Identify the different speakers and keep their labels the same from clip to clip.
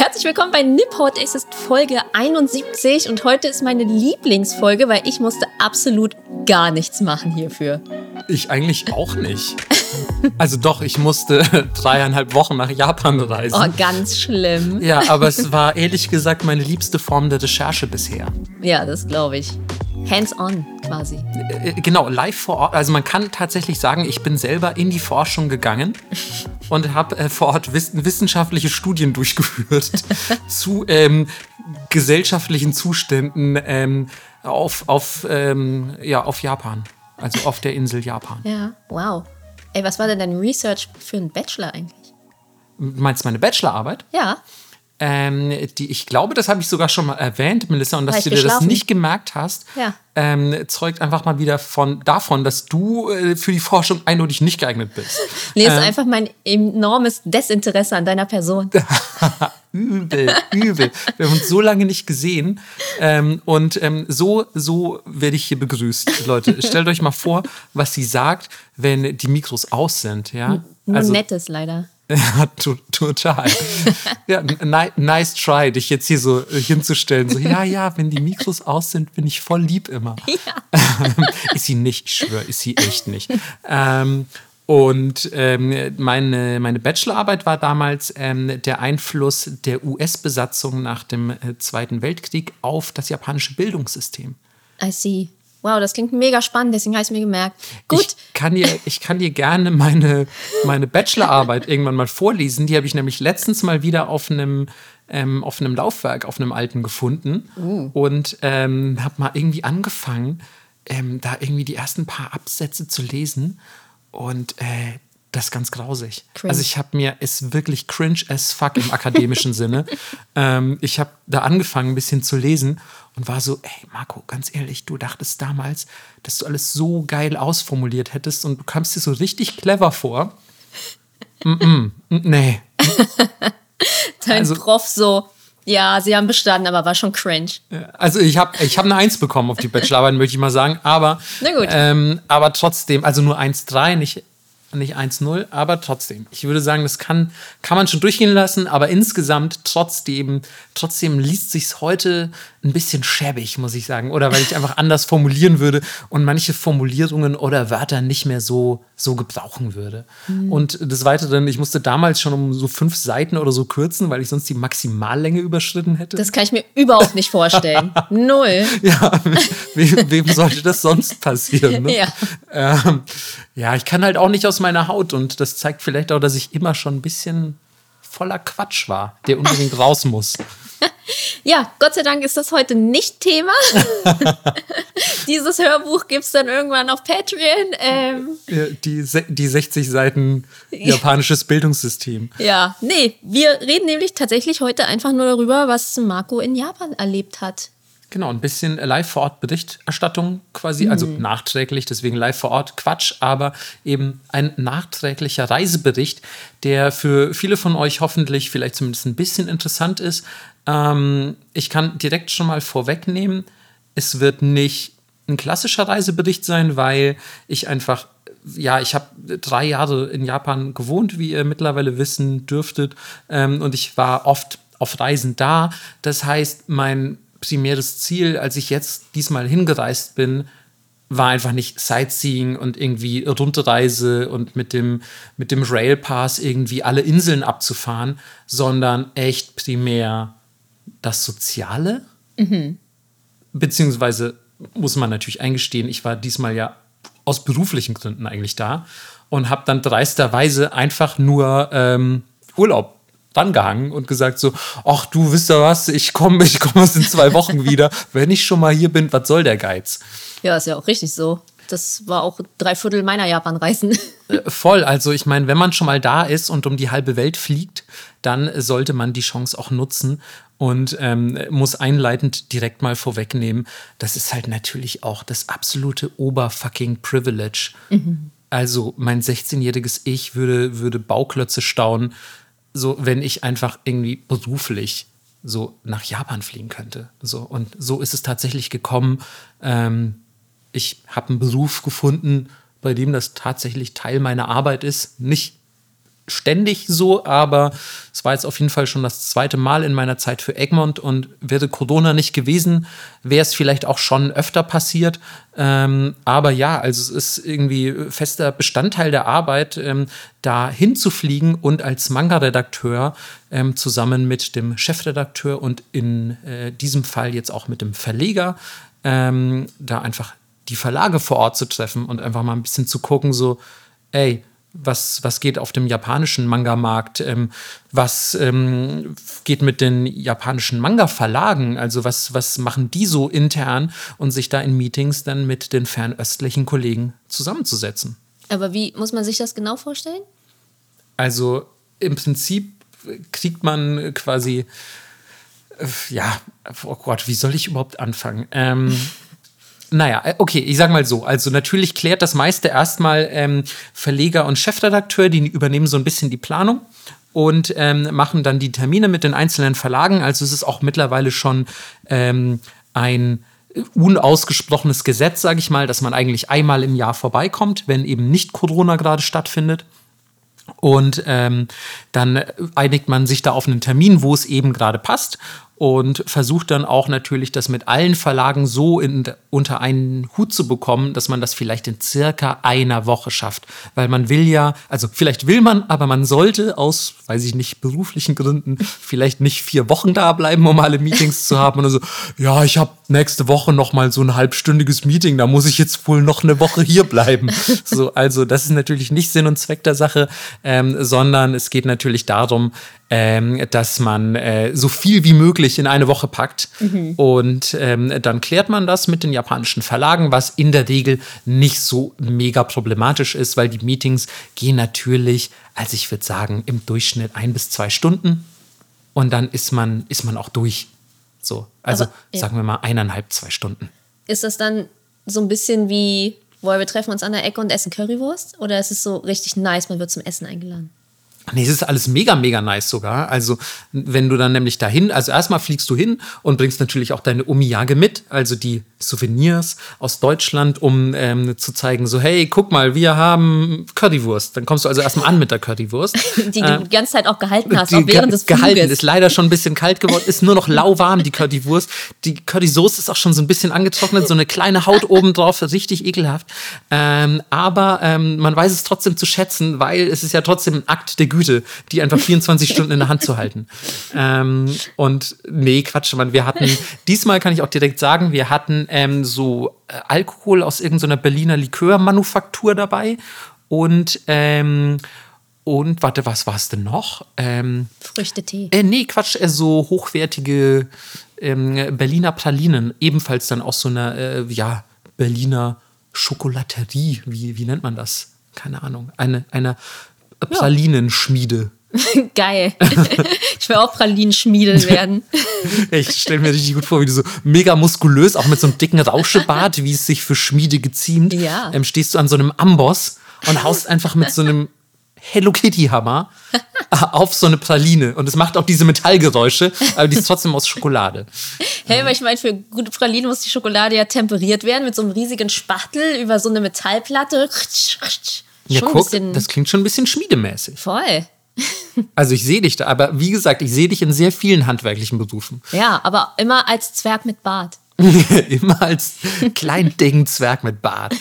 Speaker 1: Herzlich willkommen bei Nippot. Es ist Folge 71 und heute ist meine Lieblingsfolge, weil ich musste absolut gar nichts machen hierfür.
Speaker 2: Ich eigentlich auch nicht. Also doch, ich musste dreieinhalb Wochen nach Japan reisen.
Speaker 1: Oh, ganz schlimm.
Speaker 2: Ja, aber es war ehrlich gesagt meine liebste Form der Recherche bisher.
Speaker 1: Ja, das glaube ich. Hands-on quasi.
Speaker 2: Äh, Genau, live vor Ort. Also man kann tatsächlich sagen, ich bin selber in die Forschung gegangen und habe äh, vor Ort wiss wissenschaftliche Studien durchgeführt zu ähm, gesellschaftlichen Zuständen ähm, auf, auf, ähm, ja, auf Japan. Also auf der Insel Japan.
Speaker 1: Ja, wow. Ey, was war denn dein Research für einen Bachelor eigentlich?
Speaker 2: Du meinst meine Bachelorarbeit?
Speaker 1: Ja.
Speaker 2: Ähm, die, ich glaube, das habe ich sogar schon mal erwähnt, Melissa, und dass
Speaker 1: War
Speaker 2: du dir das nicht gemerkt hast,
Speaker 1: Ja.
Speaker 2: ähm, zeugt einfach mal wieder von, davon, dass du äh, für die Forschung eindeutig nicht geeignet bist.
Speaker 1: Nee, ist einfach mein enormes Desinteresse an deiner Person.
Speaker 2: Übel, übel. Wir haben uns so lange nicht gesehen. Ähm, und ähm, so, so werde ich hier begrüßt, Leute. Stellt euch mal vor, was sie sagt, wenn die Mikros aus sind. Ja?
Speaker 1: Nur Nettes leider.
Speaker 2: Ja, to total. Ja, ni nice try, dich jetzt hier so äh, hinzustellen. So, ja, ja, wenn die Mikros aus sind, bin ich voll lieb immer. Ja. ist sie nicht, ich schwöre, ist sie echt nicht. Ähm, und ähm, meine, meine Bachelorarbeit war damals ähm, der Einfluss der US-Besatzung nach dem äh, Zweiten Weltkrieg auf das japanische Bildungssystem.
Speaker 1: I see. Wow, das klingt mega spannend, deswegen habe ich es mir gemerkt. Gut.
Speaker 2: Ich kann dir, ich kann dir gerne meine, meine Bachelorarbeit irgendwann mal vorlesen. Die habe ich nämlich letztens mal wieder auf einem, ähm, auf einem Laufwerk, auf einem alten gefunden. Und ähm, habe mal irgendwie angefangen, ähm, da irgendwie die ersten paar Absätze zu lesen. Und äh, das ist ganz grausig.
Speaker 1: Cringe.
Speaker 2: Also ich habe mir, ist wirklich cringe as fuck im akademischen Sinne. Ähm, ich habe da angefangen, ein bisschen zu lesen und war so, ey Marco, ganz ehrlich, du dachtest damals, dass du alles so geil ausformuliert hättest und du kamst dir so richtig clever vor. Mm -mm, mm, nee.
Speaker 1: Dein
Speaker 2: also-
Speaker 1: Prof so, ja, sie haben bestanden, aber war schon cringe.
Speaker 2: Also ich habe ich hab eine Eins bekommen auf die Bachelorarbeit, möchte ich mal sagen. Aber. Ähm, aber trotzdem, also nur 1,3, nicht, nicht 1,0, aber trotzdem. Ich würde sagen, das kann, kann man schon durchgehen lassen, aber insgesamt trotzdem, trotzdem liest sich's heute ein bisschen schäbig, muss ich sagen. Oder weil ich einfach anders formulieren würde und manche Formulierungen oder Wörter nicht mehr so, so gebrauchen würde. Und des Weiteren, ich musste damals schon um so fünf Seiten oder so kürzen, weil ich sonst die Maximallänge überschritten hätte.
Speaker 1: Das kann ich mir überhaupt nicht vorstellen. Null.
Speaker 2: Ja, wem, wem sollte das sonst passieren? Ne?
Speaker 1: Ja.
Speaker 2: Ähm, ja, ich kann halt auch nicht aus meiner Haut und das zeigt vielleicht auch, dass ich immer schon ein bisschen voller Quatsch war, der unbedingt raus muss.
Speaker 1: Ja, Gott sei Dank ist das heute nicht Thema. Dieses Hörbuch gibt es dann irgendwann auf Patreon. Ähm,
Speaker 2: Die, die 60 Seiten japanisches Bildungssystem.
Speaker 1: ja, nee, wir reden nämlich tatsächlich heute einfach nur darüber, was Marco in Japan erlebt hat.
Speaker 2: Genau, ein bisschen live vor Ort Berichterstattung quasi, also nachträglich, deswegen live vor Ort Quatsch, aber eben ein nachträglicher Reisebericht, der für viele von euch hoffentlich vielleicht zumindest ein bisschen interessant ist. Ähm, ich kann direkt schon mal vorwegnehmen, es wird nicht ein klassischer Reisebericht sein, weil ich einfach, ja, ich habe drei Jahre in Japan gewohnt, wie ihr mittlerweile wissen dürftet, ähm, und ich war oft auf Reisen da. Das heißt, mein primäres Ziel, als ich jetzt diesmal hingereist bin, war einfach nicht Sightseeing und irgendwie Rundreise und mit dem, mit dem Railpass irgendwie alle Inseln abzufahren, sondern echt primär das Soziale. Beziehungsweise muss man natürlich eingestehen, ich war diesmal ja aus beruflichen Gründen eigentlich da und habe dann dreisterweise einfach nur ähm, Urlaub rangehangen und gesagt so, ach du wisst ja was, ich komme ich komm erst in zwei Wochen wieder. Wenn ich schon mal hier bin, was soll der Geiz?
Speaker 1: Ja, ist ja auch richtig so. Das war auch drei Viertel meiner Japan-Reisen.
Speaker 2: Äh, Voll, also ich meine, wenn man schon mal da ist und um die halbe Welt fliegt, dann sollte man die Chance auch nutzen und ähm, muss einleitend direkt mal vorwegnehmen, das ist halt natürlich auch das absolute Oberfucking Privilege. Also mein 16-jähriges Ich würde, würde Bauklötze staunen, so wenn ich einfach irgendwie beruflich so nach Japan fliegen könnte. So, und so ist es tatsächlich gekommen. Ähm, ich habe einen Beruf gefunden, bei dem das tatsächlich Teil meiner Arbeit ist. Nicht ständig so, aber es war jetzt auf jeden Fall schon das zweite Mal in meiner Zeit für Egmont und wäre Corona nicht gewesen, wäre es vielleicht auch schon öfter passiert. Ähm, aber ja, also es ist irgendwie fester Bestandteil der Arbeit, ähm, da hinzufliegen und als Manga-Redakteur ähm, zusammen mit dem Chefredakteur und in äh, diesem Fall jetzt auch mit dem Verleger ähm, da einfach die Verlage vor Ort zu treffen und einfach mal ein bisschen zu gucken, so, ey, was, was geht auf dem japanischen Manga-Markt, ähm, was ähm, geht mit den japanischen Manga-Verlagen, also was, was machen die so intern und sich da in Meetings dann mit den fernöstlichen Kollegen zusammenzusetzen.
Speaker 1: Aber wie muss man sich das genau vorstellen?
Speaker 2: Also im Prinzip kriegt man quasi, äh, ja, oh Gott, wie soll ich überhaupt anfangen? Ähm, naja, äh, okay, ich sag mal so. Also natürlich klärt das meiste erstmal ähm, Verleger und Chefredakteur, die übernehmen so ein bisschen die Planung und ähm, machen dann die Termine mit den einzelnen Verlagen. Also es ist auch mittlerweile schon ähm, ein unausgesprochenes Gesetz, sage ich mal, dass man eigentlich einmal im Jahr vorbeikommt, wenn eben nicht Corona gerade stattfindet. Und ähm, dann einigt man sich da auf einen Termin, wo es eben gerade passt und versucht dann auch natürlich, das mit allen Verlagen so in, unter einen Hut zu bekommen, dass man das vielleicht in circa einer Woche schafft. Weil man will ja, also vielleicht will man, aber man sollte aus, weiß ich nicht, beruflichen Gründen vielleicht nicht vier Wochen da bleiben, um alle Meetings zu haben. Und so, ja, ich habe nächste Woche noch mal so ein halbstündiges Meeting, da muss ich jetzt wohl noch eine Woche hier bleiben. So, also das ist natürlich nicht Sinn und Zweck der Sache, ähm, sondern es geht natürlich darum, ähm, dass man äh, so viel wie möglich in eine Woche packt. Mhm. Und ähm, dann klärt man das mit den japanischen Verlagen, was in der Regel nicht so mega problematisch ist, weil die Meetings gehen natürlich, also ich würde sagen, im Durchschnitt ein bis zwei Stunden. Und dann ist man, ist man auch durch. So, also Aber, ja. sagen wir mal eineinhalb, zwei Stunden.
Speaker 1: Ist das dann so ein bisschen wie, wo wir treffen uns an der Ecke und essen Currywurst? Oder ist es so richtig nice, man wird zum Essen eingeladen?
Speaker 2: Nee, es ist alles mega, mega nice sogar. Also, wenn du dann nämlich dahin, also erstmal fliegst du hin und bringst natürlich auch deine Omiyage mit, also die Souvenirs aus Deutschland, um ähm, zu zeigen, so, hey, guck mal, wir haben Currywurst. Dann kommst du also erstmal an mit der Currywurst.
Speaker 1: Die du die ganze Zeit auch gehalten hast, auch während des
Speaker 2: Fluges. Gehalten, ist leider schon ein bisschen kalt geworden, ist nur noch lauwarm, die Currywurst. Die Currysoße ist auch schon so ein bisschen angetrocknet, so eine kleine Haut oben drauf, richtig ekelhaft. Ähm, aber ähm, man weiß es trotzdem zu schätzen, weil es ist ja trotzdem ein Akt der Güte, die einfach 24 Stunden in der Hand zu halten. Ähm, und nee, Quatsch, man, wir hatten, diesmal kann ich auch direkt sagen, wir hatten ähm, so äh, Alkohol aus irgendeiner Berliner Likörmanufaktur dabei und ähm, und warte, was war es denn noch? Ähm,
Speaker 1: Früchtetee.
Speaker 2: Äh, nee, Quatsch, äh, so hochwertige ähm, Berliner Pralinen, ebenfalls dann aus so einer äh, ja, Berliner Schokolaterie, wie, wie nennt man das? Keine Ahnung. Eine, eine Pralinenschmiede.
Speaker 1: Geil. Ich will auch Pralinenschmiede werden.
Speaker 2: Ich stelle mir richtig gut vor, wie du so mega muskulös, auch mit so einem dicken Rauschebart, wie es sich für Schmiede geziemt,
Speaker 1: ja.
Speaker 2: ähm, stehst du an so einem Amboss und haust einfach mit so einem Hello Kitty Hammer auf so eine Praline. Und es macht auch diese Metallgeräusche, aber die ist trotzdem aus Schokolade.
Speaker 1: Hey, weil ich meine, für gute Praline muss die Schokolade ja temperiert werden mit so einem riesigen Spachtel über so eine Metallplatte.
Speaker 2: Ja, guck, das klingt schon ein bisschen schmiedemäßig.
Speaker 1: Voll.
Speaker 2: Also ich sehe dich da, aber wie gesagt, ich sehe dich in sehr vielen handwerklichen Berufen.
Speaker 1: Ja, aber immer als Zwerg mit Bart.
Speaker 2: immer als kleinen Zwerg mit Bart.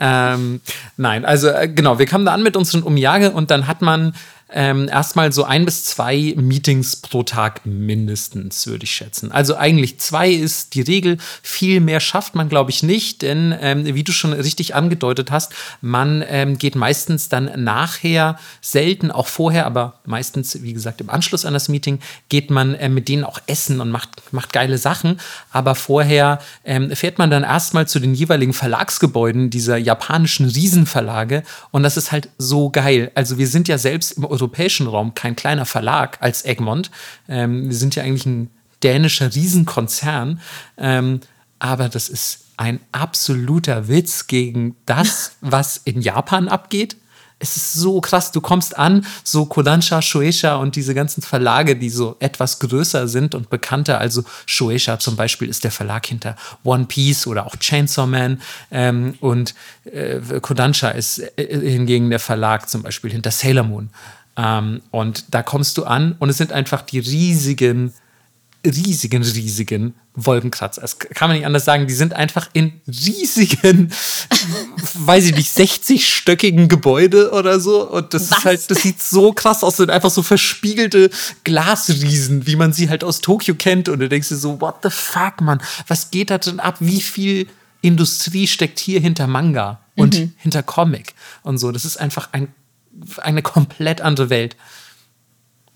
Speaker 2: ähm, nein, also äh, genau, wir kamen da an mit unseren Umjage und dann hat man ähm, erstmal so ein bis zwei Meetings pro Tag mindestens, würde ich schätzen. Also eigentlich zwei ist die Regel. Viel mehr schafft man, glaube ich, nicht, denn ähm, wie du schon richtig angedeutet hast, man ähm, geht meistens dann nachher, selten auch vorher, aber meistens, wie gesagt, im Anschluss an das Meeting, geht man äh, mit denen auch essen und macht, macht geile Sachen. Aber vorher ähm, fährt man dann erstmal zu den jeweiligen Verlagsgebäuden dieser japanischen Riesenverlage und das ist halt so geil. Also wir sind ja selbst im europäischen Raum kein kleiner Verlag als Egmont. Ähm, wir sind ja eigentlich ein dänischer Riesenkonzern. Ähm, aber das ist ein absoluter Witz gegen das, was in Japan abgeht. Es ist so krass, du kommst an, so Kodansha, Shueisha und diese ganzen Verlage, die so etwas größer sind und bekannter. Also Shueisha zum Beispiel ist der Verlag hinter One Piece oder auch Chainsaw Man. Ähm, und äh, Kodansha ist äh, hingegen der Verlag zum Beispiel hinter Sailor Moon. Ähm, und da kommst du an und es sind einfach die riesigen riesigen, riesigen Wolkenkratzer. Das kann man nicht anders sagen. Die sind einfach in riesigen, weiß ich nicht, 60-stöckigen Gebäude oder so. Und das Was? ist halt, das sieht so krass aus. Das sind einfach so verspiegelte Glasriesen, wie man sie halt aus Tokio kennt. Und du denkst dir so, what the fuck, Mann? Was geht da drin ab? Wie viel Industrie steckt hier hinter Manga und mhm. hinter Comic und so? Das ist einfach ein, eine komplett andere Welt.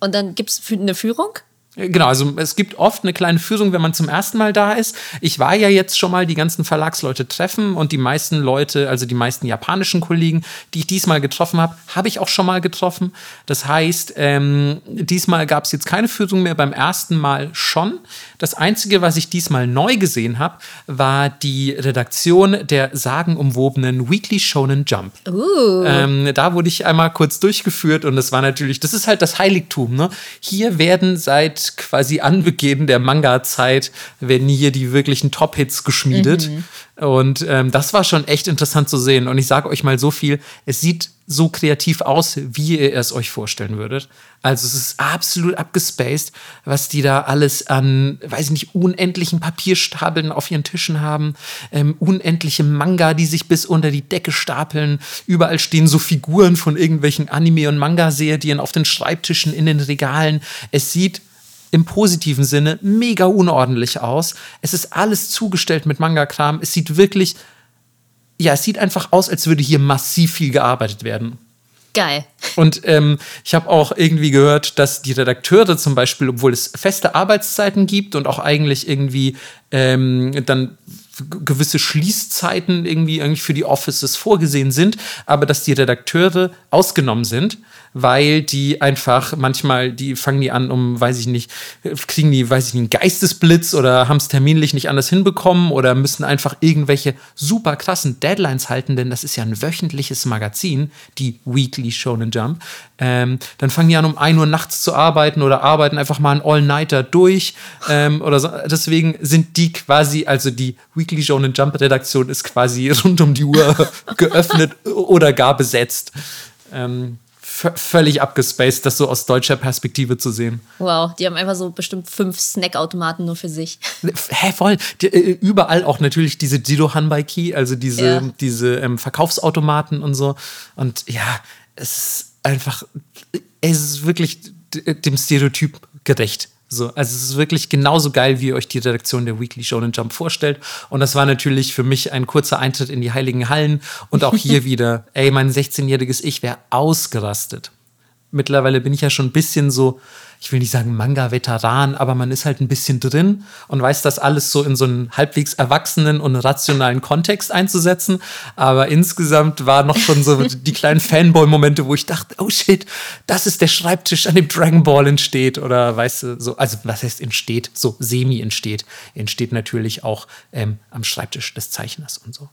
Speaker 1: Und dann gibt es eine Führung?
Speaker 2: Genau, also es gibt oft eine kleine Führung, wenn man zum ersten Mal da ist. Ich war ja jetzt schon mal die ganzen Verlagsleute treffen und die meisten Leute, also die meisten japanischen Kollegen, die ich diesmal getroffen habe, habe ich auch schon mal getroffen. Das heißt, ähm, diesmal gab es jetzt keine Führung mehr, beim ersten Mal schon. Das Einzige, was ich diesmal neu gesehen habe, war die Redaktion der sagenumwobenen Weekly Shonen Jump. Uh. Ähm, da wurde ich einmal kurz durchgeführt und das war natürlich, das ist halt das Heiligtum. Ne? Hier werden seit quasi Anbeginn der Manga-Zeit werden hier die wirklichen Top-Hits geschmiedet. Mhm. Und ähm, das war schon echt interessant zu sehen. Und ich sage euch mal so viel, es sieht so kreativ aus, wie ihr es euch vorstellen würdet. Also es ist absolut abgespaced, was die da alles an, weiß ich nicht, unendlichen Papierstapeln auf ihren Tischen haben, ähm, unendliche Manga, die sich bis unter die Decke stapeln. Überall stehen so Figuren von irgendwelchen Anime- und Manga-Serien auf den Schreibtischen, in den Regalen. Es sieht im positiven Sinne mega unordentlich aus. Es ist alles zugestellt mit Manga-Kram. Es sieht wirklich, ja, es sieht einfach aus, als würde hier massiv viel gearbeitet werden.
Speaker 1: Geil.
Speaker 2: Und ähm, ich habe auch irgendwie gehört, dass die Redakteure zum Beispiel, obwohl es feste Arbeitszeiten gibt und auch eigentlich irgendwie ähm, dann gewisse Schließzeiten irgendwie, irgendwie für die Offices vorgesehen sind, aber dass die Redakteure ausgenommen sind weil die einfach manchmal, die fangen die an, um, weiß ich nicht, kriegen die, weiß ich nicht, einen Geistesblitz oder haben es terminlich nicht anders hinbekommen oder müssen einfach irgendwelche super krassen Deadlines halten, denn das ist ja ein wöchentliches Magazin, die Weekly Shonen Jump. Ähm, dann fangen die an, um 1 Uhr nachts zu arbeiten oder arbeiten einfach mal einen All-Nighter durch ähm, oder so. Deswegen sind die quasi, also die Weekly Shonen Jump Redaktion ist quasi rund um die Uhr geöffnet oder gar besetzt. Ähm, völlig abgespaced, das so aus deutscher Perspektive zu sehen.
Speaker 1: Wow, die haben einfach so bestimmt fünf Snackautomaten nur für sich.
Speaker 2: Hä, voll. Die, äh, überall auch natürlich diese Jido Hanbaiki, also diese, ja. diese ähm, Verkaufsautomaten und so. Und ja, es ist einfach, es ist wirklich dem Stereotyp gerecht. So, also es ist wirklich genauso geil, wie ihr euch die Redaktion der Weekly Shonen Jump vorstellt. Und das war natürlich für mich ein kurzer Eintritt in die heiligen Hallen. Und auch hier wieder, ey, mein 16-jähriges Ich wäre ausgerastet. Mittlerweile bin ich ja schon ein bisschen so, ich will nicht sagen Manga-Veteran, aber man ist halt ein bisschen drin und weiß das alles so in so einen halbwegs erwachsenen und rationalen Kontext einzusetzen. Aber insgesamt war noch schon so die kleinen Fanboy-Momente, wo ich dachte, oh shit, das ist der Schreibtisch, an dem Dragon Ball entsteht. Oder weißt du, so, also was heißt entsteht? So semi entsteht. Entsteht natürlich auch ähm, am Schreibtisch des Zeichners und so.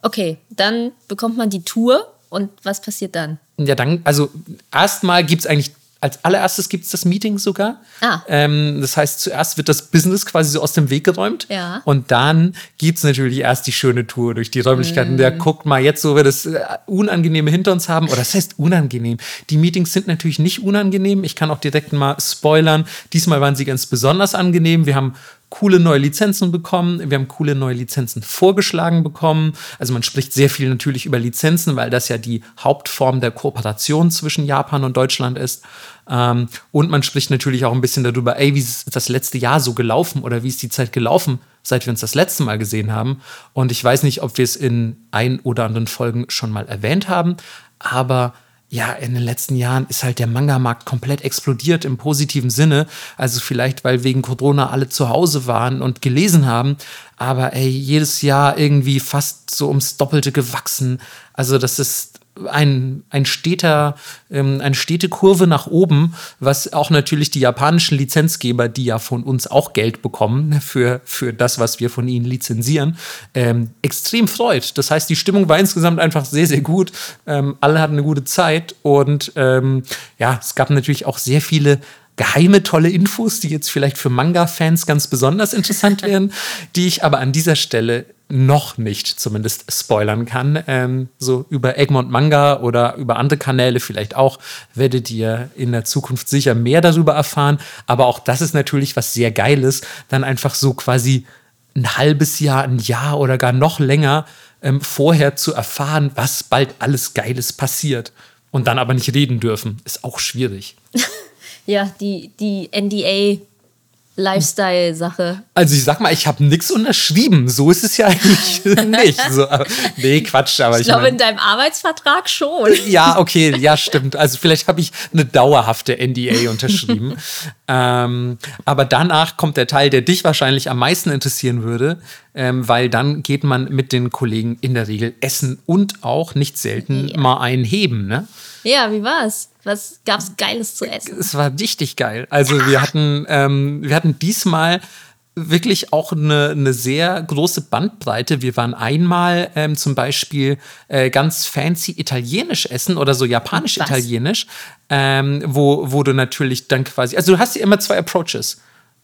Speaker 1: Okay, dann bekommt man die Tour und was passiert dann?
Speaker 2: Ja, dann, also erstmal gibt es eigentlich als allererstes gibt es das Meeting sogar. Ah. Ähm, das heißt, zuerst wird das Business quasi so aus dem Weg geräumt. Ja. Und dann gibt es natürlich erst die schöne Tour durch die Räumlichkeiten. Mm. Der guckt mal jetzt, wo wir das äh, Unangenehme hinter uns haben. Oder das heißt unangenehm. Die Meetings sind natürlich nicht unangenehm. Ich kann auch direkt mal spoilern. Diesmal waren sie ganz besonders angenehm. Wir haben coole neue Lizenzen bekommen. Wir haben coole neue Lizenzen vorgeschlagen bekommen. Also man spricht sehr viel natürlich über Lizenzen, weil das ja die Hauptform der Kooperation zwischen Japan und Deutschland ist. Ähm, und man spricht natürlich auch ein bisschen darüber, ey, wie ist das letzte Jahr so gelaufen oder wie ist die Zeit gelaufen, seit wir uns das letzte Mal gesehen haben. Und ich weiß nicht, ob wir es in ein oder anderen Folgen schon mal erwähnt haben, aber ja, in den letzten Jahren ist halt der Manga-Markt komplett explodiert im positiven Sinne. Also vielleicht, weil wegen Corona alle zu Hause waren und gelesen haben. Aber ey, jedes Jahr irgendwie fast so ums Doppelte gewachsen. Also das ist ein, ein steter, ähm, eine stete Kurve nach oben, was auch natürlich die japanischen Lizenzgeber, die ja von uns auch Geld bekommen für, für das, was wir von ihnen lizenzieren, ähm, extrem freut. Das heißt, die Stimmung war insgesamt einfach sehr, sehr gut. Ähm, alle hatten eine gute Zeit und ähm, ja, es gab natürlich auch sehr viele geheime, tolle Infos, die jetzt vielleicht für Manga-Fans ganz besonders interessant werden, die ich aber an dieser Stelle noch nicht zumindest spoilern kann. Ähm, so über Egmont Manga oder über andere Kanäle vielleicht auch, werdet ihr in der Zukunft sicher mehr darüber erfahren. Aber auch das ist natürlich was sehr Geiles, dann einfach so quasi ein halbes Jahr, ein Jahr oder gar noch länger ähm, vorher zu erfahren, was bald alles Geiles passiert. Und dann aber nicht reden dürfen, ist auch schwierig.
Speaker 1: ja, die, die NDA Lifestyle-Sache.
Speaker 2: Also ich sag mal, ich habe nichts unterschrieben. So ist es ja eigentlich nicht. So, aber, nee, Quatsch. Aber
Speaker 1: ich, ich glaube, in deinem Arbeitsvertrag schon.
Speaker 2: Ja, okay, ja, stimmt. Also vielleicht habe ich eine dauerhafte NDA unterschrieben. ähm, aber danach kommt der Teil, der dich wahrscheinlich am meisten interessieren würde, ähm, weil dann geht man mit den Kollegen in der Regel essen und auch nicht selten ja. mal einheben, ne?
Speaker 1: Ja, wie war's? Was gab's Geiles zu essen?
Speaker 2: Es war richtig geil. Also wir hatten, ähm, wir hatten diesmal wirklich auch eine, eine sehr große Bandbreite. Wir waren einmal ähm, zum Beispiel äh, ganz fancy italienisch essen oder so japanisch-italienisch, ähm, wo, wo du natürlich dann quasi, also du hast ja immer zwei Approaches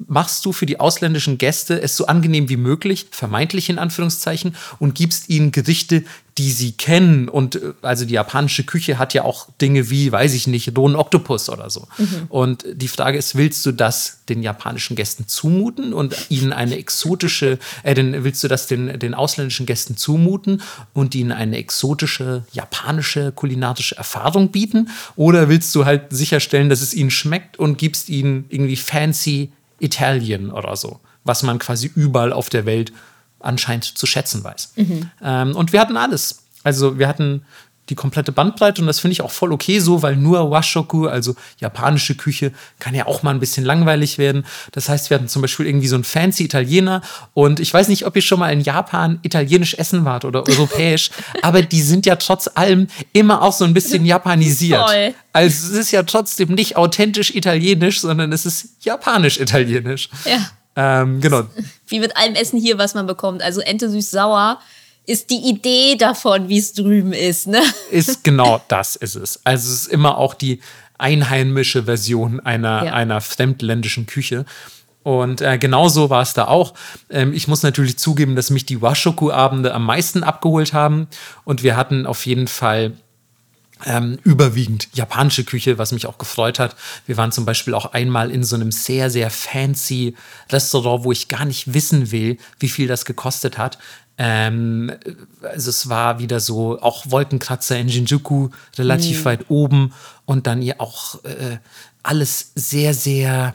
Speaker 2: machst du für die ausländischen Gäste es so angenehm wie möglich, vermeintlich in Anführungszeichen, und gibst ihnen Gerichte, die sie kennen. Und äh, also die japanische Küche hat ja auch Dinge wie, weiß ich nicht, rohen Oktopus oder so. Mhm. Und die Frage ist, willst du das den japanischen Gästen zumuten und ihnen eine exotische, äh, den, willst du das den, den ausländischen Gästen zumuten und ihnen eine exotische japanische kulinarische Erfahrung bieten? Oder willst du halt sicherstellen, dass es ihnen schmeckt und gibst ihnen irgendwie fancy Italien oder so, was man quasi überall auf der Welt anscheinend zu schätzen weiß. Mhm. Ähm, und wir hatten alles. Also wir hatten die komplette Bandbreite und das finde ich auch voll okay so, weil nur Washoku, also japanische Küche, kann ja auch mal ein bisschen langweilig werden. Das heißt, wir hatten zum Beispiel irgendwie so einen fancy Italiener und ich weiß nicht, ob ihr schon mal in Japan italienisch essen wart oder europäisch, aber die sind ja trotz allem immer auch so ein bisschen japanisiert. Voll. Also es ist ja trotzdem nicht authentisch italienisch, sondern es ist japanisch-italienisch.
Speaker 1: Ja.
Speaker 2: Ähm, genau.
Speaker 1: Wie mit allem Essen hier, was man bekommt. Also Ente süß-sauer ist die Idee davon, wie es drüben ist, ne?
Speaker 2: Ist genau das ist es. Also es ist immer auch die einheimische Version einer, ja. einer fremdländischen Küche. Und äh, genauso war es da auch. Ähm, ich muss natürlich zugeben, dass mich die Washoku-Abende am meisten abgeholt haben. Und wir hatten auf jeden Fall ähm, überwiegend japanische Küche, was mich auch gefreut hat. Wir waren zum Beispiel auch einmal in so einem sehr, sehr fancy Restaurant, wo ich gar nicht wissen will, wie viel das gekostet hat. Ähm, also es war wieder so, auch Wolkenkratzer in Shinjuku, relativ mhm. weit oben und dann hier auch äh, alles sehr, sehr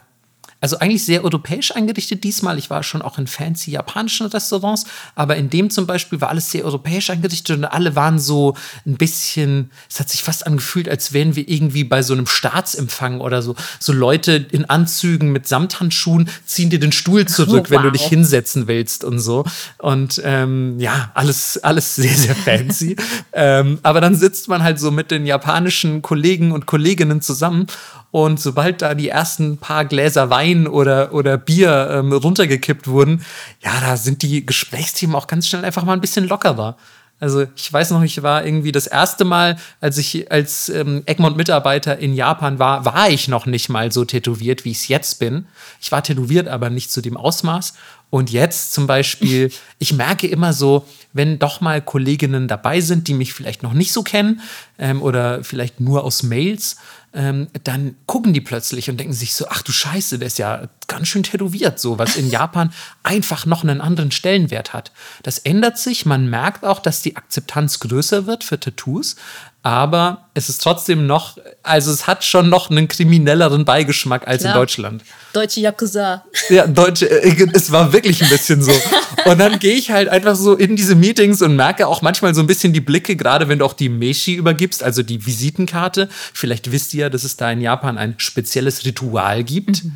Speaker 2: also eigentlich sehr europäisch eingerichtet diesmal. Ich war schon auch in fancy japanischen Restaurants, aber in dem zum Beispiel war alles sehr europäisch eingerichtet und alle waren so ein bisschen, es hat sich fast angefühlt, als wären wir irgendwie bei so einem Staatsempfang oder so. So Leute in Anzügen mit Samthandschuhen ziehen dir den Stuhl zurück, oh, wow. wenn du dich hinsetzen willst und so. Und ähm, ja, alles, alles sehr, sehr fancy. ähm, aber dann sitzt man halt so mit den japanischen Kollegen und Kolleginnen zusammen und sobald da die ersten paar Gläser Wein oder, oder Bier ähm, runtergekippt wurden, ja, da sind die Gesprächsthemen auch ganz schnell einfach mal ein bisschen lockerer. Also ich weiß noch, ich war irgendwie das erste Mal, als ich als ähm, Egmont-Mitarbeiter in Japan war, war ich noch nicht mal so tätowiert, wie ich es jetzt bin. Ich war tätowiert, aber nicht zu dem Ausmaß. Und jetzt zum Beispiel, ich merke immer so, wenn doch mal Kolleginnen dabei sind, die mich vielleicht noch nicht so kennen ähm, oder vielleicht nur aus Mails, ähm, dann gucken die plötzlich und denken sich so, ach du Scheiße, der ist ja ganz schön tätowiert, so was in Japan einfach noch einen anderen Stellenwert hat. Das ändert sich, man merkt auch, dass die Akzeptanz größer wird für Tattoos, aber es ist trotzdem noch, also es hat schon noch einen kriminelleren Beigeschmack als Klar. in Deutschland.
Speaker 1: Deutsche Yakuza.
Speaker 2: Ja, deutsche, äh, es war wirklich ein bisschen so. Und dann gehe ich halt einfach so in diese Meetings und merke auch manchmal so ein bisschen die Blicke, gerade wenn du auch die Meshi übergibst, also die Visitenkarte. Vielleicht wisst ihr ja, dass es da in Japan ein spezielles Ritual gibt. Mhm.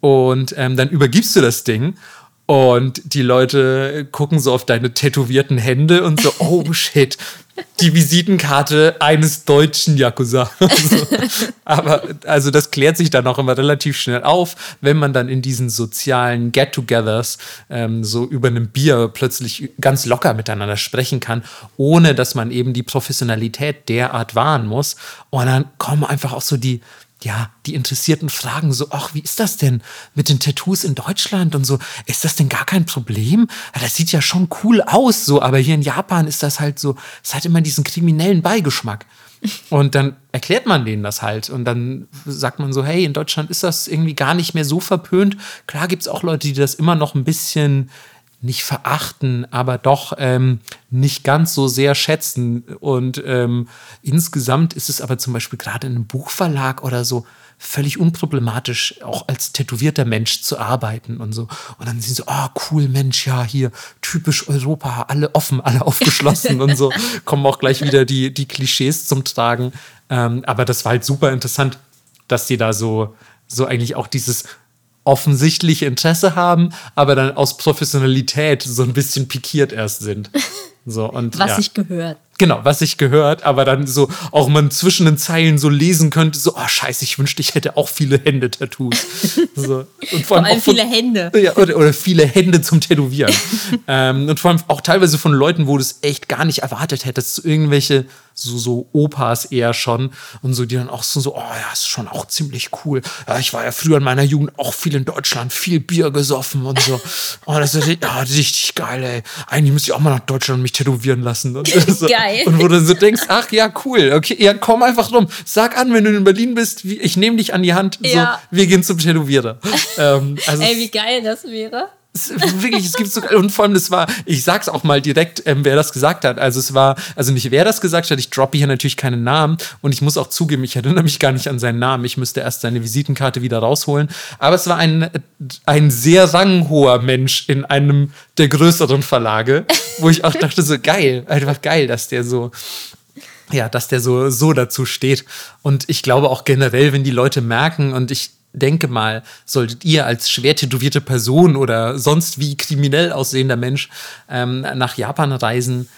Speaker 2: Und ähm, dann übergibst du das Ding und die Leute gucken so auf deine tätowierten Hände und so, oh shit, die Visitenkarte eines deutschen Yakuza. Aber also das klärt sich dann auch immer relativ schnell auf, wenn man dann in diesen sozialen Get-togethers ähm, so über einem Bier plötzlich ganz locker miteinander sprechen kann, ohne dass man eben die Professionalität derart wahren muss. Und dann kommen einfach auch so die, ja, die Interessierten fragen so, ach, wie ist das denn mit den Tattoos in Deutschland und so? Ist das denn gar kein Problem? Das sieht ja schon cool aus, so, aber hier in Japan ist das halt so, es hat immer diesen kriminellen Beigeschmack. Und dann erklärt man denen das halt. Und dann sagt man so, hey, in Deutschland ist das irgendwie gar nicht mehr so verpönt. Klar gibt es auch Leute, die das immer noch ein bisschen nicht verachten, aber doch ähm, nicht ganz so sehr schätzen. Und ähm, insgesamt ist es aber zum Beispiel gerade in einem Buchverlag oder so völlig unproblematisch, auch als tätowierter Mensch zu arbeiten und so. Und dann sind sie so, ah, oh, cool, Mensch, ja, hier, typisch Europa, alle offen, alle aufgeschlossen und so. Kommen auch gleich wieder die, die Klischees zum Tragen. Ähm, aber das war halt super interessant, dass die da so, so eigentlich auch dieses offensichtliche Interesse haben, aber dann aus Professionalität so ein bisschen pikiert erst sind. So, und,
Speaker 1: was
Speaker 2: ja.
Speaker 1: sich gehört.
Speaker 2: Genau, was ich gehört, aber dann so auch man zwischen den Zeilen so lesen könnte, so, oh scheiße, ich wünschte, ich hätte auch viele Hände-Tattoos. So.
Speaker 1: Und vor allem, vor allem von, viele Hände.
Speaker 2: Ja, oder, oder viele Hände zum Tätowieren. ähm, und vor allem auch teilweise von Leuten, wo du es echt gar nicht erwartet hättest, irgendwelche so, so Opas eher schon und so, die dann auch so, so, oh ja, ist schon auch ziemlich cool. Ja, ich war ja früher in meiner Jugend auch viel in Deutschland, viel Bier gesoffen und so. Oh, das ist ja, richtig geil, ey. Eigentlich müsste ich auch mal nach Deutschland mich tätowieren lassen. Und so. Geil. Und wo du so denkst, ach ja, cool, okay, ja, komm einfach rum. Sag an, wenn du in Berlin bist, ich nehme dich an die Hand, ja. so, wir gehen zum Tätowierer.
Speaker 1: ähm, also ey, wie geil das wäre.
Speaker 2: Es, wirklich, es gibt so, und vor allem, das war, ich sag's auch mal direkt, ähm, wer das gesagt hat. Also es war, also nicht wer das gesagt hat, ich droppe hier natürlich keinen Namen und ich muss auch zugeben, ich erinnere mich gar nicht an seinen Namen. Ich müsste erst seine Visitenkarte wieder rausholen. Aber es war ein, ein sehr ranghoher Mensch in einem der größeren Verlage, wo ich auch dachte, so geil, einfach geil, dass der so, ja, dass der so, so dazu steht. Und ich glaube auch generell, wenn die Leute merken, und ich denke mal, solltet ihr als schwer tätowierte Person oder sonst wie kriminell aussehender Mensch ähm, nach Japan reisen,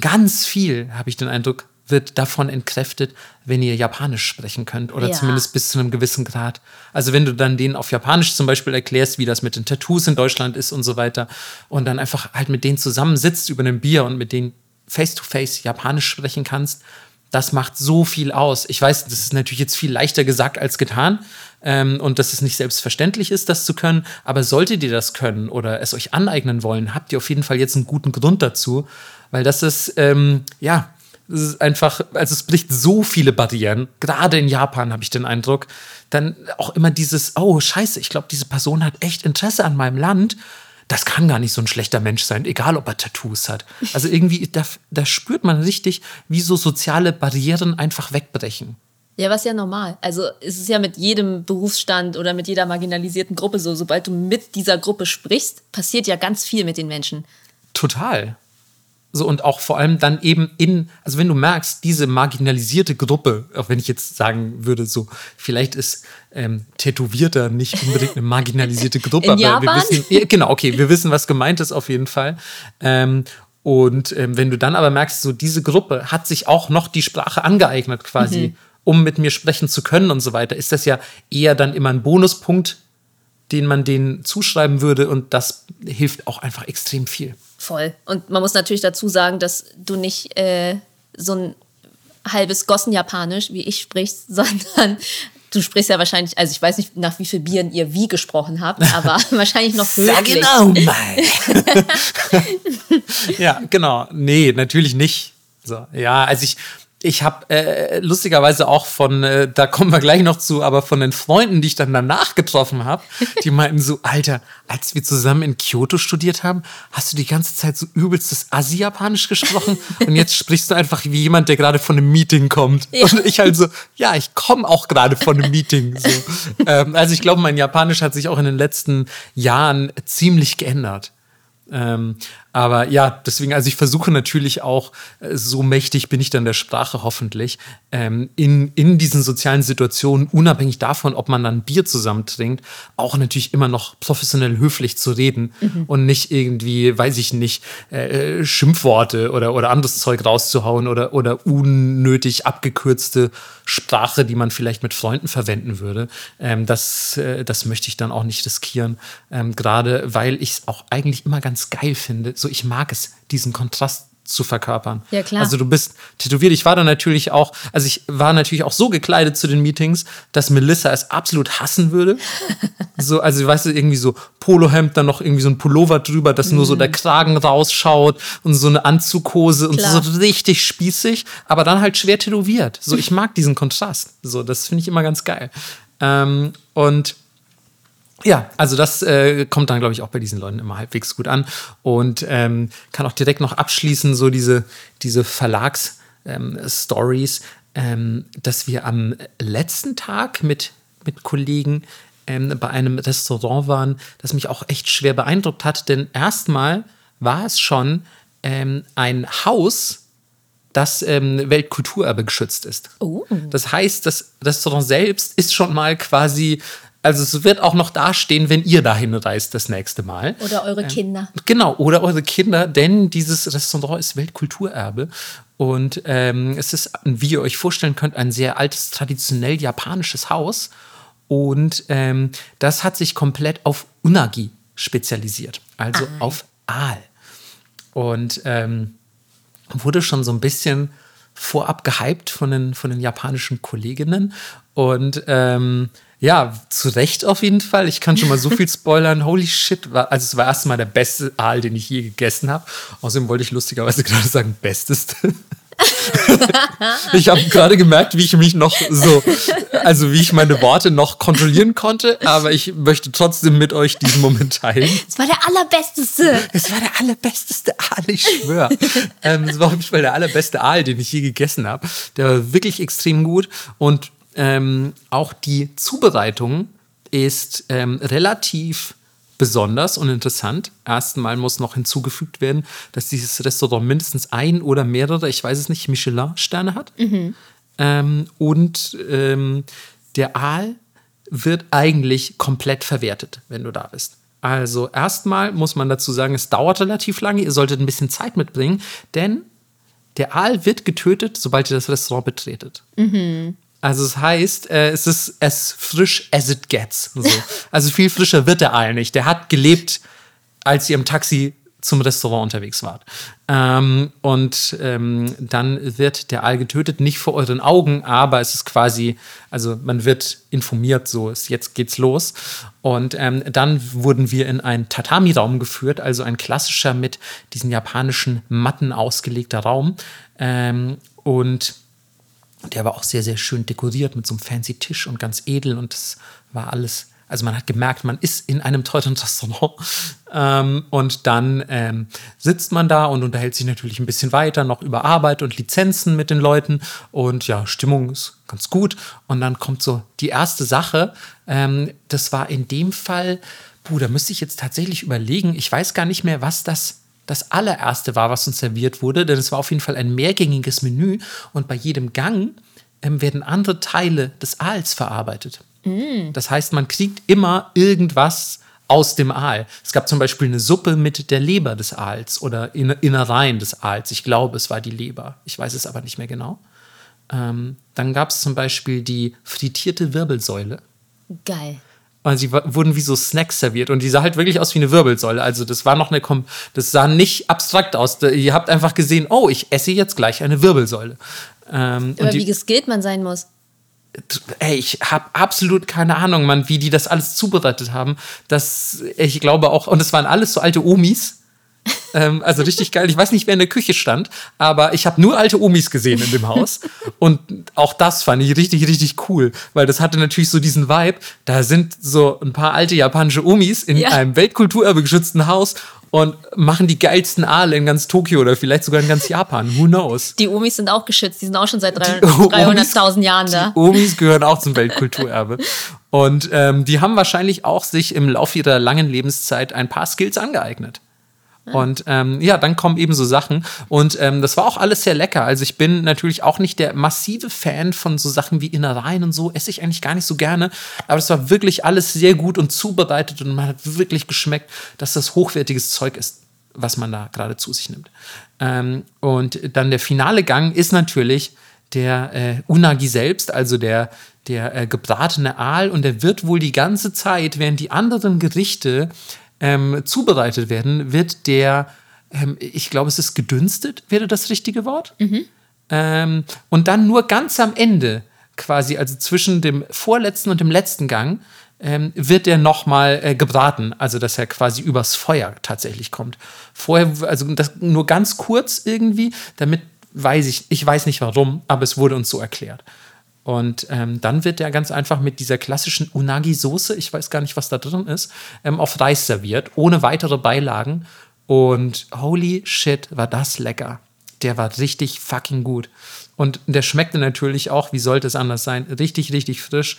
Speaker 2: ganz viel, habe ich den Eindruck, wird davon entkräftet, wenn ihr Japanisch sprechen könnt oder ja. zumindest bis zu einem gewissen Grad. Also wenn du dann denen auf Japanisch zum Beispiel erklärst, wie das mit den Tattoos in Deutschland ist und so weiter und dann einfach halt mit denen zusammensitzt über einem Bier und mit denen face-to-face -face Japanisch sprechen kannst, das macht so viel aus. Ich weiß, das ist natürlich jetzt viel leichter gesagt als getan ähm, und dass es nicht selbstverständlich ist, das zu können. Aber solltet ihr das können oder es euch aneignen wollen, habt ihr auf jeden Fall jetzt einen guten Grund dazu, weil das ist, ähm, ja, das ist einfach, also es bricht so viele Barrieren. Gerade in Japan habe ich den Eindruck. Dann auch immer dieses, oh Scheiße, ich glaube, diese Person hat echt Interesse an meinem Land das kann gar nicht so ein schlechter Mensch sein, egal ob er Tattoos hat. Also irgendwie, da, da spürt man richtig, wie so soziale Barrieren einfach wegbrechen.
Speaker 1: Ja, was ja normal. Also es ist ja mit jedem Berufsstand oder mit jeder marginalisierten Gruppe so, sobald du mit dieser Gruppe sprichst, passiert ja ganz viel mit den Menschen.
Speaker 2: Total. So, und auch vor allem dann eben in, also wenn du merkst, diese marginalisierte Gruppe, auch wenn ich jetzt sagen würde, so, vielleicht ist ähm, Tätowierter nicht unbedingt eine marginalisierte Gruppe,
Speaker 1: in
Speaker 2: aber
Speaker 1: Japan?
Speaker 2: wir wissen, genau, okay, wir wissen, was gemeint ist auf jeden Fall. Ähm, und ähm, wenn du dann aber merkst, so diese Gruppe hat sich auch noch die Sprache angeeignet quasi, mhm. Um mit mir sprechen zu können und so weiter, ist das ja eher dann immer ein Bonuspunkt, den man denen zuschreiben würde und das hilft auch einfach extrem viel.
Speaker 1: Voll. Und man muss natürlich dazu sagen, dass du nicht äh, so ein halbes Gossen-Japanisch wie ich sprichst, sondern du sprichst ja wahrscheinlich, also ich weiß nicht, nach wie viel Bieren ihr wie gesprochen habt, aber wahrscheinlich noch
Speaker 2: Sag genau mal. ja, genau. Nee, natürlich nicht. So, ja, also ich, ich habe äh, lustigerweise auch von, äh, da kommen wir gleich noch zu, aber von den Freunden, die ich dann danach getroffen habe, die meinten so, Alter, als wir zusammen in Kyoto studiert haben, hast du die ganze Zeit so übelstes Asi-Japanisch gesprochen und jetzt sprichst du einfach wie jemand, der gerade von einem Meeting kommt. Ja. Und ich halt so, ja, ich komme auch gerade von einem Meeting. So. ähm, also ich glaube, mein Japanisch hat sich auch in den letzten Jahren ziemlich geändert. Ähm, aber ja, deswegen, also ich versuche natürlich auch, äh, so mächtig bin ich dann der Sprache hoffentlich, ähm, in, in diesen sozialen Situationen, unabhängig davon, ob man dann Bier zusammen trinkt, auch natürlich immer noch professionell höflich zu reden mhm. und nicht irgendwie, weiß ich nicht, äh, Schimpfworte oder, oder anderes Zeug rauszuhauen oder, oder unnötig abgekürzte Sprache, die man vielleicht mit Freunden verwenden würde. Ähm, das, äh, das möchte ich dann auch nicht riskieren, ähm, gerade weil ich es auch eigentlich immer ganz geil finde, so so ich mag es, diesen Kontrast zu verkörpern.
Speaker 1: Ja, klar.
Speaker 2: Also du bist tätowiert. Ich war da natürlich auch, also ich war natürlich auch so gekleidet zu den Meetings, dass Melissa es absolut hassen würde. so, also weißt du, irgendwie so Polohemd, dann noch irgendwie so ein Pullover drüber, dass nur so der Kragen rausschaut und so eine Anzughose und
Speaker 1: Klar.
Speaker 2: so richtig spießig, aber dann halt schwer tätowiert. So, ich mag diesen Kontrast. So, das finde ich immer ganz geil. Ähm, und ja, also das äh, kommt dann, glaube ich, auch bei diesen Leuten immer halbwegs gut an und ähm, kann auch direkt noch abschließen, so diese, diese Verlags-Stories, ähm, dass wir am letzten Tag mit, mit Kollegen ähm, bei einem Restaurant waren, das mich auch echt schwer beeindruckt hat, denn erstmal war es schon ähm, ein Haus, das ähm, Weltkulturerbe geschützt ist.
Speaker 1: Oh.
Speaker 2: Das heißt, das Restaurant selbst ist schon mal quasi, also es wird auch noch dastehen, wenn ihr dahin reist das nächste Mal.
Speaker 1: Oder eure Kinder.
Speaker 2: Genau, oder eure Kinder, denn dieses Restaurant ist Weltkulturerbe. Und ähm, es ist, wie ihr euch vorstellen könnt, ein sehr altes, traditionell japanisches Haus. Und ähm, das hat sich komplett auf Unagi spezialisiert, also
Speaker 1: Aal.
Speaker 2: auf Aal. Und ähm, wurde schon so ein bisschen vorab gehypt von den, von den japanischen Kolleginnen. Und ähm, ja, zu Recht auf jeden Fall. Ich kann schon mal so viel spoilern. Holy shit. War, also es war erstmal der beste Aal, den ich je gegessen habe. Außerdem wollte ich lustigerweise gerade sagen, besteste. ich habe gerade gemerkt, wie ich mich noch so, also wie ich meine Worte noch kontrollieren konnte, aber ich möchte trotzdem mit euch diesen Moment teilen.
Speaker 1: Es war der allerbesteste.
Speaker 2: Es war der allerbesteste Aal, ich schwöre. ähm, es war auf jeden Fall der allerbeste Aal, den ich je gegessen habe. Der war wirklich extrem gut. Und ähm, auch die Zubereitung ist ähm, relativ besonders und interessant. Erstmal muss noch hinzugefügt werden, dass dieses Restaurant mindestens ein oder mehrere, ich weiß es nicht, Michelin-Sterne hat. Ähm, und ähm, der Aal wird eigentlich komplett verwertet, wenn du da bist. Also erstmal muss man dazu sagen, es dauert relativ lange, ihr solltet ein bisschen Zeit mitbringen, denn der Aal wird getötet, sobald ihr das Restaurant betretet. Also es heißt, äh, es ist as frisch as it gets. So. Also viel frischer wird der Aal nicht. Der hat gelebt, als ihr im Taxi zum Restaurant unterwegs wart. Ähm, und ähm, dann wird der Aal getötet, nicht vor euren Augen, aber es ist quasi, also man wird informiert, so ist jetzt geht's los. Und ähm, dann wurden wir in einen Tatami-Raum geführt, also ein klassischer mit diesen japanischen Matten ausgelegter Raum. Ähm, und der war auch sehr, sehr schön dekoriert mit so einem fancy Tisch und ganz edel und das war alles. Also man hat gemerkt, man ist in einem teuren Restaurant. Ähm, und dann ähm, sitzt man da und unterhält sich natürlich ein bisschen weiter noch über Arbeit und Lizenzen mit den Leuten. Und ja, Stimmung ist ganz gut. Und dann kommt so die erste Sache. Ähm, das war in dem Fall, puh, da müsste ich jetzt tatsächlich überlegen. Ich weiß gar nicht mehr, was das das allererste war, was uns serviert wurde, denn es war auf jeden Fall ein mehrgängiges Menü und bei jedem Gang ähm, werden andere Teile des Aals verarbeitet. Das heißt, man kriegt immer irgendwas aus dem Aal. Es gab zum Beispiel eine Suppe mit der Leber des Aals oder Inne- Innereien des Aals. Ich glaube, es war die Leber. Ich weiß es aber nicht mehr genau. Ähm, dann gab es zum Beispiel die frittierte Wirbelsäule.
Speaker 1: Geil.
Speaker 2: Und sie wurden wie so Snacks serviert und die sah halt wirklich aus wie eine Wirbelsäule. Also das war noch eine, Kom das sah nicht abstrakt aus. Ihr habt einfach gesehen, oh, ich esse jetzt gleich eine Wirbelsäule. Ähm,
Speaker 1: Aber
Speaker 2: und
Speaker 1: wie geskillt man sein muss.
Speaker 2: ey, ich habe absolut keine Ahnung, Mann, wie die das alles zubereitet haben. Das, ich glaube auch, und es waren alles so alte Omis. Ähm, also richtig geil. Ich weiß nicht, wer in der Küche stand, aber ich habe nur alte Omis gesehen in dem Haus. Und auch das fand ich richtig, richtig cool, weil das hatte natürlich so diesen Vibe. Da sind so ein paar alte japanische Omis in
Speaker 1: Ja.
Speaker 2: einem Weltkulturerbe geschützten Haus und machen die geilsten Aale in ganz Tokio oder vielleicht sogar in ganz Japan. Who knows?
Speaker 1: Die Omis sind auch geschützt. Die sind auch schon seit drei-
Speaker 2: Omis-
Speaker 1: 300.000 Jahren da.
Speaker 2: Die Omis gehören auch zum Weltkulturerbe. Und ähm, die haben wahrscheinlich auch sich im Laufe ihrer langen Lebenszeit ein paar Skills angeeignet. Und ähm, ja, dann kommen eben so Sachen. Und ähm, das war auch alles sehr lecker. Also ich bin natürlich auch nicht der massive Fan von so Sachen wie Innereien und so. Esse ich eigentlich gar nicht so gerne. Aber es war wirklich alles sehr gut und zubereitet. Und man hat wirklich geschmeckt, dass das hochwertiges Zeug ist, was man da gerade zu sich nimmt. Ähm, und dann der finale Gang ist natürlich der äh, Unagi selbst, also der, der äh, gebratene Aal. Und der wird wohl die ganze Zeit, während die anderen Gerichte ähm, zubereitet werden, wird der ähm, ich glaube, es ist gedünstet, wäre das richtige Wort. Ähm, und dann nur ganz am Ende, quasi, also zwischen dem vorletzten und dem letzten Gang, ähm, wird er nochmal äh, gebraten, also dass er quasi übers Feuer tatsächlich kommt. Vorher, also das nur ganz kurz irgendwie, damit weiß ich, ich weiß nicht warum, aber es wurde uns so erklärt. Und ähm, dann wird er ganz einfach mit dieser klassischen Unagi-Soße, ich weiß gar nicht, was da drin ist, ähm, auf Reis serviert, ohne weitere Beilagen. Und holy shit, war das lecker. Der war richtig fucking gut. Und der schmeckte natürlich auch, wie sollte es anders sein, richtig, richtig frisch.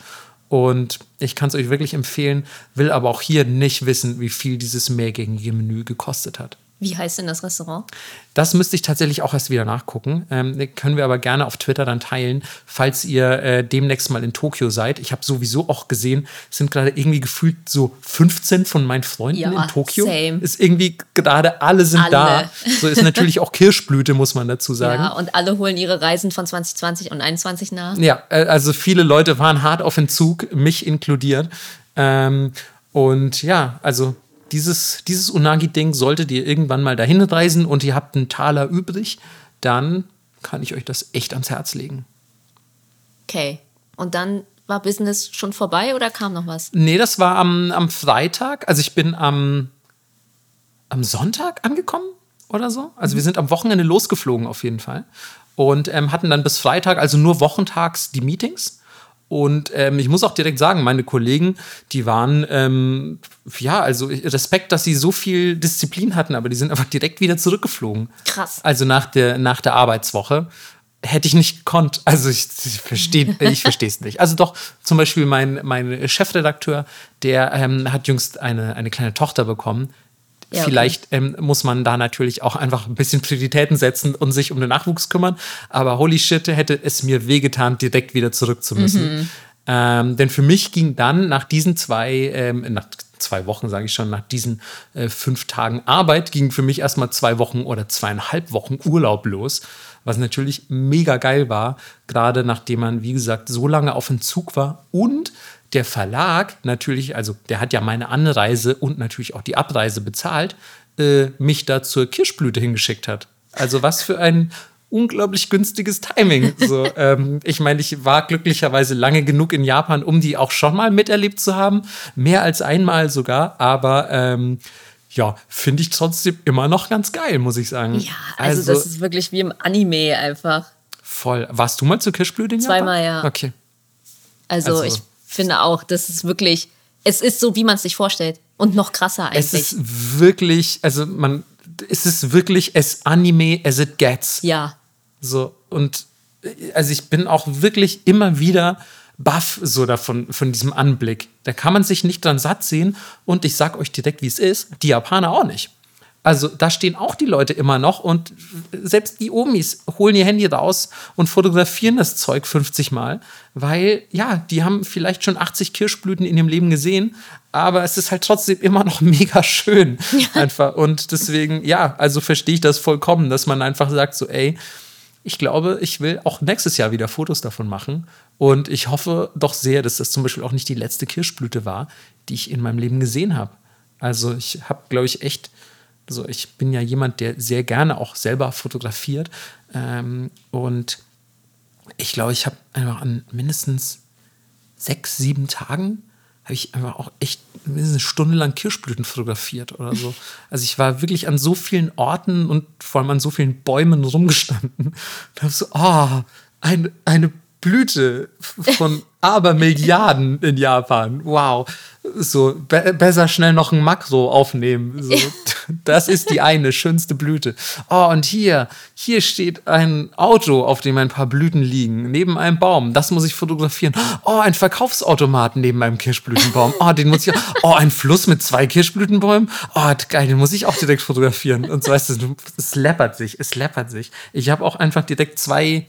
Speaker 2: Und ich kann es euch wirklich empfehlen, will aber auch hier nicht wissen, wie viel dieses mehrgängige Menü gekostet hat.
Speaker 1: Wie heißt denn das Restaurant?
Speaker 2: Das müsste ich tatsächlich auch erst wieder nachgucken. Ähm, können wir aber gerne auf Twitter dann teilen, falls ihr äh, demnächst mal in Tokio seid. Ich habe sowieso auch gesehen, es sind gerade irgendwie gefühlt so 15 von meinen Freunden
Speaker 1: Ja,
Speaker 2: in Tokio.
Speaker 1: same.
Speaker 2: Ist irgendwie gerade alle sind
Speaker 1: Alle.
Speaker 2: da. So ist natürlich auch Kirschblüte, muss man dazu sagen.
Speaker 1: Ja, und alle holen ihre Reisen von 2020 und 2021 nach.
Speaker 2: Ja, äh, also viele Leute waren hart auf Entzug, mich inkludiert. Ähm, und ja, also dieses, dieses Unagi-Ding solltet ihr irgendwann mal dahin reisen und ihr habt einen Taler übrig, dann kann ich euch das echt ans Herz legen.
Speaker 1: Okay. Und dann war Business schon vorbei oder kam noch was?
Speaker 2: Nee, das war am, am Freitag. Also ich bin am, am Sonntag angekommen oder so. Also wir sind am Wochenende losgeflogen auf jeden Fall. Und ähm, hatten dann bis Freitag, also nur wochentags, die Meetings. Und ähm, ich muss auch direkt sagen, meine Kollegen, die waren, ähm, ja, also Respekt, dass sie so viel Disziplin hatten, aber die sind einfach direkt wieder zurückgeflogen.
Speaker 1: Krass.
Speaker 2: Also nach der, nach der Arbeitswoche hätte ich nicht gekonnt. Also ich, ich verstehe ich verstehe es nicht. Also doch, zum Beispiel mein, mein Chefredakteur, der ähm, hat jüngst eine, eine kleine Tochter bekommen.
Speaker 1: Ja, okay.
Speaker 2: Vielleicht ähm, muss man da natürlich auch einfach ein bisschen Prioritäten setzen und sich um den Nachwuchs kümmern. Aber holy shit, hätte es mir wehgetan, direkt wieder zurück zu müssen. Ähm, denn für mich ging dann nach diesen zwei, ähm, nach zwei Wochen, sage ich schon, nach diesen äh, fünf Tagen Arbeit, ging für mich erstmal zwei Wochen oder zweieinhalb Wochen Urlaub los. Was natürlich mega geil war, gerade nachdem man, wie gesagt, so lange auf Entzug war und der Verlag natürlich, also der hat ja meine Anreise und natürlich auch die Abreise bezahlt, äh, mich da zur Kirschblüte hingeschickt hat. Also was für ein unglaublich günstiges Timing. So, ähm, ich meine, ich war glücklicherweise lange genug in Japan, um die auch schon mal miterlebt zu haben. Mehr als einmal sogar. Aber ähm, ja, finde ich trotzdem immer noch ganz geil, muss ich sagen.
Speaker 1: Ja, also, das ist wirklich wie im Anime einfach.
Speaker 2: voll. Warst du mal zur Kirschblüte in
Speaker 1: Zweimal, ja.
Speaker 2: Okay.
Speaker 1: Also,
Speaker 2: Also-
Speaker 1: ich finde auch, das ist wirklich, es ist so, wie man es sich vorstellt. Und noch krasser
Speaker 2: Es
Speaker 1: eigentlich.
Speaker 2: ist wirklich, also man, es ist wirklich as Anime as it gets.
Speaker 1: ja.
Speaker 2: So, und äh, also ich bin auch wirklich immer wieder baff so davon, von diesem Anblick. Da kann man sich nicht dran satt sehen und ich sag euch direkt, wie es ist, die Japaner auch nicht. Also da stehen auch die Leute immer noch und selbst die Omis holen ihr Handy raus und fotografieren das Zeug 50 Mal, weil ja, die haben vielleicht schon 80 Kirschblüten in ihrem Leben gesehen, aber es ist halt trotzdem immer noch mega schön einfach und deswegen ja, also verstehe ich das vollkommen, dass man einfach sagt so, ey, ich glaube, ich will auch nächstes Jahr wieder Fotos davon machen. Und ich hoffe doch sehr, dass das zum Beispiel auch nicht die letzte Kirschblüte war, die ich in meinem Leben gesehen habe. Also ich habe, glaube ich, echt, also ich bin ja jemand, der sehr gerne auch selber fotografiert. Ähm, und ich glaube, ich habe einfach an mindestens sechs, sieben Tagen habe ich einfach auch echt mindestens eine Stunde lang Kirschblüten fotografiert oder so. Also ich war wirklich an so vielen Orten und vor allem an so vielen Bäumen rumgestanden und habe so, ah, eine, eine Blüte von Abermilliarden in Japan. Wow. So, be besser schnell noch ein Makro aufnehmen. So, das ist die eine schönste Blüte. Oh, und hier, hier steht ein Auto, auf dem ein paar Blüten liegen, neben einem Baum. Das muss ich fotografieren. Oh, ein Verkaufsautomat neben einem Kirschblütenbaum. Oh, den muss ich. Oh, ein Fluss mit zwei Kirschblütenbäumen. Oh, geil, den muss ich auch direkt fotografieren. Und so weißt du, es läppert sich, es läppert sich. Ich habe auch einfach direkt zwei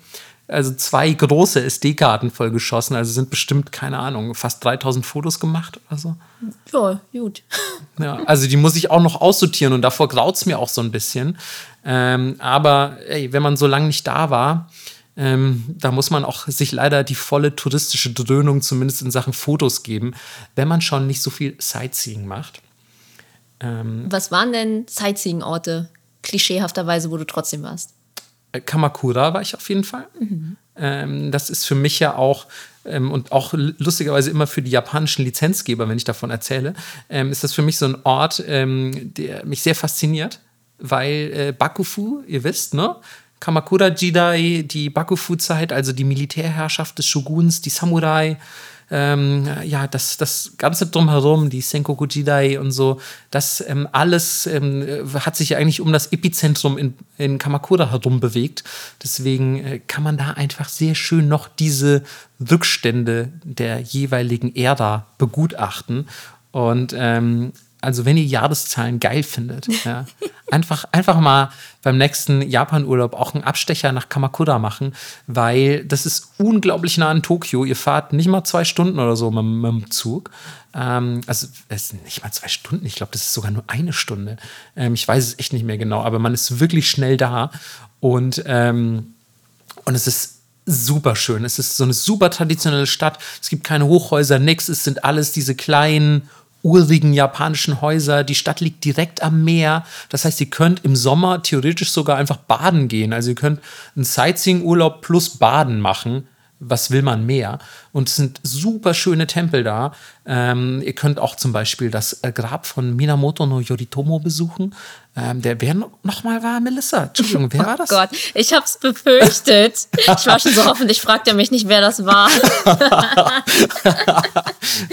Speaker 2: also zwei große SD-Karten vollgeschossen. Also sind bestimmt, keine Ahnung, fast 3000 Fotos gemacht oder so.
Speaker 1: Ja, gut.
Speaker 2: Ja, also die muss ich auch noch aussortieren und davor graut es mir auch so ein bisschen. Ähm, aber ey, wenn man so lange nicht da war, ähm, da muss man auch sich leider die volle touristische Dröhnung zumindest in Sachen Fotos geben, wenn man schon nicht so viel Sightseeing macht.
Speaker 1: Was waren denn Sightseeing-Orte? klischeehafterweise, wo du trotzdem warst?
Speaker 2: Äh, Kamakura war ich auf jeden Fall. Mhm. Ähm, das ist für mich ja auch ähm, und auch lustigerweise immer für die japanischen Lizenzgeber, wenn ich davon erzähle, ähm, ist das für mich so ein Ort, ähm, der mich sehr fasziniert, weil äh, Bakufu, ihr wisst, ne? Kamakura Jidai, die Bakufu-Zeit, also die Militärherrschaft des Shoguns, die Samurai, ähm, ja, das, das Ganze drumherum, die Senkoku Jidai und so, das ähm, alles ähm, hat sich eigentlich um das Epizentrum in, in Kamakura herum bewegt. Deswegen äh, kann man da einfach sehr schön noch diese Rückstände der jeweiligen Ära begutachten. Und ähm, also wenn ihr Jahreszahlen geil findet, ja, einfach, einfach mal beim nächsten Japan-Urlaub auch einen Abstecher nach Kamakura machen, weil das ist unglaublich nah an Tokio. Ihr fahrt nicht mal zwei Stunden oder so mit, mit dem Zug. Ähm, also es sind nicht mal zwei Stunden, ich glaube, das ist sogar nur eine Stunde. Ähm, ich weiß es echt nicht mehr genau, aber man ist wirklich schnell da und, ähm, und es ist super schön. Es ist so eine super traditionelle Stadt. Es gibt keine Hochhäuser, nix. Es sind alles diese kleinen urigen japanischen Häuser. Die Stadt liegt direkt am Meer. Das heißt, ihr könnt im Sommer theoretisch sogar einfach baden gehen. Also ihr könnt einen Sightseeing-Urlaub plus Baden machen was will man mehr? Und es sind super schöne Tempel da. Ähm, ihr könnt auch zum Beispiel das äh, Grab von Minamoto no Yoritomo besuchen. Ähm, der wer noch mal war, Melissa. Entschuldigung, wer
Speaker 1: oh
Speaker 2: war das?
Speaker 1: Oh Gott, ich hab's befürchtet. ich war schon so hoffentlich fragt er mich nicht, wer das war.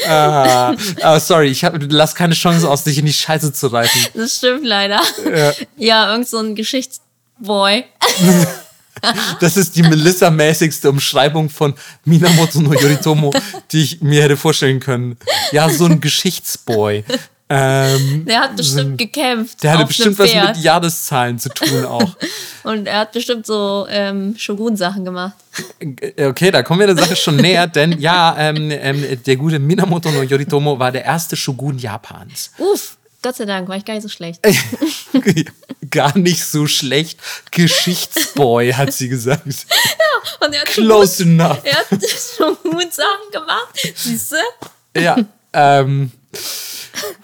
Speaker 2: ah, oh, sorry, ich hab, lass keine Chance aus, dich in die Scheiße zu reißen.
Speaker 1: Das stimmt leider. Ja, ja irgend so ein Geschichtsboy.
Speaker 2: Das ist die Melissa-mäßigste Umschreibung von Minamoto no Yoritomo, die ich mir hätte vorstellen können. Ja, so ein Geschichtsboy.
Speaker 1: Ähm, der hat bestimmt gekämpft.
Speaker 2: Der hatte bestimmt was mit Jahreszahlen zu tun auch.
Speaker 1: Und er hat bestimmt so ähm, Shogun-Sachen gemacht.
Speaker 2: Äh, okay, da kommen wir der Sache schon näher, denn ja, ähm, ähm, der gute Minamoto no Yoritomo war der erste Shogun Japans.
Speaker 1: Uff. Gott sei Dank, war ich gar nicht so schlecht.
Speaker 2: gar nicht so schlecht. Geschichtsboy, hat sie gesagt. Ja,
Speaker 1: und er hat
Speaker 2: Close
Speaker 1: schon,
Speaker 2: enough.
Speaker 1: Er hat schon gut Sachen gemacht. Siehst du?
Speaker 2: Ja, ähm.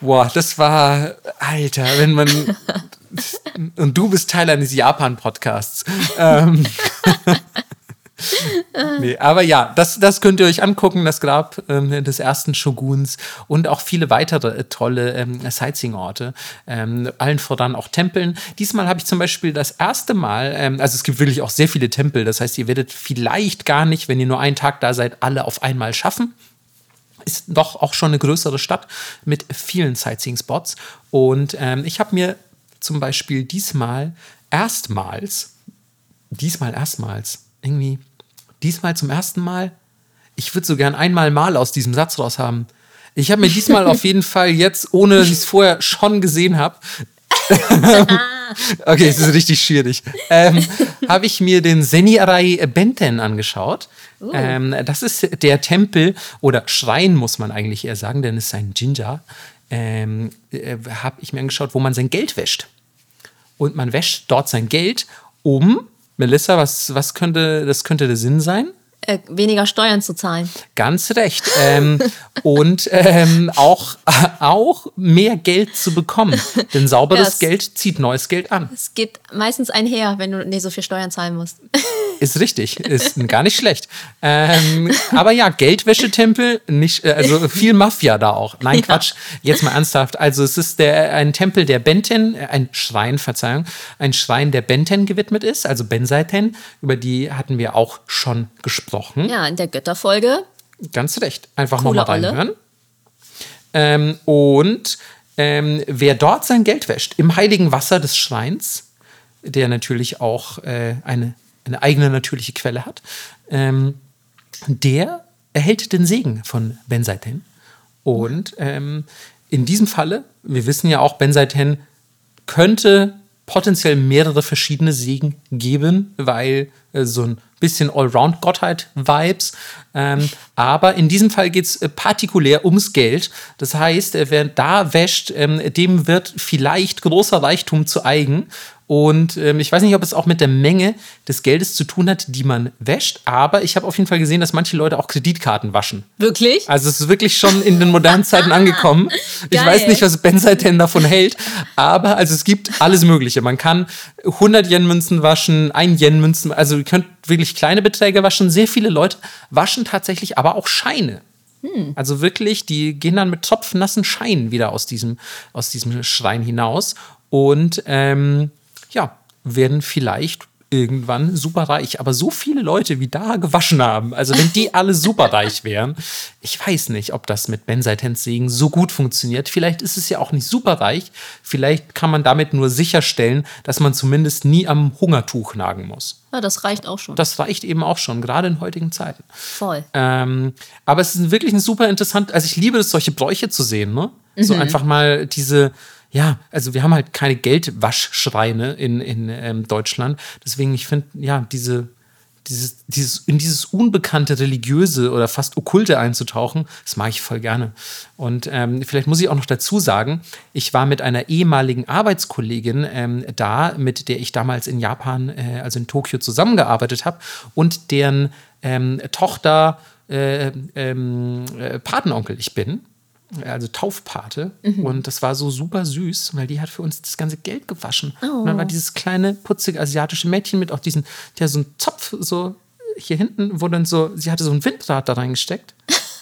Speaker 2: Boah, das war, Alter, wenn man. Und du bist Teil eines Japan-Podcasts. ähm, nee, aber ja, das, das könnt ihr euch angucken, das Grab ähm, des ersten Shoguns und auch viele weitere äh, tolle ähm, Sightseeing-Orte. Ähm, allen voran auch Tempeln. Diesmal habe ich zum Beispiel das erste Mal, ähm, also es gibt wirklich auch sehr viele Tempel, das heißt, ihr werdet vielleicht gar nicht, wenn ihr nur einen Tag da seid, alle auf einmal schaffen ist doch auch schon eine größere Stadt mit vielen Sightseeing-Spots. Und ähm, ich habe mir zum Beispiel diesmal erstmals, diesmal erstmals, irgendwie diesmal zum ersten Mal. Ich würde so gern einmal mal aus diesem Satz raus haben. Ich habe mir diesmal auf jeden Fall jetzt, ohne dass ich es vorher schon gesehen habe, okay, es ist richtig schwierig, ähm, habe ich mir den Seniarai Benten angeschaut. Uh. Ähm, das ist der Tempel oder Schrein, muss man eigentlich eher sagen, denn es ist ein Jinja. Ähm, äh, habe ich mir angeschaut, wo man sein Geld wäscht. Und man wäscht dort sein Geld, um Melissa, was, was könnte, das könnte der Sinn sein?
Speaker 1: Äh, weniger Steuern zu zahlen.
Speaker 2: Ganz recht. Ähm, und ähm, auch, auch mehr Geld zu bekommen. Denn sauberes ja, Geld zieht neues Geld an.
Speaker 1: Es geht meistens einher, wenn du nicht so viel Steuern zahlen musst.
Speaker 2: Ist richtig, ist gar nicht schlecht. Ähm, aber ja, Geldwäschetempel, nicht, äh, also viel Mafia da auch. Nein, ja. Quatsch, jetzt mal ernsthaft. Also es ist der, ein Tempel der Benten, äh, ein Schrein, Verzeihung, ein Schrein der Benten gewidmet ist, also Benseiten, über die hatten wir auch schon gesprochen.
Speaker 1: Ja, in der Götterfolge.
Speaker 2: Ganz recht, einfach nochmal reinhören. Ähm, und ähm, wer dort sein Geld wäscht, im heiligen Wasser des Schreins, der natürlich auch äh, eine eine eigene natürliche Quelle hat, ähm, der erhält den Segen von Benzaiten. Und ähm, in diesem Falle, wir wissen ja auch, Benzaiten könnte potenziell mehrere verschiedene Segen geben, weil äh, so ein bisschen Allround-Gottheit-Vibes. Ähm, aber in diesem Fall geht es äh, partikulär ums Geld. Das heißt, äh, wer da wäscht, ähm, dem wird vielleicht großer Reichtum zu eigen. Und ähm, ich weiß nicht, ob es auch mit der Menge des Geldes zu tun hat, die man wäscht, aber ich habe auf jeden Fall gesehen, dass manche Leute auch Kreditkarten waschen.
Speaker 1: Wirklich?
Speaker 2: Also es ist wirklich schon in den modernen Zeiten angekommen. Ich
Speaker 1: Geil.
Speaker 2: weiß nicht, was Ben Seiten davon hält, aber also es gibt alles Mögliche. Man kann 100 Yen-Münzen waschen, 1 Yen-Münzen, also ihr könnt wirklich kleine Beträge waschen. Sehr viele Leute waschen tatsächlich aber auch Scheine. Also wirklich, die gehen dann mit tropfnassen Scheinen wieder aus diesem, aus diesem Schrein hinaus und ähm, ja, werden vielleicht irgendwann super reich. Aber so viele Leute wie da gewaschen haben, also wenn die alle super reich wären, ich weiß nicht, ob das mit Ben Seitens Segen so gut funktioniert. Vielleicht ist es ja auch nicht super reich. Vielleicht kann man damit nur sicherstellen, dass man zumindest nie am Hungertuch nagen muss.
Speaker 1: Ja, das reicht auch schon.
Speaker 2: Das reicht eben auch schon, gerade in heutigen Zeiten.
Speaker 1: Voll.
Speaker 2: Ähm, aber es ist wirklich ein super interessant, also ich liebe es, solche Bräuche zu sehen, ne? So einfach mal diese, ja, also wir haben halt keine Geldwaschschreine in, in ähm, Deutschland. Deswegen, ich finde, ja, diese, dieses, dieses, in dieses unbekannte religiöse oder fast okkulte einzutauchen, das mag ich voll gerne. Und ähm, vielleicht muss ich auch noch dazu sagen, ich war mit einer ehemaligen Arbeitskollegin ähm, da, mit der ich damals in Japan, äh, also in Tokio, zusammengearbeitet habe und deren ähm, Tochter äh, ähm, äh, Patenonkel ich bin also Taufpate. Und das war so super süß, weil die hat für uns das ganze Geld gewaschen. Und dann war dieses kleine, putzige asiatische Mädchen mit auch diesen, der so einen Zopf so hier hinten, wo dann so, sie hatte so ein Windrad da reingesteckt.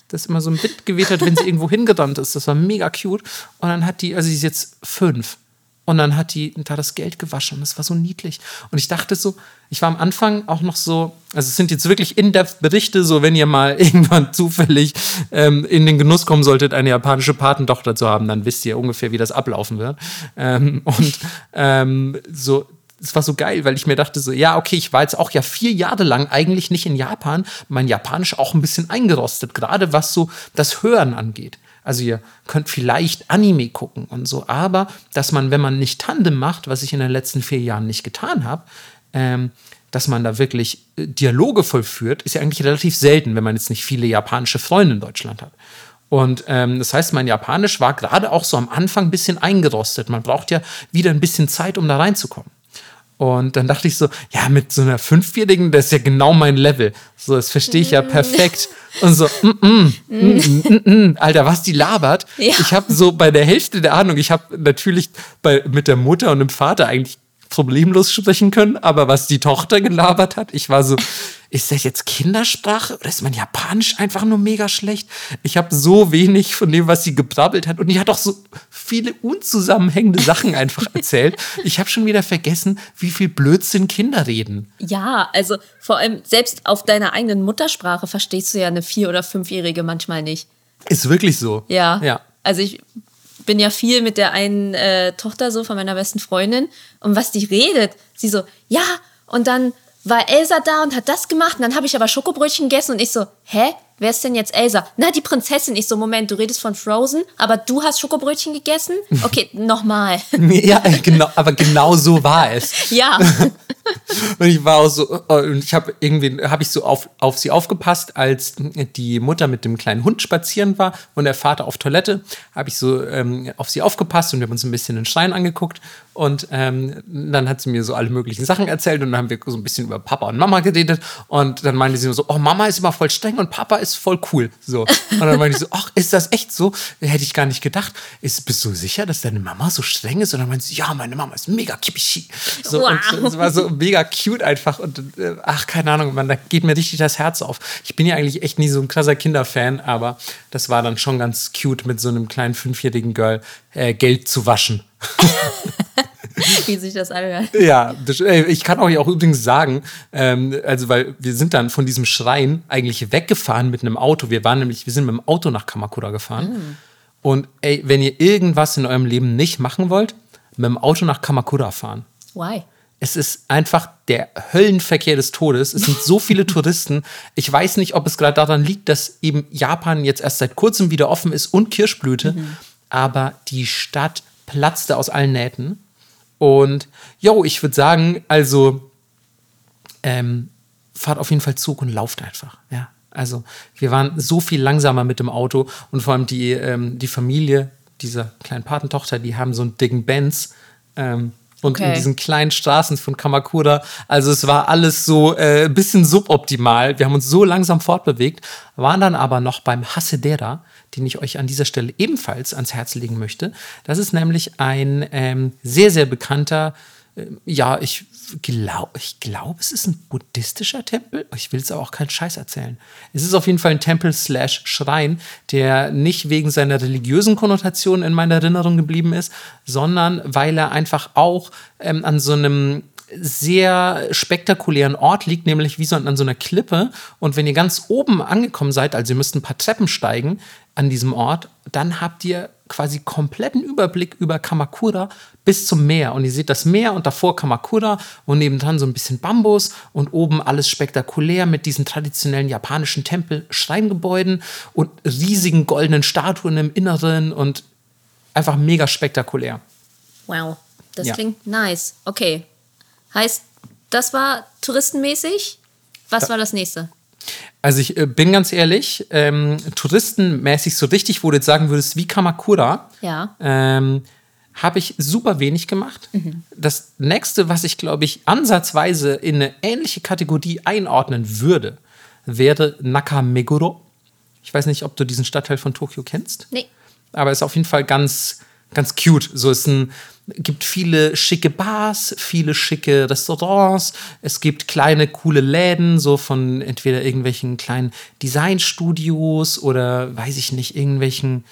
Speaker 2: Das immer so ein Wind geweht hat, wenn sie irgendwo hingerannt ist. Das war mega cute. Und dann hat die, also sie ist jetzt fünf. Und dann hat die da das Geld gewaschen. Und das war so niedlich. Und ich dachte so, ich war am Anfang auch noch so, also es sind jetzt wirklich In-Depth-Berichte, so wenn ihr mal irgendwann zufällig ähm, in den Genuss kommen solltet, eine japanische Patentochter zu haben, dann wisst ihr ungefähr, wie das ablaufen wird. Ähm, und ähm, so, es war so geil, weil ich mir dachte so, ja, okay, ich war jetzt auch ja vier Jahre lang eigentlich nicht in Japan, mein Japanisch auch ein bisschen eingerostet, gerade was so das Hören angeht. Also ihr könnt vielleicht Anime gucken und so, aber dass man, wenn man nicht Tandem macht, was ich in den letzten vier Jahren nicht getan habe, ähm, dass man da wirklich äh, Dialoge vollführt, ist ja eigentlich relativ selten, wenn man jetzt nicht viele japanische Freunde in Deutschland hat. Und ähm, das heißt, mein Japanisch war gerade auch so am Anfang ein bisschen eingerostet. Man braucht ja wieder ein bisschen Zeit, um da reinzukommen. Und dann dachte ich so, ja, mit so einer Fünfjährigen, das ist ja genau mein Level. So, das verstehe ich ja perfekt. Und so, mm, mm, mm, mm, mm, Alter, was die labert.
Speaker 1: Ja.
Speaker 2: Ich habe so bei der Hälfte der Ahnung, ich habe natürlich bei, mit der Mutter und dem Vater eigentlich problemlos sprechen können, aber was die Tochter gelabert hat, ich war so, ist das jetzt Kindersprache oder ist mein Japanisch einfach nur mega schlecht? Ich habe so wenig von dem, was sie gebrabbelt hat und die hat auch so viele unzusammenhängende Sachen einfach erzählt. Ich habe schon wieder vergessen, wie viel Blödsinn Kinder reden.
Speaker 1: Ja, also vor allem selbst auf deiner eigenen Muttersprache verstehst du ja eine vier- oder fünfjährige manchmal nicht.
Speaker 2: Ist wirklich so.
Speaker 1: Ja.
Speaker 2: Ja.
Speaker 1: Also ich bin ja viel mit der einen äh, Tochter so von meiner besten Freundin und was die redet, sie so, ja, und dann war Elsa da und hat das gemacht und dann habe ich aber Schokobrötchen gegessen und ich so, hä? Wer ist denn jetzt Elsa? Na, die Prinzessin. Ich so, Moment, du redest von Frozen, aber du hast Schokobrötchen gegessen? Okay, nochmal.
Speaker 2: Ja, genau, aber genau so war es.
Speaker 1: ja.
Speaker 2: Und ich war auch so, äh, und ich habe irgendwie, habe ich so auf, auf sie aufgepasst, als die Mutter mit dem kleinen Hund spazieren war und der Vater auf Toilette, habe ich so ähm, auf sie aufgepasst und wir haben uns ein bisschen den Schrein angeguckt und ähm, dann hat sie mir so alle möglichen Sachen erzählt und dann haben wir so ein bisschen über Papa und Mama geredet und dann meinte sie nur so, oh, Mama ist immer voll streng und Papa ist voll cool. So. Und dann meinte ich so, ach, ist das echt so? Hätte ich gar nicht gedacht. Ist, bist du sicher, dass deine Mama so streng ist? Und dann meinte sie, ja, meine Mama ist mega kippischi. So,
Speaker 1: Wow.
Speaker 2: und es war so mega cute einfach und äh, ach, keine Ahnung, man, da geht mir richtig das Herz auf. Ich bin ja eigentlich echt nie so ein krasser Kinderfan, aber das war dann schon ganz cute, mit so einem kleinen fünfjährigen Girl äh, Geld zu waschen.
Speaker 1: Wie sich das anhört.
Speaker 2: Ja, ey, ich kann euch auch übrigens sagen, ähm, also weil wir sind dann von diesem Schrein eigentlich weggefahren mit einem Auto. Wir waren nämlich, wir sind mit dem Auto nach Kamakura gefahren. Und ey, wenn ihr irgendwas in eurem Leben nicht machen wollt, mit dem Auto nach Kamakura fahren.
Speaker 1: Why?
Speaker 2: Es ist einfach der Höllenverkehr des Todes. Es sind so viele Touristen. Ich weiß nicht, ob es gerade daran liegt, dass eben Japan jetzt erst seit kurzem wieder offen ist und Kirschblüte, aber die Stadt platzte aus allen Nähten. Und jo, ich würde sagen, also ähm, fahrt auf jeden Fall Zug und lauft einfach. Ja, also wir waren so viel langsamer mit dem Auto und vor allem die, ähm, die Familie dieser kleinen Patentochter, die haben so einen dicken Benz. Ähm, und
Speaker 1: Okay.
Speaker 2: in diesen kleinen Straßen von Kamakura. Also es war alles so äh, ein bisschen suboptimal. Wir haben uns so langsam fortbewegt, waren dann aber noch beim Hasedera, den ich euch an dieser Stelle ebenfalls ans Herz legen möchte. Das ist nämlich ein ähm, sehr, sehr bekannter ja, ich glaube, ich glaube, es ist ein buddhistischer Tempel. Ich will jetzt aber auch keinen Scheiß erzählen. Es ist auf jeden Fall ein Tempel slash Schrein, der nicht wegen seiner religiösen Konnotation in meiner Erinnerung geblieben ist, sondern weil er einfach auch ähm, an so einem sehr spektakulären Ort liegt, nämlich wie so an so einer Klippe. Und wenn ihr ganz oben angekommen seid, also ihr müsst ein paar Treppen steigen an diesem Ort, dann habt ihr quasi kompletten Überblick über Kamakura bis zum Meer. Und ihr seht das Meer und davor Kamakura und nebendran so ein bisschen Bambus und oben alles spektakulär mit diesen traditionellen japanischen Tempel-Schreingebäuden und riesigen goldenen Statuen im Inneren und einfach mega spektakulär.
Speaker 1: Wow, das
Speaker 2: Ja.
Speaker 1: klingt nice. Okay. Heißt, das war touristenmäßig. Was war das nächste?
Speaker 2: Also ich äh, bin ganz ehrlich, ähm, touristenmäßig so richtig, wo du jetzt sagen würdest, wie Kamakura,
Speaker 1: Ja.
Speaker 2: ähm, habe ich super wenig gemacht. Das nächste, was ich glaube ich ansatzweise in eine ähnliche Kategorie einordnen würde, wäre Nakameguro. Ich weiß nicht, ob du diesen Stadtteil von Tokio kennst.
Speaker 1: Nee.
Speaker 2: Aber ist auf jeden Fall ganz, ganz cute. So ist ein, gibt viele schicke Bars, viele schicke Restaurants. Es gibt kleine, coole Läden, so von entweder irgendwelchen kleinen Designstudios oder weiß ich nicht, irgendwelchen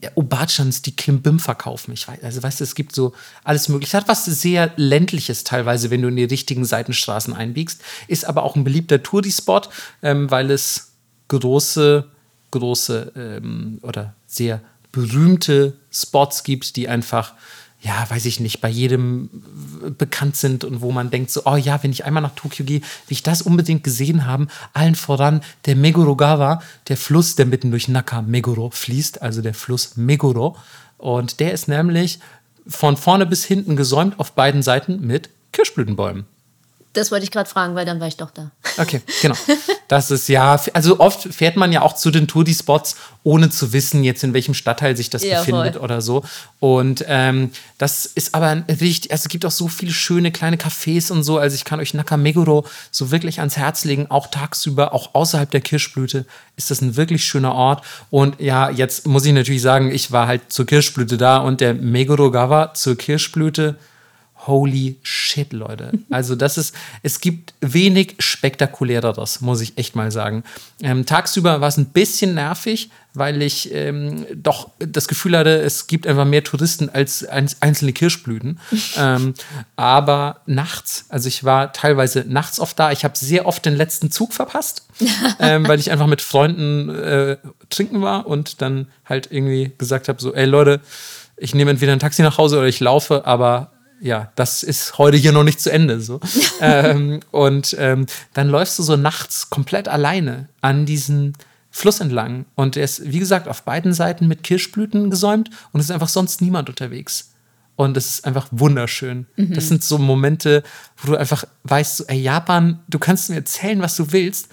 Speaker 2: ja, Obachans, die Klimbim verkaufen. Ich weiß, also weißt du, es gibt so alles mögliche. Es hat was sehr ländliches teilweise, wenn du in die richtigen Seitenstraßen einbiegst. Ist aber auch ein beliebter Touri-Spot, ähm, weil es große, große ähm, oder sehr berühmte Spots gibt, die einfach, ja, weiß ich nicht, bei jedem bekannt sind und wo man denkt so, oh ja, wenn ich einmal nach Tokio gehe, will ich das unbedingt gesehen haben. Allen voran der Meguro-gawa, der Fluss, der mitten durch Nakameguro fließt, also der Fluss Meguro. Und der ist nämlich von vorne bis hinten gesäumt auf beiden Seiten mit Kirschblütenbäumen.
Speaker 1: Das wollte ich gerade fragen, weil dann war ich doch da.
Speaker 2: Okay, genau. Das ist ja, also oft fährt man ja auch zu den Touri-Spots, ohne zu wissen, jetzt in welchem Stadtteil sich das
Speaker 1: Ja,
Speaker 2: befindet
Speaker 1: voll.
Speaker 2: oder so. Und ähm, das ist aber richtig, also es gibt auch so viele schöne kleine Cafés und so. Also ich kann euch Nakameguro so wirklich ans Herz legen, auch tagsüber, auch außerhalb der Kirschblüte ist das ein wirklich schöner Ort. Und ja, jetzt muss ich natürlich sagen, ich war halt zur Kirschblüte da und der Meguro-gawa zur Kirschblüte Holy shit, Leute. Also, das ist, es gibt wenig spektakuläreres, muss ich echt mal sagen. Ähm, tagsüber war es ein bisschen nervig, weil ich ähm, doch das Gefühl hatte, es gibt einfach mehr Touristen als ein- einzelne Kirschblüten. ähm, aber nachts, also ich war teilweise nachts oft da. Ich habe sehr oft den letzten Zug verpasst, ähm, weil ich einfach mit Freunden äh, trinken war und dann halt irgendwie gesagt habe: so, ey Leute, ich nehme entweder ein Taxi nach Hause oder ich laufe, aber ja, das ist heute hier noch nicht zu Ende. So. ähm, und ähm, dann läufst du so nachts komplett alleine an diesen Fluss entlang. Und er ist, wie gesagt, auf beiden Seiten mit Kirschblüten gesäumt und es ist einfach sonst niemand unterwegs. Und es ist einfach wunderschön. Das sind so Momente, wo du einfach weißt, so, ey, Japan, du kannst mir erzählen, was du willst,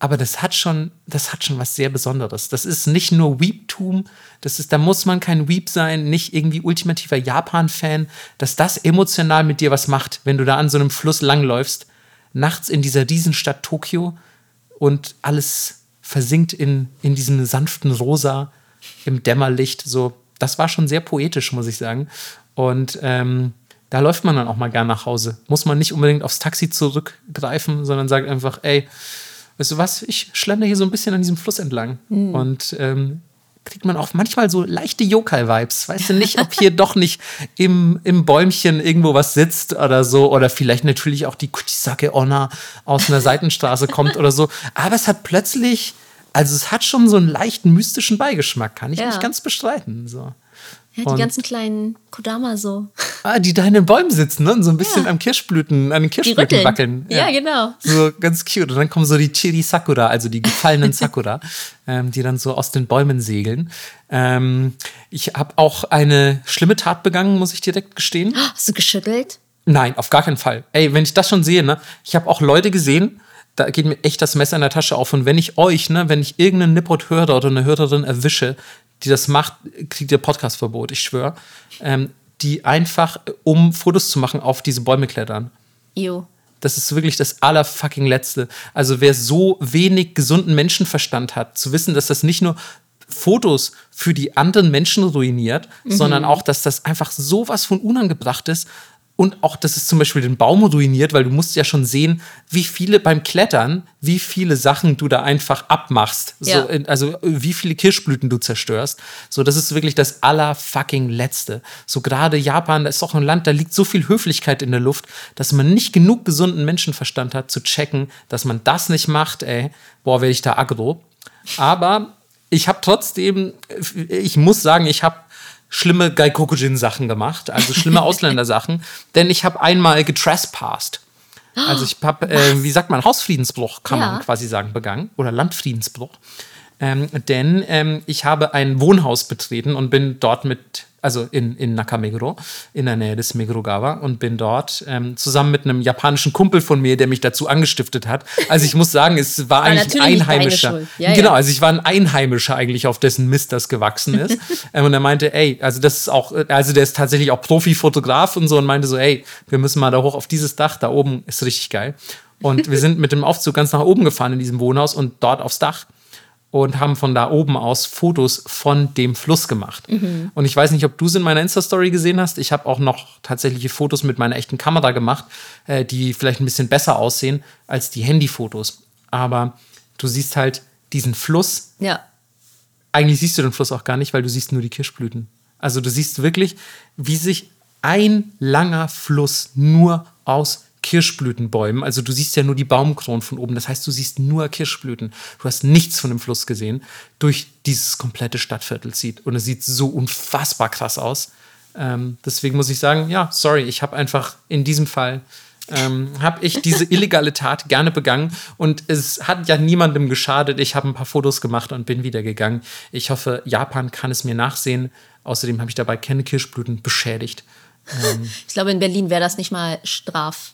Speaker 2: aber das hat schon, das hat schon was sehr Besonderes. Das ist nicht nur Weeptum, das ist, da muss man kein Weep sein, nicht irgendwie ultimativer Japan-Fan, dass das emotional mit dir was macht, wenn du da an so einem Fluss langläufst, nachts in dieser Riesenstadt Tokio und alles versinkt in, in diesem sanften Rosa im Dämmerlicht. So, das war schon sehr poetisch, muss ich sagen. Und ähm, da läuft man dann auch mal gern nach Hause. Muss man nicht unbedingt aufs Taxi zurückgreifen, sondern sagt einfach, ey, weißt du was, ich schlender hier so ein bisschen an diesem Fluss entlang. Und ähm, kriegt man auch manchmal so leichte Yokai-Vibes. Weißt du nicht, ob hier doch nicht im, im Bäumchen irgendwo was sitzt oder so. Oder vielleicht natürlich auch die Kuchisake Onna aus einer Seitenstraße kommt oder so. Aber es hat plötzlich, also es hat schon so einen leichten mystischen Beigeschmack, kann ich
Speaker 1: Ja.
Speaker 2: nicht ganz bestreiten. So.
Speaker 1: Ja,
Speaker 2: Und-
Speaker 1: die ganzen kleinen Kodama so.
Speaker 2: Ah, die da in den Bäumen sitzen ne? und so ein bisschen
Speaker 1: Ja.
Speaker 2: am Kirschblüten, an den Kirschblüten wackeln.
Speaker 1: Ja, genau.
Speaker 2: So ganz cute. Und dann kommen so die Chiri Sakura, also die gefallenen Sakura, ähm, die dann so aus den Bäumen segeln. Ähm, ich habe auch eine schlimme Tat begangen, muss ich direkt gestehen.
Speaker 1: Hast du geschüttelt?
Speaker 2: Nein, auf gar keinen Fall. Ey, wenn ich das schon sehe, ne, ich habe auch Leute gesehen, da geht mir echt das Messer in der Tasche auf. Und wenn ich euch, ne, wenn ich irgendeinen Nippot-Hörer oder eine Hörerin erwische, die das macht, kriegt ihr Podcast-Verbot, ich schwöre. Ähm, die einfach, um Fotos zu machen, auf diese Bäume klettern.
Speaker 1: Jo.
Speaker 2: Das ist wirklich das allerfucking Letzte. Also wer so wenig gesunden Menschenverstand hat, zu wissen, dass das nicht nur Fotos für die anderen Menschen ruiniert, mhm. sondern auch, dass das einfach sowas von unangebracht ist, und auch, dass es zum Beispiel den Baum ruiniert, weil du musst ja schon sehen, wie viele beim Klettern, wie viele Sachen du da einfach abmachst. Ja. So, also wie viele Kirschblüten du zerstörst. So, das ist wirklich das allerfucking Letzte. So gerade Japan, da ist auch ein Land, da liegt so viel Höflichkeit in der Luft, dass man nicht genug gesunden Menschenverstand hat, zu checken, dass man das nicht macht, ey, boah, werde ich da aggro. Aber ich habe trotzdem, ich muss sagen, ich habe schlimme Gaikokujin-Sachen gemacht, also schlimme Ausländersachen, denn ich habe einmal getrespassed. Also ich habe, äh, wie sagt man, Hausfriedensbruch, kann ja. man quasi sagen, begangen oder Landfriedensbruch. Ähm, denn ähm, ich habe ein Wohnhaus betreten und bin dort mit also in, in Nakameguro, in der Nähe des Megurogawa und bin dort ähm, zusammen mit einem japanischen Kumpel von mir, der mich dazu angestiftet hat. Also ich muss sagen, es war, war eigentlich ein Einheimischer. Ja, genau, ja. also ich war ein Einheimischer eigentlich, auf dessen Mist das gewachsen ist. ähm, und er meinte, ey, also das ist auch, also der ist tatsächlich auch Profi-Fotograf und so und meinte so, ey, wir müssen mal da hoch auf dieses Dach, da oben ist richtig geil. Und wir sind mit dem Aufzug ganz nach oben gefahren in diesem Wohnhaus und dort aufs Dach und haben von da oben aus Fotos von dem Fluss gemacht. Mhm. Und ich weiß nicht, ob du es in meiner Insta-Story gesehen hast. Ich habe auch noch tatsächliche Fotos mit meiner echten Kamera gemacht, äh, die vielleicht ein bisschen besser aussehen als die Handyfotos. Aber du siehst halt diesen Fluss.
Speaker 1: Ja.
Speaker 2: Eigentlich siehst du den Fluss auch gar nicht, weil du siehst nur die Kirschblüten. Also du siehst wirklich, wie sich ein langer Fluss nur aus Kirschblütenbäumen. Also du siehst ja nur die Baumkronen von oben. Das heißt, du siehst nur Kirschblüten. Du hast nichts von dem Fluss gesehen, durch dieses komplette Stadtviertel zieht. Und es sieht so unfassbar krass aus. Ähm, deswegen muss ich sagen, ja, sorry, ich habe einfach in diesem Fall ähm, habe ich diese illegale Tat gerne begangen und es hat ja niemandem geschadet. Ich habe ein paar Fotos gemacht und bin wieder gegangen. Ich hoffe, Japan kann es mir nachsehen. Außerdem habe ich dabei keine Kirschblüten beschädigt.
Speaker 1: Ähm, ich glaube, in Berlin wäre das nicht mal straf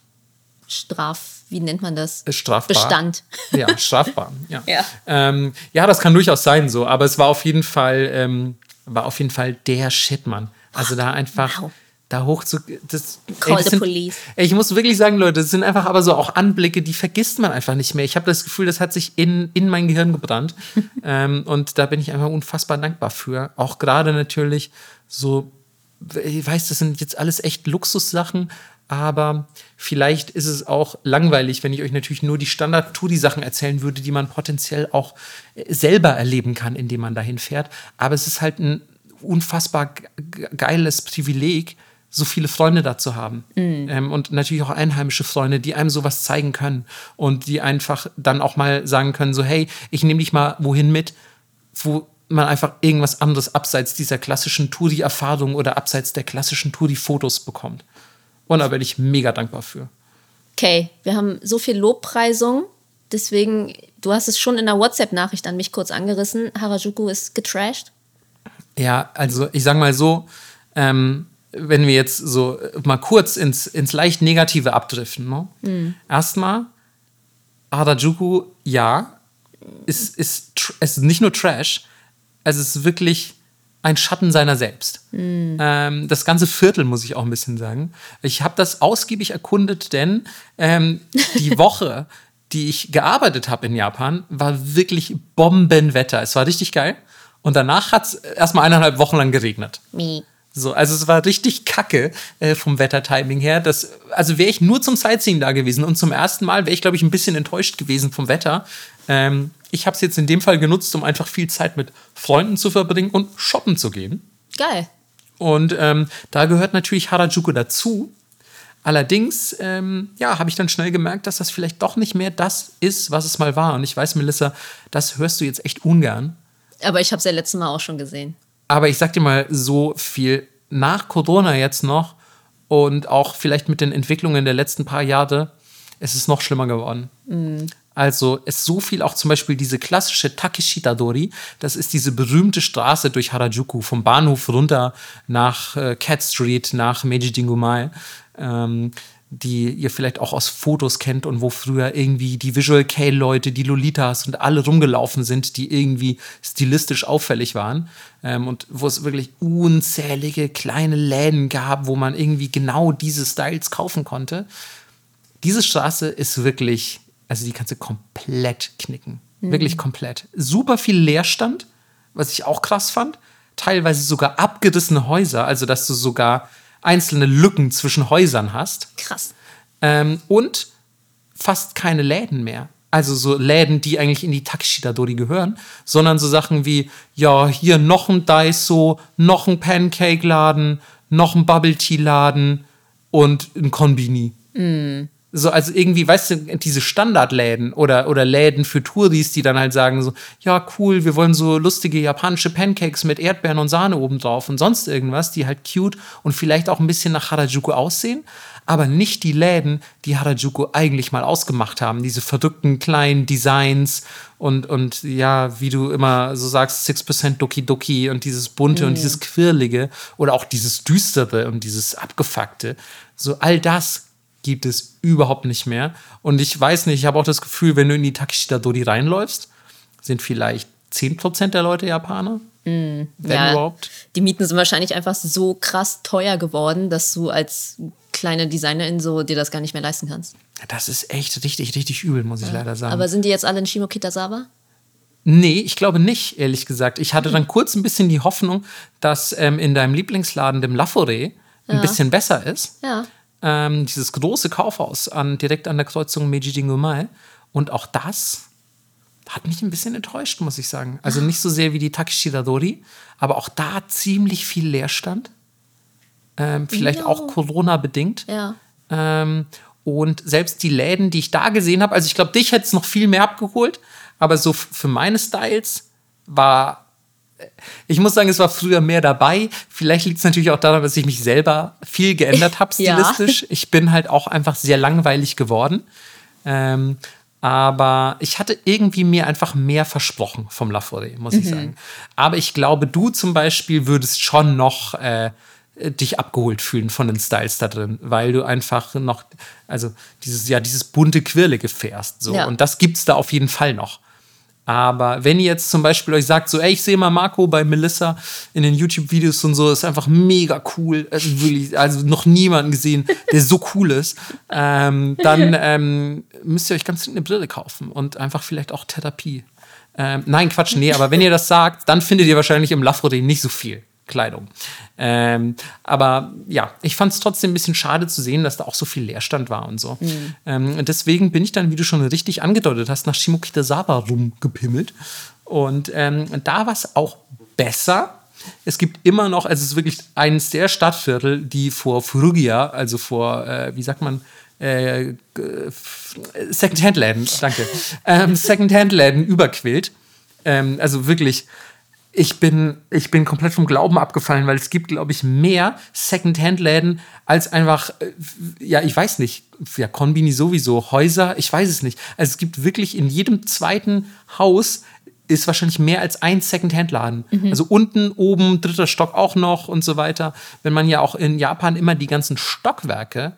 Speaker 1: Straf, wie nennt man das?
Speaker 2: Strafbar.
Speaker 1: Bestand.
Speaker 2: Ja, strafbar. Ja.
Speaker 1: ja.
Speaker 2: Ähm, ja, das kann durchaus sein so, aber es war auf jeden Fall, ähm, war auf jeden Fall der Shit, Mann. Also da einfach. Wow. Da hoch zu. Das,
Speaker 1: Call ey, das the sind, police.
Speaker 2: Ey, ich muss wirklich sagen, Leute, das sind einfach aber so auch Anblicke, die vergisst man einfach nicht mehr. Ich habe das Gefühl, das hat sich in, in mein Gehirn gebrannt. ähm, und da bin ich einfach unfassbar dankbar für. Auch gerade natürlich so, ich weiß, das sind jetzt alles echt Luxussachen, aber vielleicht ist es auch langweilig, wenn ich euch natürlich nur die Standard-Touri-Sachen erzählen würde, die man potenziell auch äh, selber erleben kann, indem man dahin fährt. Aber es ist halt ein unfassbar geiles Privileg, so viele Freunde da zu haben. Mhm. Ähm, und natürlich auch einheimische Freunde, die einem sowas zeigen können und die einfach dann auch mal sagen können, so hey, ich nehme dich mal wohin mit, wo man einfach irgendwas anderes abseits dieser klassischen Touri-Erfahrung oder abseits der klassischen Touri-Fotos bekommt. Und da bin ich mega dankbar für.
Speaker 1: Okay, wir haben so viel Lobpreisung. Deswegen, du hast es schon in der WhatsApp-Nachricht an mich kurz angerissen. Harajuku ist getrashed.
Speaker 2: Ja, also ich sag mal so, ähm, wenn wir jetzt so mal kurz ins, ins leicht Negative abdriften. Ne? Mhm. Erstmal, Harajuku, ja, ist, ist, ist nicht nur Trash, es ist wirklich ein Schatten seiner selbst. Mhm. Ähm, das ganze Viertel, muss ich auch ein bisschen sagen. Ich habe das ausgiebig erkundet, denn ähm, die Woche, die ich gearbeitet habe in Japan, war wirklich Bombenwetter. Es war richtig geil. Und danach hat es erstmal eineinhalb Wochen lang geregnet.
Speaker 1: Mie.
Speaker 2: So, also es war richtig kacke äh, vom Wettertiming her. Das, also wäre ich nur zum Sightseeing da gewesen und zum ersten Mal wäre ich, glaube ich, ein bisschen enttäuscht gewesen vom Wetter. Ähm, ich habe es jetzt in dem Fall genutzt, um einfach viel Zeit mit Freunden zu verbringen und shoppen zu gehen.
Speaker 1: Geil.
Speaker 2: Und ähm, da gehört natürlich Harajuku dazu. Allerdings, ähm, ja, habe ich dann schnell gemerkt, dass das vielleicht doch nicht mehr das ist, was es mal war. Und ich weiß, Melissa, das hörst du jetzt echt ungern.
Speaker 1: Aber ich habe es ja letztes Mal auch schon gesehen.
Speaker 2: Aber ich sag dir mal so viel nach Corona jetzt noch und auch vielleicht mit den Entwicklungen der letzten paar Jahre, es ist noch schlimmer geworden. Mhm. Also es so viel auch zum Beispiel diese klassische Takeshita-Dori, das ist diese berühmte Straße durch Harajuku, vom Bahnhof runter nach äh, Cat Street, nach Meiji Jingumae. Ähm, die ihr vielleicht auch aus Fotos kennt und wo früher irgendwie die Visual K-Leute, die Lolitas und alle rumgelaufen sind, die irgendwie stilistisch auffällig waren. Ähm, und wo es wirklich unzählige kleine Läden gab, wo man irgendwie genau diese Styles kaufen konnte. Diese Straße ist wirklich, also die kannst du komplett knicken. Mhm. Wirklich komplett. Super viel Leerstand, was ich auch krass fand. Teilweise sogar abgerissene Häuser, also dass du sogar einzelne Lücken zwischen Häusern hast.
Speaker 1: Krass.
Speaker 2: Ähm, und fast keine Läden mehr. Also so Läden, die eigentlich in die Takeshita-Dori gehören, sondern so Sachen wie, ja, hier noch ein Daiso, noch ein Pancake-Laden, noch ein Bubble-Tea-Laden und ein Konbini. Mm. So, also irgendwie, weißt du, diese Standardläden oder, oder Läden für Touris, die dann halt sagen so, ja, cool, wir wollen so lustige japanische Pancakes mit Erdbeeren und Sahne obendrauf und sonst irgendwas, die halt cute und vielleicht auch ein bisschen nach Harajuku aussehen, aber nicht die Läden, die Harajuku eigentlich mal ausgemacht haben. Diese verrückten kleinen Designs und, und ja, wie du immer so sagst, 6% Doki Doki und dieses bunte mm. und mhm. dieses quirlige oder auch dieses düstere und dieses abgefuckte. So all das gibt es überhaupt nicht mehr. Und ich weiß nicht, ich habe auch das Gefühl, wenn du in die Takeshita-Dori reinläufst, sind vielleicht 10% der Leute Japaner. Mm,
Speaker 1: wenn ja, überhaupt. Die Mieten sind wahrscheinlich einfach so krass teuer geworden, dass du als kleine Designerin so dir das gar nicht mehr leisten kannst.
Speaker 2: Das ist echt richtig, richtig übel, muss ich ja. leider sagen.
Speaker 1: Aber sind die jetzt alle in Shimokitazawa?
Speaker 2: Nee, ich glaube nicht, ehrlich gesagt. Ich hatte dann kurz ein bisschen die Hoffnung, dass ähm, in deinem Lieblingsladen, dem Lafore, ein ja. bisschen besser ist.
Speaker 1: Ja
Speaker 2: ähm, dieses große Kaufhaus an, direkt an der Kreuzung Meiji Jingumae. Und auch das hat mich ein bisschen enttäuscht, muss ich sagen. Also nicht so sehr wie die Takeshita Dori, aber auch da ziemlich viel Leerstand. Ähm, vielleicht no. auch Corona-bedingt.
Speaker 1: Ja.
Speaker 2: Ähm, und selbst die Läden, die ich da gesehen habe, also ich glaube, dich hätte es noch viel mehr abgeholt, aber so für meine Styles war ich muss sagen, es war früher mehr dabei. Vielleicht liegt es natürlich auch daran, dass ich mich selber viel geändert habe stilistisch. Ja. Ich bin halt auch einfach sehr langweilig geworden. Ähm, aber ich hatte irgendwie mir einfach mehr versprochen vom La Forêt, muss mhm. ich sagen. Aber ich glaube, du zum Beispiel würdest schon noch äh, dich abgeholt fühlen von den Styles da drin, weil du einfach noch, also dieses, ja, dieses bunte Quirlige fährst. So. Ja. Und das gibt es da auf jeden Fall noch. Aber wenn ihr jetzt zum Beispiel euch sagt, so, ey, ich sehe mal Marco bei Melissa in den YouTube-Videos und so, ist einfach mega cool. Also wirklich, also noch niemanden gesehen, der so cool ist. Ähm, dann ähm, müsst ihr euch ganz eine Brille kaufen und einfach vielleicht auch Therapie. Ähm, nein, Quatsch, nee, aber wenn ihr das sagt, dann findet ihr wahrscheinlich im Lafrode nicht so viel. Kleidung. Ähm, aber ja, ich fand es trotzdem ein bisschen schade zu sehen, dass da auch so viel Leerstand war und so. Mhm. Ähm, deswegen bin ich dann, wie du schon richtig angedeutet hast, nach Shimokitazawa rumgepimmelt. Und ähm, da war es auch besser. Es gibt immer noch, also es ist wirklich eines der Stadtviertel, die vor Furugia, also vor, äh, wie sagt man, äh, Second-Hand-Läden, danke, ähm, Second-Hand-Läden überquillt. Ähm, also wirklich ich bin, ich bin komplett vom Glauben abgefallen, weil es gibt, glaube ich, mehr Second-Hand-Läden als einfach, äh, ja, ich weiß nicht, ja, Konbini sowieso, Häuser, ich weiß es nicht. Also es gibt wirklich in jedem zweiten Haus ist wahrscheinlich mehr als ein Second-Hand-Laden. Mhm. Also unten, oben, dritter Stock auch noch und so weiter. Wenn man ja auch in Japan immer die ganzen Stockwerke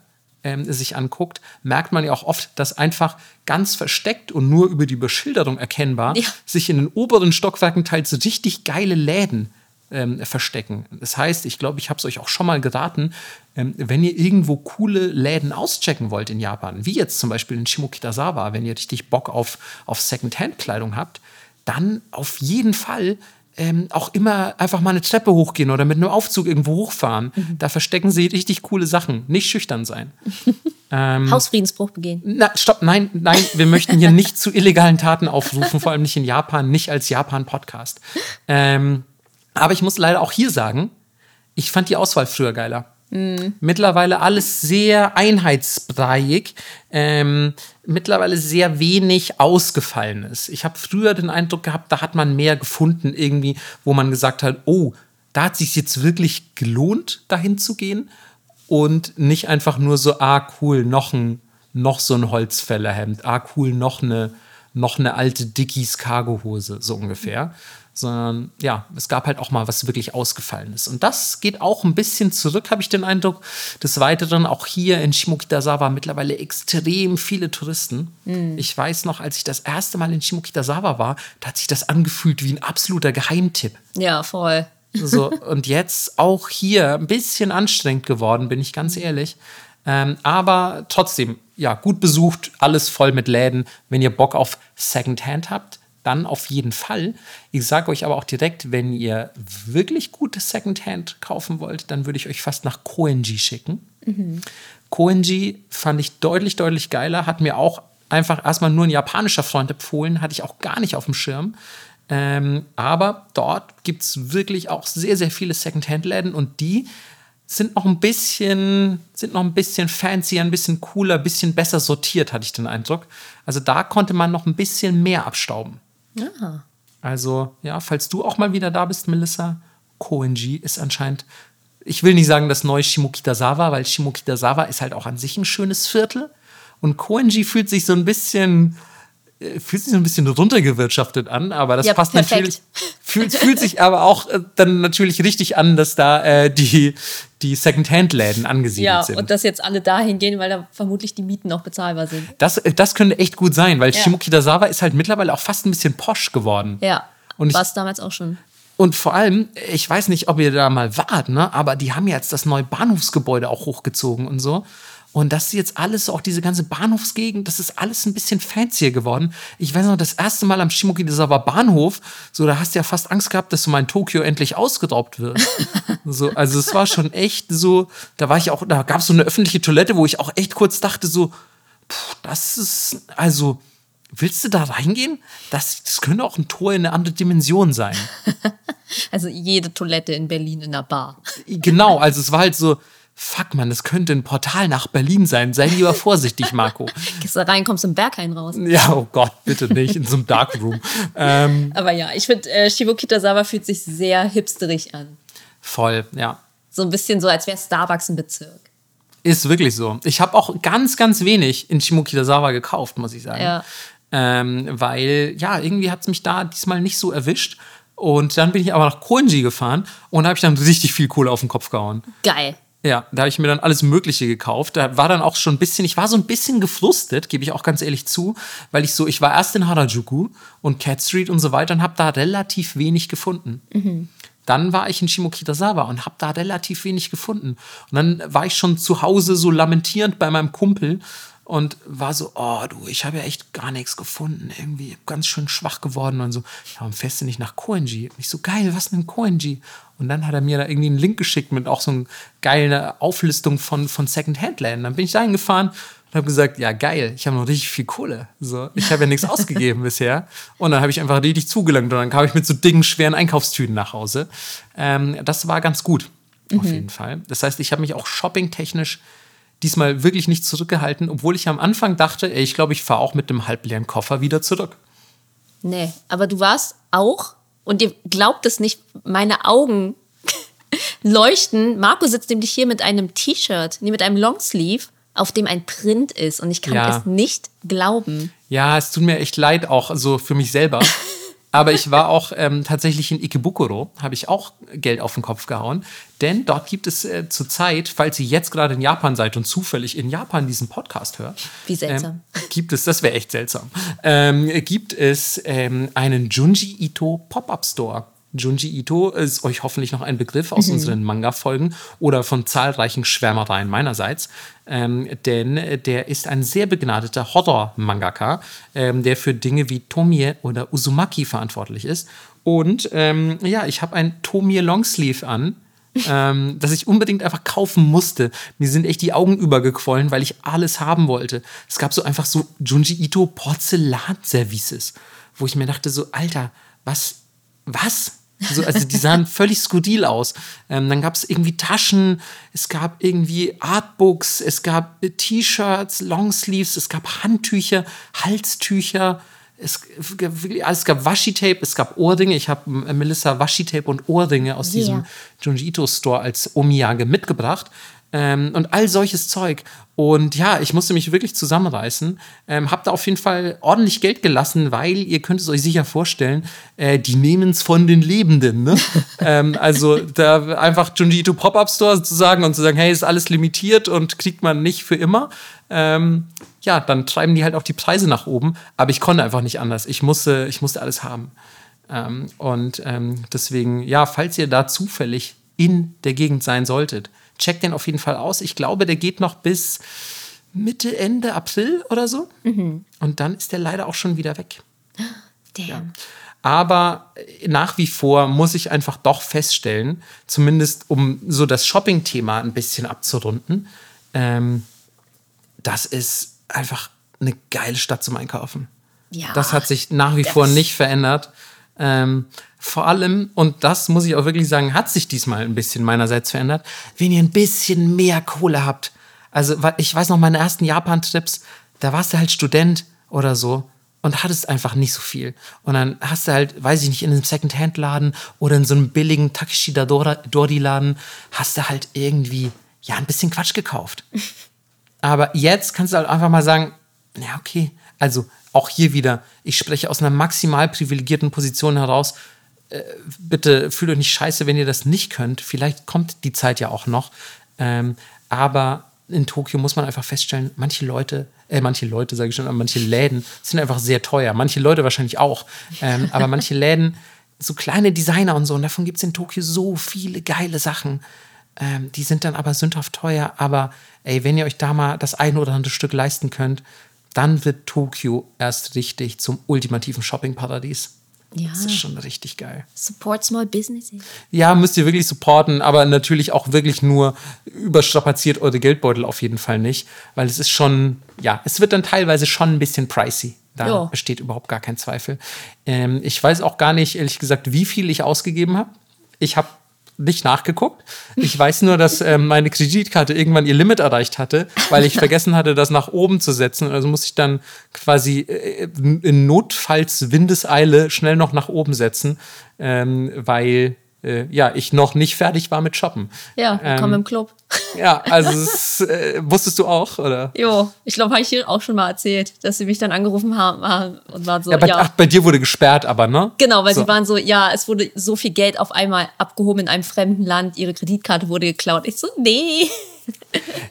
Speaker 2: ähm, sich anguckt, merkt man ja auch oft, dass einfach ganz versteckt und nur über die Beschilderung erkennbar ja. sich in den oberen Stockwerken teils richtig geile Läden ähm, verstecken. Das heißt, ich glaube, ich habe es euch auch schon mal geraten, ähm, wenn ihr irgendwo coole Läden auschecken wollt in Japan, wie jetzt zum Beispiel in Shimokitazawa, wenn ihr richtig Bock auf, auf Second-Hand-Kleidung habt, dann auf jeden Fall ähm, auch immer einfach mal eine Treppe hochgehen oder mit einem Aufzug irgendwo hochfahren. Mhm. Da verstecken sie richtig coole Sachen. Nicht schüchtern sein.
Speaker 1: ähm, Hausfriedensbruch begehen.
Speaker 2: Na, stopp, nein, nein, wir möchten hier nicht zu illegalen Taten aufrufen, vor allem nicht in Japan, nicht als Japan-Podcast. Ähm, aber ich muss leider auch hier sagen, ich fand die Auswahl früher geiler. Mittlerweile alles sehr einheitsbreiig, ähm, mittlerweile sehr wenig ausgefallen ist. Ich habe früher den Eindruck gehabt, da hat man mehr gefunden, irgendwie, wo man gesagt hat, oh, da hat sich jetzt wirklich gelohnt, dahin zu gehen. Und nicht einfach nur so, ah, cool, noch ein, noch so ein Holzfällerhemd, ah, cool, noch eine, noch eine alte Dickies Cargohose, so ungefähr. Sondern ja, es gab halt auch mal was wirklich Ausgefallenes. Und das geht auch ein bisschen zurück, habe ich den Eindruck. Des Weiteren auch hier in Shimokitazawa mittlerweile extrem viele Touristen. Mhm. Ich weiß noch, als ich das erste Mal in Shimokitazawa war, da hat sich das angefühlt wie ein absoluter Geheimtipp.
Speaker 1: Ja, voll.
Speaker 2: So, und jetzt auch hier ein bisschen anstrengend geworden, bin ich ganz ehrlich. Ähm, aber trotzdem, ja, gut besucht, alles voll mit Läden. Wenn ihr Bock auf Secondhand habt, dann auf jeden Fall. Ich sage euch aber auch direkt, wenn ihr wirklich gutes Secondhand kaufen wollt, dann würde ich euch fast nach Koenji schicken. Mhm. Koenji fand ich deutlich, deutlich geiler. Hat mir auch einfach erstmal nur ein japanischer Freund empfohlen, hatte ich auch gar nicht auf dem Schirm. Ähm, aber dort gibt es wirklich auch sehr, sehr viele Secondhand-Läden und die sind noch ein bisschen, sind noch ein bisschen fancier, ein bisschen cooler, ein bisschen besser sortiert, hatte ich den Eindruck. Also da konnte man noch ein bisschen mehr abstauben.
Speaker 1: Ja.
Speaker 2: Also, ja, falls du auch mal wieder da bist, Melissa, Koenji ist anscheinend, ich will nicht sagen das neue Shimokitazawa, weil Shimokitazawa ist halt auch an sich ein schönes Viertel. Und Koenji fühlt sich so ein bisschen, fühlt sich so ein bisschen runtergewirtschaftet an, aber das ja, passt perfekt. natürlich. Fühlt, fühlt sich aber auch äh, dann natürlich richtig an, dass da äh, die, die Second-Hand-Läden angesiedelt ja, sind.
Speaker 1: Ja, und dass jetzt alle dahin gehen, weil da vermutlich die Mieten auch bezahlbar sind.
Speaker 2: Das, äh, das könnte echt gut sein, weil ja. Shimokitazawa ist halt mittlerweile auch fast ein bisschen posch geworden.
Speaker 1: Ja, war es damals auch schon.
Speaker 2: Und vor allem, ich weiß nicht, ob ihr da mal wart, ne? aber die haben jetzt das neue Bahnhofsgebäude auch hochgezogen und so. Und das ist jetzt alles, auch diese ganze Bahnhofsgegend, das ist alles ein bisschen fancier geworden. Ich weiß noch, das erste Mal am Shimokizawa Bahnhof, so, da hast du ja fast Angst gehabt, dass so mein Tokio endlich ausgeraubt wird. so, also es war schon echt so, da war ich auch, da gab es so eine öffentliche Toilette, wo ich auch echt kurz dachte, so, pff, das ist, also, willst du da reingehen? Das, das könnte auch ein Tor in eine andere Dimension sein.
Speaker 1: Also jede Toilette in Berlin in einer Bar.
Speaker 2: Genau, also es war halt so, fuck man, das könnte ein Portal nach Berlin sein. Sei lieber vorsichtig, Marco.
Speaker 1: Gehst da rein, kommst im Berghain raus.
Speaker 2: Ja, oh Gott, bitte nicht, in so einem Darkroom.
Speaker 1: ähm, Aber ja, ich finde, äh, Shibokitazawa fühlt sich sehr hipsterig an.
Speaker 2: Voll, ja.
Speaker 1: So ein bisschen so, als wäre Starbucks ein Bezirk.
Speaker 2: Ist wirklich so. Ich habe auch ganz, ganz wenig in Shimokitazawa gekauft, muss ich sagen.
Speaker 1: Ja.
Speaker 2: Ähm, weil, ja, irgendwie hat es mich da diesmal nicht so erwischt. Und dann bin ich aber nach Koenji gefahren und da habe ich dann richtig viel Kohle auf den Kopf gehauen.
Speaker 1: Geil.
Speaker 2: Ja, da habe ich mir dann alles Mögliche gekauft. Da war dann auch schon ein bisschen, ich war so ein bisschen gefrustet, gebe ich auch ganz ehrlich zu, weil ich so, ich war erst in Harajuku und Cat Street und so weiter und habe da relativ wenig gefunden. Mhm. Dann war ich in Shimokitazawa und habe da relativ wenig gefunden. Und dann war ich schon zu Hause so lamentierend bei meinem Kumpel und war so, oh du, ich habe ja echt gar nichts gefunden, irgendwie ganz schön schwach geworden und so. Ja, warum fährst du nicht nach Koenji? Und ich so, geil, was denn Koenji? Und dann hat er mir da irgendwie einen Link geschickt mit auch so einer geilen Auflistung von, von Second-Hand-Läden. Dann bin ich da hingefahren und habe gesagt, ja geil, ich habe noch richtig viel Kohle. So, ich habe ja nichts ausgegeben bisher. Und dann habe ich einfach richtig zugelangt und dann kam ich mit so dicken, schweren Einkaufstüten nach Hause. Ähm, das war ganz gut, mhm. auf jeden Fall. Das heißt, ich habe mich auch shoppingtechnisch diesmal wirklich nicht zurückgehalten, obwohl ich am Anfang dachte, ey, ich glaube, ich fahre auch mit einem halbleeren Koffer wieder zurück.
Speaker 1: Nee, aber du warst auch, und ihr glaubt es nicht, meine Augen leuchten. Marco sitzt nämlich hier mit einem T-Shirt, nee, mit einem Longsleeve, auf dem ein Print ist. Und ich kann ja. es nicht glauben.
Speaker 2: Ja, es tut mir echt leid, auch so für mich selber. Aber ich war auch ähm, tatsächlich in Ikebukuro, habe ich auch Geld auf den Kopf gehauen. Denn dort gibt es äh, zurzeit, falls ihr jetzt gerade in Japan seid und zufällig in Japan diesen Podcast hört,
Speaker 1: wie seltsam.
Speaker 2: Ähm, gibt es, das wäre echt seltsam, ähm, gibt es ähm, einen Junji Ito Pop-Up Store. Junji Ito ist euch hoffentlich noch ein Begriff aus mhm. unseren Manga-Folgen oder von zahlreichen Schwärmereien meinerseits. Ähm, denn der ist ein sehr begnadeter Horror-Mangaka, ähm, der für Dinge wie Tomie oder Uzumaki verantwortlich ist. Und ähm, ja, ich habe ein Tomie Longsleeve an. ähm, das ich unbedingt einfach kaufen musste. Mir sind echt die Augen übergequollen, weil ich alles haben wollte. Es gab so einfach so Junji Ito Porzellanservices, wo ich mir dachte so, Alter, was, was? So, also die sahen völlig skurril aus. Ähm, dann gab es irgendwie Taschen, es gab irgendwie Artbooks, es gab äh, T-Shirts, Longsleeves, es gab Handtücher, Halstücher, es, es gab Washi-Tape, es gab Ohrringe. Ich habe äh, Melissa Washi-Tape und Ohrringe aus yeah. diesem Junji Ito Store als Omiyage mitgebracht. Ähm, und all solches Zeug. Und ja, ich musste mich wirklich zusammenreißen. Ähm, hab da auf jeden Fall ordentlich Geld gelassen, weil ihr könnt es euch sicher vorstellen, äh, die nehmen es von den Lebenden. Ne? ähm, also da einfach Junjito Pop-Up Store zu sagen und zu sagen, hey, ist alles limitiert und kriegt man nicht für immer. Ähm, ja, dann treiben die halt auch die Preise nach oben. Aber ich konnte einfach nicht anders. Ich musste, ich musste alles haben. Ähm, und ähm, deswegen, ja, falls ihr da zufällig in der Gegend sein solltet, checkt den auf jeden Fall aus. Ich glaube, der geht noch bis Mitte, Ende April oder so. Mhm. Und dann ist der leider auch schon wieder weg. Damn. Ja. Aber nach wie vor muss ich einfach doch feststellen, zumindest um so das Shopping-Thema ein bisschen abzurunden, ähm, das ist einfach eine geile Stadt zum Einkaufen. Ja, das hat sich nach wie vor nicht verändert. Ähm, vor allem, und das muss ich auch wirklich sagen, hat sich diesmal ein bisschen meinerseits verändert, wenn ihr ein bisschen mehr Kohle habt. Also, ich weiß noch, meine ersten Japan-Trips, da warst du halt Student oder so und hattest einfach nicht so viel. Und dann hast du halt, weiß ich nicht, in einem Second-Hand-Laden oder in so einem billigen Takeshida Dori-Laden, hast du halt irgendwie, ja, ein bisschen Quatsch gekauft. Aber jetzt kannst du halt einfach mal sagen, ja, okay, also auch hier wieder, ich spreche aus einer maximal privilegierten Position heraus. Äh, bitte fühlt euch nicht scheiße, wenn ihr das nicht könnt. Vielleicht kommt die Zeit ja auch noch. Ähm, aber in Tokio muss man einfach feststellen, manche Leute, äh, manche Leute, sage ich schon, aber manche Läden sind einfach sehr teuer. Manche Leute wahrscheinlich auch. Ähm, aber manche Läden, so kleine Designer und so, und davon gibt es in Tokio so viele geile Sachen. Ähm, die sind dann aber sündhaft teuer. Aber ey, wenn ihr euch da mal das ein oder andere Stück leisten könnt, dann wird Tokio erst richtig zum ultimativen Shoppingparadies. Ja. Das ist schon richtig geil.
Speaker 1: Support Small Businesses.
Speaker 2: Ja, müsst ihr wirklich supporten, aber natürlich auch wirklich nur überstrapaziert eure Geldbeutel auf jeden Fall nicht, weil es ist schon, ja, es wird dann teilweise schon ein bisschen pricey. Da jo. besteht überhaupt gar kein Zweifel. Ähm, ich weiß auch gar nicht, ehrlich gesagt, wie viel ich ausgegeben habe. Ich habe nicht nachgeguckt. Ich weiß nur, dass ähm, meine Kreditkarte irgendwann ihr Limit erreicht hatte, weil ich vergessen hatte, das nach oben zu setzen. Also muss ich dann quasi äh, in Notfalls-Windeseile schnell noch nach oben setzen, ähm, weil äh, ja, ich noch nicht fertig war mit Shoppen.
Speaker 1: Ja, willkommen ähm, im Club.
Speaker 2: Ja, also das, äh, wusstest du auch, oder?
Speaker 1: Jo, ich glaube, habe ich hier auch schon mal erzählt, dass sie mich dann angerufen haben und waren so,
Speaker 2: ja, bei,
Speaker 1: ja.
Speaker 2: Ach, bei dir wurde gesperrt, aber, ne?
Speaker 1: Genau, weil so. sie waren so, ja, es wurde so viel Geld auf einmal abgehoben in einem fremden Land, ihre Kreditkarte wurde geklaut. Ich so, nee.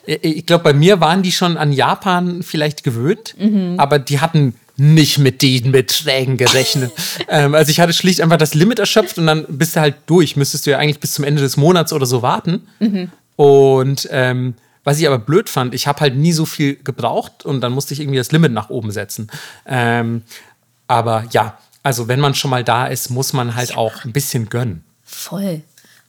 Speaker 2: Ich glaube, bei mir waren die schon an Japan vielleicht gewöhnt, mhm. aber die hatten nicht mit den Beträgen gerechnet. ähm, also ich hatte schlicht einfach das Limit erschöpft und dann bist du halt durch. Müsstest du ja eigentlich bis zum Ende des Monats oder so warten. Mhm. Und ähm, was ich aber blöd fand, ich habe halt nie so viel gebraucht und dann musste ich irgendwie das Limit nach oben setzen. Ähm, aber ja, also wenn man schon mal da ist, muss man halt ja. auch ein bisschen gönnen.
Speaker 1: Voll.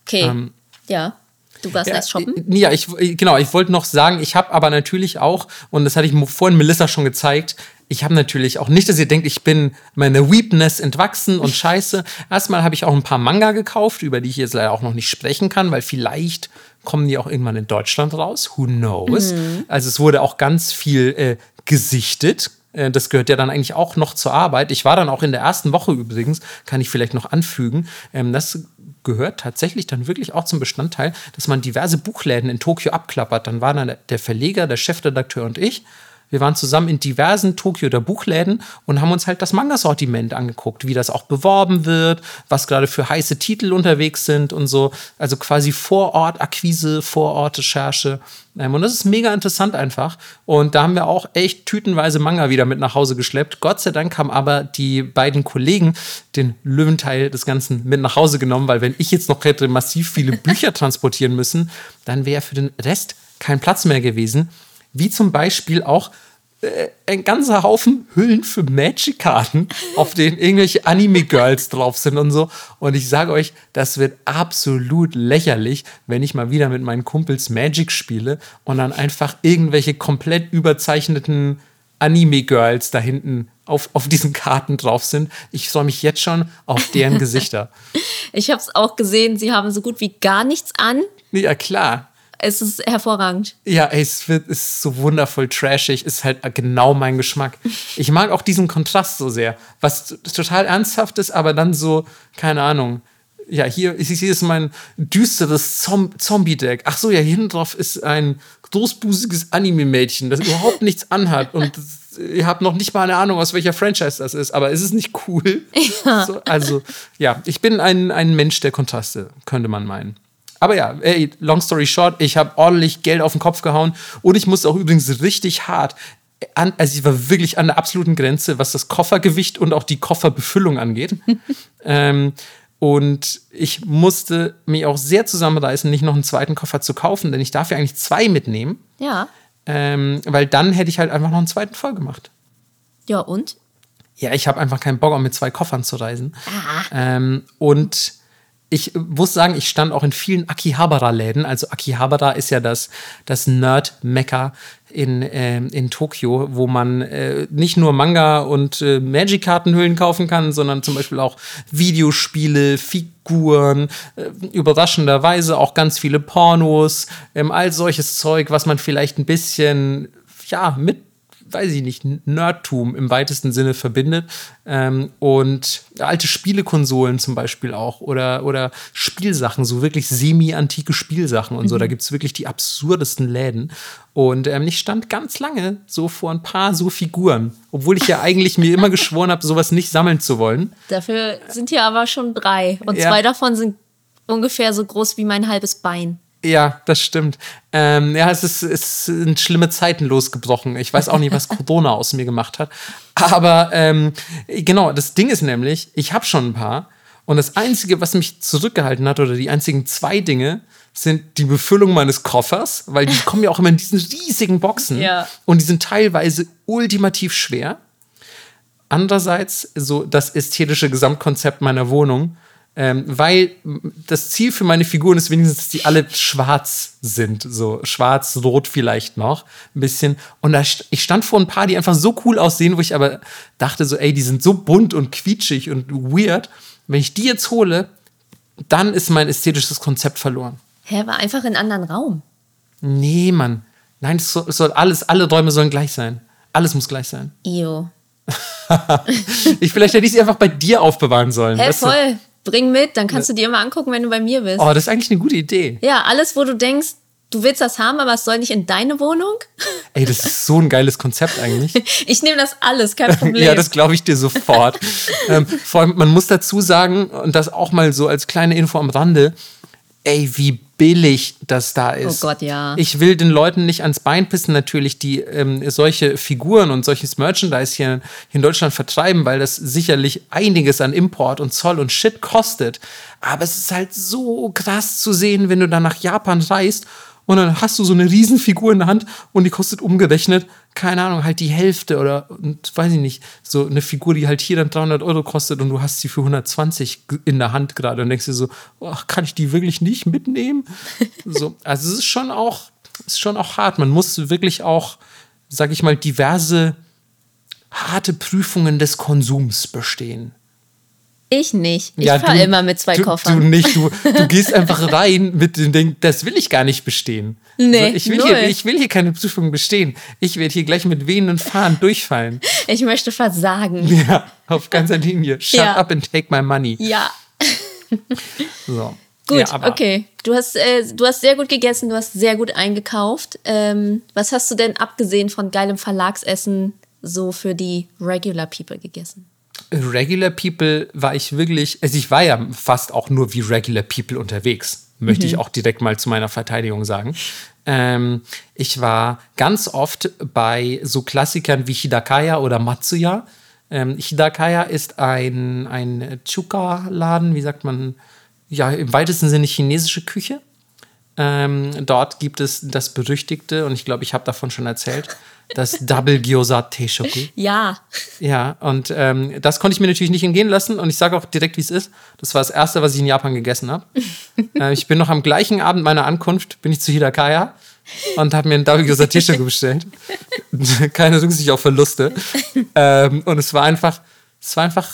Speaker 1: Okay. Ähm, ja. Du warst ja, erst shoppen?
Speaker 2: Ja, ich, genau. Ich wollte noch sagen, ich habe aber natürlich auch, und das hatte ich vorhin Melissa schon gezeigt, ich habe natürlich auch nicht, dass ihr denkt, ich bin meine Weepness entwachsen und scheiße. Erstmal habe ich auch ein paar Manga gekauft, über die ich jetzt leider auch noch nicht sprechen kann, weil vielleicht kommen die auch irgendwann in Deutschland raus. Who knows? Mhm. Also es wurde auch ganz viel äh, gesichtet. Äh, das gehört ja dann eigentlich auch noch zur Arbeit. Ich war dann auch in der ersten Woche übrigens, kann ich vielleicht noch anfügen. Ähm, das gehört tatsächlich dann wirklich auch zum Bestandteil, dass man diverse Buchläden in Tokio abklappert. Dann waren dann der Verleger, der Chefredakteur und ich wir waren zusammen in diversen Tokio der Buchläden und haben uns halt das Manga-Sortiment angeguckt, wie das auch beworben wird, was gerade für heiße Titel unterwegs sind und so. Also quasi Vorort-Akquise, Vorort-Recherche. Ähm, und das ist mega interessant einfach. Und da haben wir auch echt tütenweise Manga wieder mit nach Hause geschleppt. Gott sei Dank haben aber die beiden Kollegen den Löwenteil des Ganzen mit nach Hause genommen, weil wenn ich jetzt noch hätte massiv viele Bücher transportieren müssen, dann wäre für den Rest kein Platz mehr gewesen wie zum Beispiel auch äh, ein ganzer Haufen Hüllen für Magic-Karten, auf denen irgendwelche Anime-Girls drauf sind und so. Und ich sage euch, das wird absolut lächerlich, wenn ich mal wieder mit meinen Kumpels Magic spiele und dann einfach irgendwelche komplett überzeichneten Anime-Girls da hinten auf, auf diesen Karten drauf sind. Ich freue mich jetzt schon auf deren Gesichter.
Speaker 1: Ich habe es auch gesehen, sie haben so gut wie gar nichts an.
Speaker 2: Ja, klar
Speaker 1: es ist hervorragend.
Speaker 2: Ja, ey, es wird, ist so wundervoll trashig, ist halt genau mein Geschmack. Ich mag auch diesen Kontrast so sehr, was total ernsthaft ist, aber dann so, keine Ahnung, ja, hier, hier ist mein düsteres Zom Zombie-Deck. Ach so, ja, hier hinten drauf ist ein großbusiges Anime-Mädchen, das überhaupt nichts anhat und ihr habt noch nicht mal eine Ahnung, aus welcher Franchise das ist, aber ist es nicht cool? Ja. So, also, ja, ich bin ein, ein Mensch der Kontraste, könnte man meinen. Aber ja, ey, long story short, ich habe ordentlich Geld auf den Kopf gehauen und ich musste auch übrigens richtig hart an, also ich war wirklich an der absoluten Grenze, was das Koffergewicht und auch die Kofferbefüllung angeht. ähm, und ich musste mich auch sehr zusammenreißen, nicht noch einen zweiten Koffer zu kaufen, denn ich darf ja eigentlich zwei mitnehmen.
Speaker 1: Ja.
Speaker 2: Ähm, weil dann hätte ich halt einfach noch einen zweiten voll gemacht.
Speaker 1: Ja, und?
Speaker 2: Ja, ich habe einfach keinen Bock, um mit zwei Koffern zu reisen. Ah. Ähm, und ich muss sagen, ich stand auch in vielen Akihabara-Läden. Also Akihabara ist ja das, das Nerd-Mekka in, äh, in Tokio, wo man äh, nicht nur Manga und äh, Magic-Kartenhüllen kaufen kann, sondern zum Beispiel auch Videospiele, Figuren, äh, überraschenderweise auch ganz viele Pornos, ähm, all solches Zeug, was man vielleicht ein bisschen ja, mit weiß ich nicht, Nerdtum im weitesten Sinne verbindet. Ähm, und alte Spielekonsolen zum Beispiel auch oder, oder Spielsachen, so wirklich semi-antike Spielsachen und so. Mhm. Da gibt es wirklich die absurdesten Läden. Und ähm, ich stand ganz lange so vor ein paar so Figuren, obwohl ich ja eigentlich mir immer geschworen habe, sowas nicht sammeln zu wollen.
Speaker 1: Dafür sind hier aber schon drei. Und ja. zwei davon sind ungefähr so groß wie mein halbes Bein.
Speaker 2: Ja, das stimmt. Ähm, ja, es, ist, es sind schlimme Zeiten losgebrochen. Ich weiß auch nicht, was Corona aus mir gemacht hat. Aber ähm, genau, das Ding ist nämlich, ich habe schon ein paar. Und das Einzige, was mich zurückgehalten hat, oder die einzigen zwei Dinge, sind die Befüllung meines Koffers, weil die kommen ja auch immer in diesen riesigen Boxen.
Speaker 1: Ja.
Speaker 2: Und die sind teilweise ultimativ schwer. Andererseits so das ästhetische Gesamtkonzept meiner Wohnung ähm, weil das Ziel für meine Figuren ist wenigstens, dass die alle schwarz sind. So schwarz-rot vielleicht noch ein bisschen. Und da, ich stand vor ein paar, die einfach so cool aussehen, wo ich aber dachte so, ey, die sind so bunt und quietschig und weird. Wenn ich die jetzt hole, dann ist mein ästhetisches Konzept verloren.
Speaker 1: Hä, war einfach in einem anderen Raum.
Speaker 2: Nee, Mann. Nein, es soll, es soll alles, alle Räume sollen gleich sein. Alles muss gleich sein.
Speaker 1: Io.
Speaker 2: ich, vielleicht hätte ich sie einfach bei dir aufbewahren sollen.
Speaker 1: Hä, voll bring mit, dann kannst du dir immer angucken, wenn du bei mir bist.
Speaker 2: Oh, das ist eigentlich eine gute Idee.
Speaker 1: Ja, alles, wo du denkst, du willst das haben, aber es soll nicht in deine Wohnung.
Speaker 2: Ey, das ist so ein geiles Konzept eigentlich.
Speaker 1: ich nehme das alles, kein Problem.
Speaker 2: ja, das glaube ich dir sofort. ähm, vor allem, man muss dazu sagen, und das auch mal so als kleine Info am Rande, ey, wie billig das da oh ist.
Speaker 1: Oh Gott, ja.
Speaker 2: Ich will den Leuten nicht ans Bein pissen, natürlich, die ähm, solche Figuren und solches Merchandise hier, hier in Deutschland vertreiben, weil das sicherlich einiges an Import und Zoll und Shit kostet. Aber es ist halt so krass zu sehen, wenn du dann nach Japan reist und dann hast du so eine Riesenfigur in der Hand und die kostet umgerechnet, keine Ahnung, halt die Hälfte oder und, weiß ich nicht, so eine Figur, die halt hier dann 300 Euro kostet und du hast sie für 120 in der Hand gerade und denkst dir so, ach, kann ich die wirklich nicht mitnehmen? so, also es ist schon auch, ist schon auch hart. Man muss wirklich auch, sag ich mal, diverse harte Prüfungen des Konsums bestehen.
Speaker 1: Ich nicht. Ich ja, fahre immer mit zwei
Speaker 2: du,
Speaker 1: Koffern.
Speaker 2: Du nicht. Du, du gehst einfach rein mit dem Ding, das will ich gar nicht bestehen.
Speaker 1: Nee,
Speaker 2: also ich, will hier, ich will hier keine Prüfung bestehen. Ich werde hier gleich mit wehenden Fahnen durchfallen.
Speaker 1: Ich möchte versagen.
Speaker 2: Ja, auf ganzer Linie. Shut ja. up and take my money.
Speaker 1: Ja.
Speaker 2: so.
Speaker 1: Gut, ja, okay. Du hast, äh, du hast sehr gut gegessen, du hast sehr gut eingekauft. Ähm, was hast du denn abgesehen von geilem Verlagsessen so für die Regular People gegessen?
Speaker 2: Regular People war ich wirklich, also ich war ja fast auch nur wie Regular People unterwegs, möchte mhm. ich auch direkt mal zu meiner Verteidigung sagen. Ähm, ich war ganz oft bei so Klassikern wie Hidakaya oder Matsuya. Ähm, Hidakaya ist ein, ein Chuka-Laden, wie sagt man, ja, im weitesten Sinne chinesische Küche. Ähm, dort gibt es das berüchtigte, und ich glaube, ich habe davon schon erzählt, das Double Gyoza Teishoku.
Speaker 1: Ja.
Speaker 2: Ja, und ähm, das konnte ich mir natürlich nicht entgehen lassen. Und ich sage auch direkt, wie es ist. Das war das Erste, was ich in Japan gegessen habe. äh, ich bin noch am gleichen Abend meiner Ankunft, bin ich zu Hidakaya und habe mir ein Double Gyoza Teishoku bestellt. Keine Rücksicht auf Verluste. Ähm, und es war einfach, es war einfach,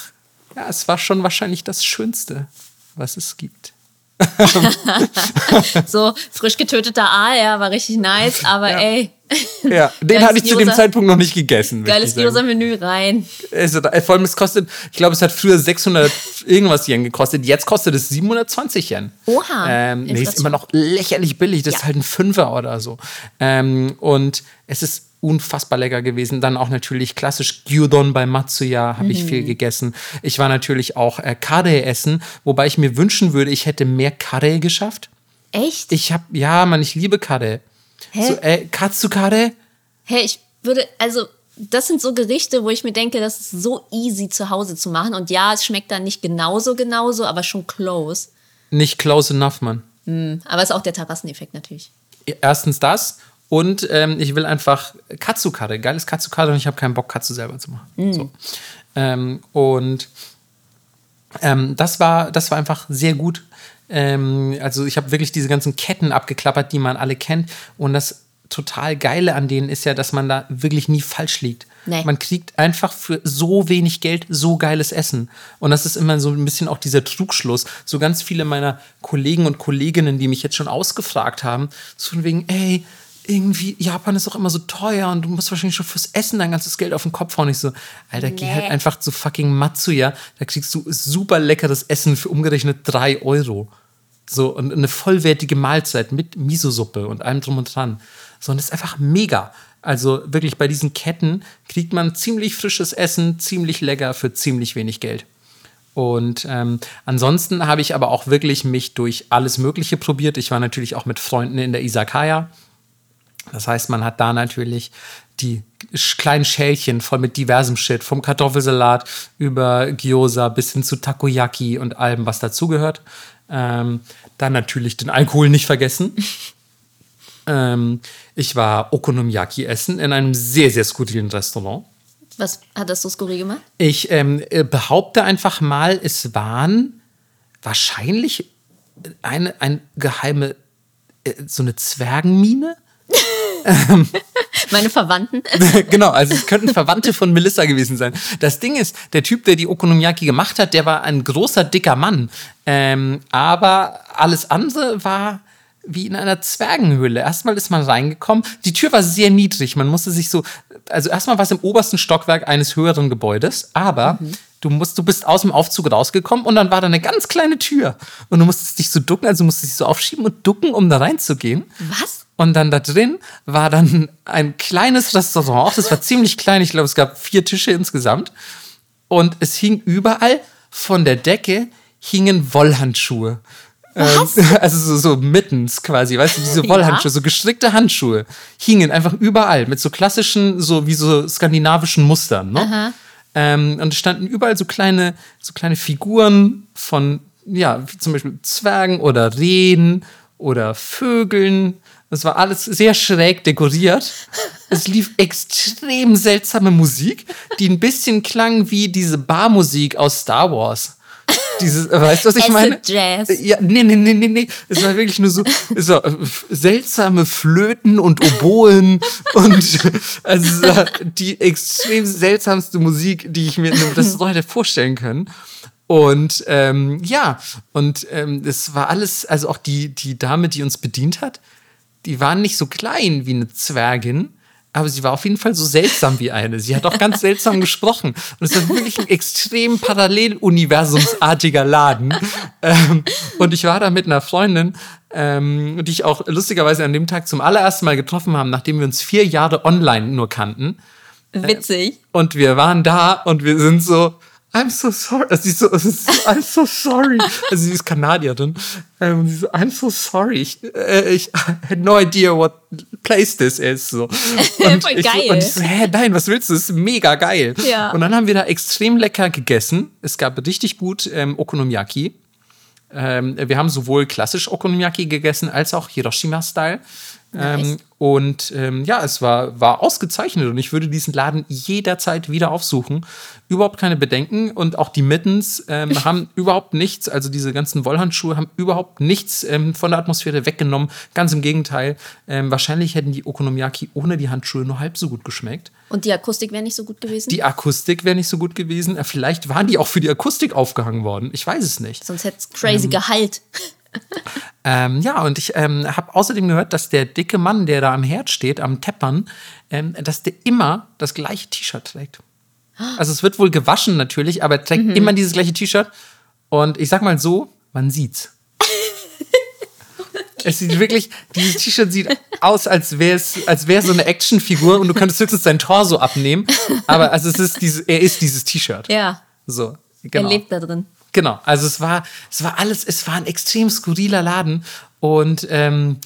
Speaker 2: ja, es war schon wahrscheinlich das Schönste, was es gibt.
Speaker 1: so frisch getöteter Aal, ja, war richtig nice, aber
Speaker 2: Ja.
Speaker 1: ey.
Speaker 2: Ja, den hatte ich zu dem Zeitpunkt noch nicht gegessen.
Speaker 1: Geiles. Gyoza-Menü rein.
Speaker 2: Also, vor allem, es kostet, ich glaube, es hat früher 600 irgendwas Yen gekostet. Jetzt kostet es 720 Yen.
Speaker 1: Oha,
Speaker 2: Ähm, nee, ist immer noch lächerlich billig. Das
Speaker 1: Ja.
Speaker 2: ist halt ein Fünfer oder so. Ähm, und es ist unfassbar lecker gewesen. Dann auch natürlich klassisch Gyudon bei Matsuya habe ich viel
Speaker 1: Mhm.
Speaker 2: gegessen. Ich war natürlich auch äh, Kare essen, wobei ich mir wünschen würde, ich hätte mehr Kare geschafft.
Speaker 1: Echt?
Speaker 2: Ich habe, ja, Mann, ich liebe Kare.
Speaker 1: Hä?
Speaker 2: So, äh, Katsukare?
Speaker 1: Hey, ich würde, also, das sind so Gerichte, wo ich mir denke, das ist so easy zu Hause zu machen. Und ja, es schmeckt dann nicht genauso, genauso, aber schon close.
Speaker 2: Nicht close enough, Mann.
Speaker 1: Aber es ist auch der Terrasseneffekt natürlich.
Speaker 2: Erstens das und ähm, ich will einfach Katsukare, geiles Katsukare und ich habe keinen Bock, Katsu selber zu machen. So. Ähm, und ähm, das, war, das war einfach sehr gut. Ähm, also ich habe wirklich diese ganzen Ketten abgeklappert, die man alle kennt. Und das total Geile an denen ist ja, dass man da wirklich nie falsch liegt.
Speaker 1: Nee.
Speaker 2: Man kriegt einfach für so wenig Geld so geiles Essen. Und das ist immer so ein bisschen auch dieser Trugschluss. So ganz viele meiner Kollegen und Kolleginnen, die mich jetzt schon ausgefragt haben, so von wegen, ey, irgendwie, Japan ist doch immer so teuer und du musst wahrscheinlich schon fürs Essen dein ganzes Geld auf den Kopf hauen. Ich so, Alter, geh
Speaker 1: Nee.
Speaker 2: halt einfach zu fucking Matsuya. Da kriegst du super leckeres Essen für umgerechnet drei Euro. So, und eine vollwertige Mahlzeit mit Miso-Suppe und allem drum und dran. So, und das ist einfach mega. Also wirklich bei diesen Ketten kriegt man ziemlich frisches Essen, ziemlich lecker für ziemlich wenig Geld. Und ähm, ansonsten habe ich aber auch wirklich mich durch alles Mögliche probiert. Ich war natürlich auch mit Freunden in der Isakaya. Das heißt, man hat da natürlich die kleinen Schälchen voll mit diversem Shit, vom Kartoffelsalat über Gyoza bis hin zu Takoyaki und allem, was dazugehört. Ähm, dann natürlich den Alkohol nicht vergessen. ähm, ich war Okonomiyaki essen in einem sehr, sehr skurrilen Restaurant.
Speaker 1: Was hat das so skurril gemacht?
Speaker 2: Ich ähm, äh, behaupte einfach mal, es waren wahrscheinlich eine, eine geheime, äh, so eine Zwergenmine.
Speaker 1: Meine Verwandten?
Speaker 2: genau, also es könnten Verwandte von Melissa gewesen sein. Das Ding ist, der Typ, der die Okonomiyaki gemacht hat, der war ein großer, dicker Mann. Ähm, aber alles andere war wie in einer Zwergenhöhle. Erstmal ist man reingekommen. Die Tür war sehr niedrig. Man musste sich so, also erstmal war es im obersten Stockwerk eines höheren Gebäudes, aber du musst, du bist aus dem Aufzug rausgekommen und dann war da eine ganz kleine Tür. Und du musstest dich so ducken, also du musstest dich so aufschieben und ducken, um da reinzugehen.
Speaker 1: Was?
Speaker 2: Und dann da drin war dann ein kleines Restaurant. Das war ziemlich klein. Ich glaube, es gab vier Tische insgesamt. Und es hing überall von der Decke hingen Wollhandschuhe.
Speaker 1: Was?
Speaker 2: Ähm, also so, so mittens quasi, weißt du, diese Wollhandschuhe, so gestrickte Handschuhe hingen einfach überall mit so klassischen, so wie so skandinavischen Mustern. Ne? Ähm, und es standen überall so kleine, so kleine Figuren von, ja, wie zum Beispiel Zwergen oder Rehen oder Vögeln. Das war alles sehr schräg dekoriert. Es lief extrem seltsame Musik, die ein bisschen klang wie diese Barmusik aus Star Wars. Dieses, weißt du, was ich meine?
Speaker 1: Jazz.
Speaker 2: Ja, nee, nee, nee, nee, nee. Es war wirklich nur so, so äh, seltsame Flöten und Oboen und also die extrem seltsamste Musik, die ich mir Restaurant hätte vorstellen können. Und ähm, ja, und ähm, es war alles, also auch die, die Dame, die uns bedient hat, die war nicht so klein wie eine Zwergin, aber sie war auf jeden Fall so seltsam wie eine. Sie hat auch ganz seltsam gesprochen. Und es war wirklich ein extrem paralleluniversumsartiger Laden. Ähm, und ich war da mit einer Freundin, ähm, die ich auch lustigerweise an dem Tag zum allerersten Mal getroffen haben, nachdem wir uns vier Jahre online nur kannten.
Speaker 1: Witzig.
Speaker 2: Und wir waren da und wir sind so, I'm so sorry. Also sie so, es ist, I'm so sorry. Also sie ist Kanadierin. Ähm, sie so, I'm so sorry. Ich, äh, ich had no idea what place this is. So. Und
Speaker 1: Voll
Speaker 2: ich,
Speaker 1: geil.
Speaker 2: So, und ich so, hä, nein, was willst du? Das ist mega geil.
Speaker 1: Ja.
Speaker 2: Und dann haben wir da extrem lecker gegessen. Es gab richtig gut ähm, Okonomiyaki. Ähm, wir haben sowohl klassisch Okonomiyaki gegessen als auch Hiroshima-Style. Ähm,
Speaker 1: Nice.
Speaker 2: und ähm, ja, es war, war ausgezeichnet und ich würde diesen Laden jederzeit wieder aufsuchen. Überhaupt keine Bedenken und auch die Mittens ähm, haben überhaupt nichts, also diese ganzen Wollhandschuhe haben überhaupt nichts ähm, von der Atmosphäre weggenommen. Ganz im Gegenteil. Ähm, wahrscheinlich hätten die Okonomiyaki ohne die Handschuhe nur halb so gut geschmeckt.
Speaker 1: Und die Akustik wäre nicht so gut gewesen?
Speaker 2: Die Akustik wäre nicht so gut gewesen. Äh, Vielleicht waren die auch für die Akustik aufgehangen worden. Ich weiß es nicht.
Speaker 1: Sonst hätte es crazy Gehalt.
Speaker 2: Ähm, ja, und ich ähm, habe außerdem gehört, dass der dicke Mann, der da am Herd steht, am Teppern, ähm, dass der immer das gleiche T-Shirt trägt. Also es wird wohl gewaschen natürlich, aber er trägt immer dieses gleiche T-Shirt. Und ich sag mal so, man sieht's. Es sieht wirklich, dieses T-Shirt sieht aus, als wäre es, als wäre so eine Actionfigur und du könntest höchstens sein Torso abnehmen. Aber also es ist dieses, er ist dieses T-Shirt.
Speaker 1: Ja,
Speaker 2: So, genau.
Speaker 1: er lebt da drin.
Speaker 2: Genau, also es war, es war alles, es war ein extrem skurriler Laden und ähm,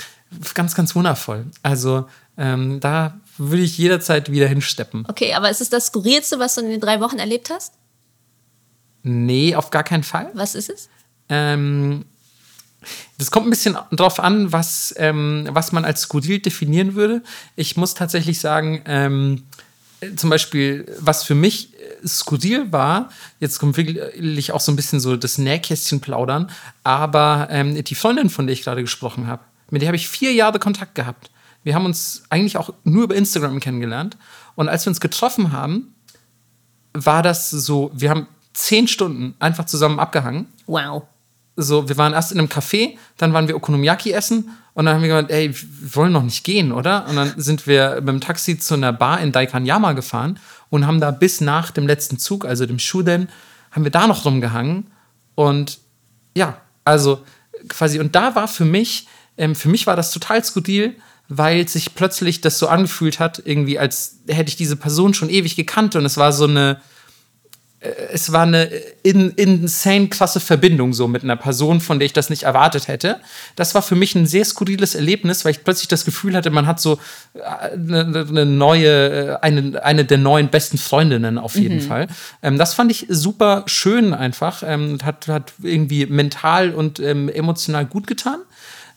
Speaker 2: ganz, ganz wundervoll. Also ähm, da würde ich jederzeit wieder hinsteppen.
Speaker 1: Okay, aber ist es das Skurrilste, was du in den drei Wochen erlebt hast?
Speaker 2: Nee, auf gar keinen Fall.
Speaker 1: Was ist es?
Speaker 2: Ähm, das kommt ein bisschen drauf an, was, ähm, was man als skurril definieren würde. Ich muss tatsächlich sagen, ähm, äh, zum Beispiel, was für mich skurril war, jetzt kommt wirklich auch so ein bisschen so das Nähkästchen plaudern, aber ähm, die Freundin, von der ich gerade gesprochen habe, mit der habe ich vier Jahre Kontakt gehabt. Wir haben uns eigentlich auch nur über Instagram kennengelernt. Und als wir uns getroffen haben, war das so, wir haben zehn Stunden einfach zusammen abgehangen
Speaker 1: Wow.
Speaker 2: so, wir waren erst in einem Café, dann waren wir Okonomiyaki essen und dann haben wir gemeint, ey, wir wollen noch nicht gehen, oder? Und dann sind wir mit dem Taxi zu einer Bar in Daikanyama gefahren und haben da bis nach dem letzten Zug, also dem Shuden, haben wir da noch rumgehangen. Und ja, also quasi, und da war für mich, ähm, für mich war das total skurril, weil sich plötzlich das so angefühlt hat, irgendwie als hätte ich diese Person schon ewig gekannt und es war so eine, es war eine in, insane krasse Verbindung so mit einer Person, von der ich das nicht erwartet hätte. Das war für mich ein sehr skurriles Erlebnis, weil ich plötzlich das Gefühl hatte, man hat so äh, eine, eine neue, äh, eine, eine der neuen besten Freundinnen auf jeden Fall. Ähm, das fand ich super schön einfach. Ähm, hat, hat irgendwie mental und ähm, emotional gut getan.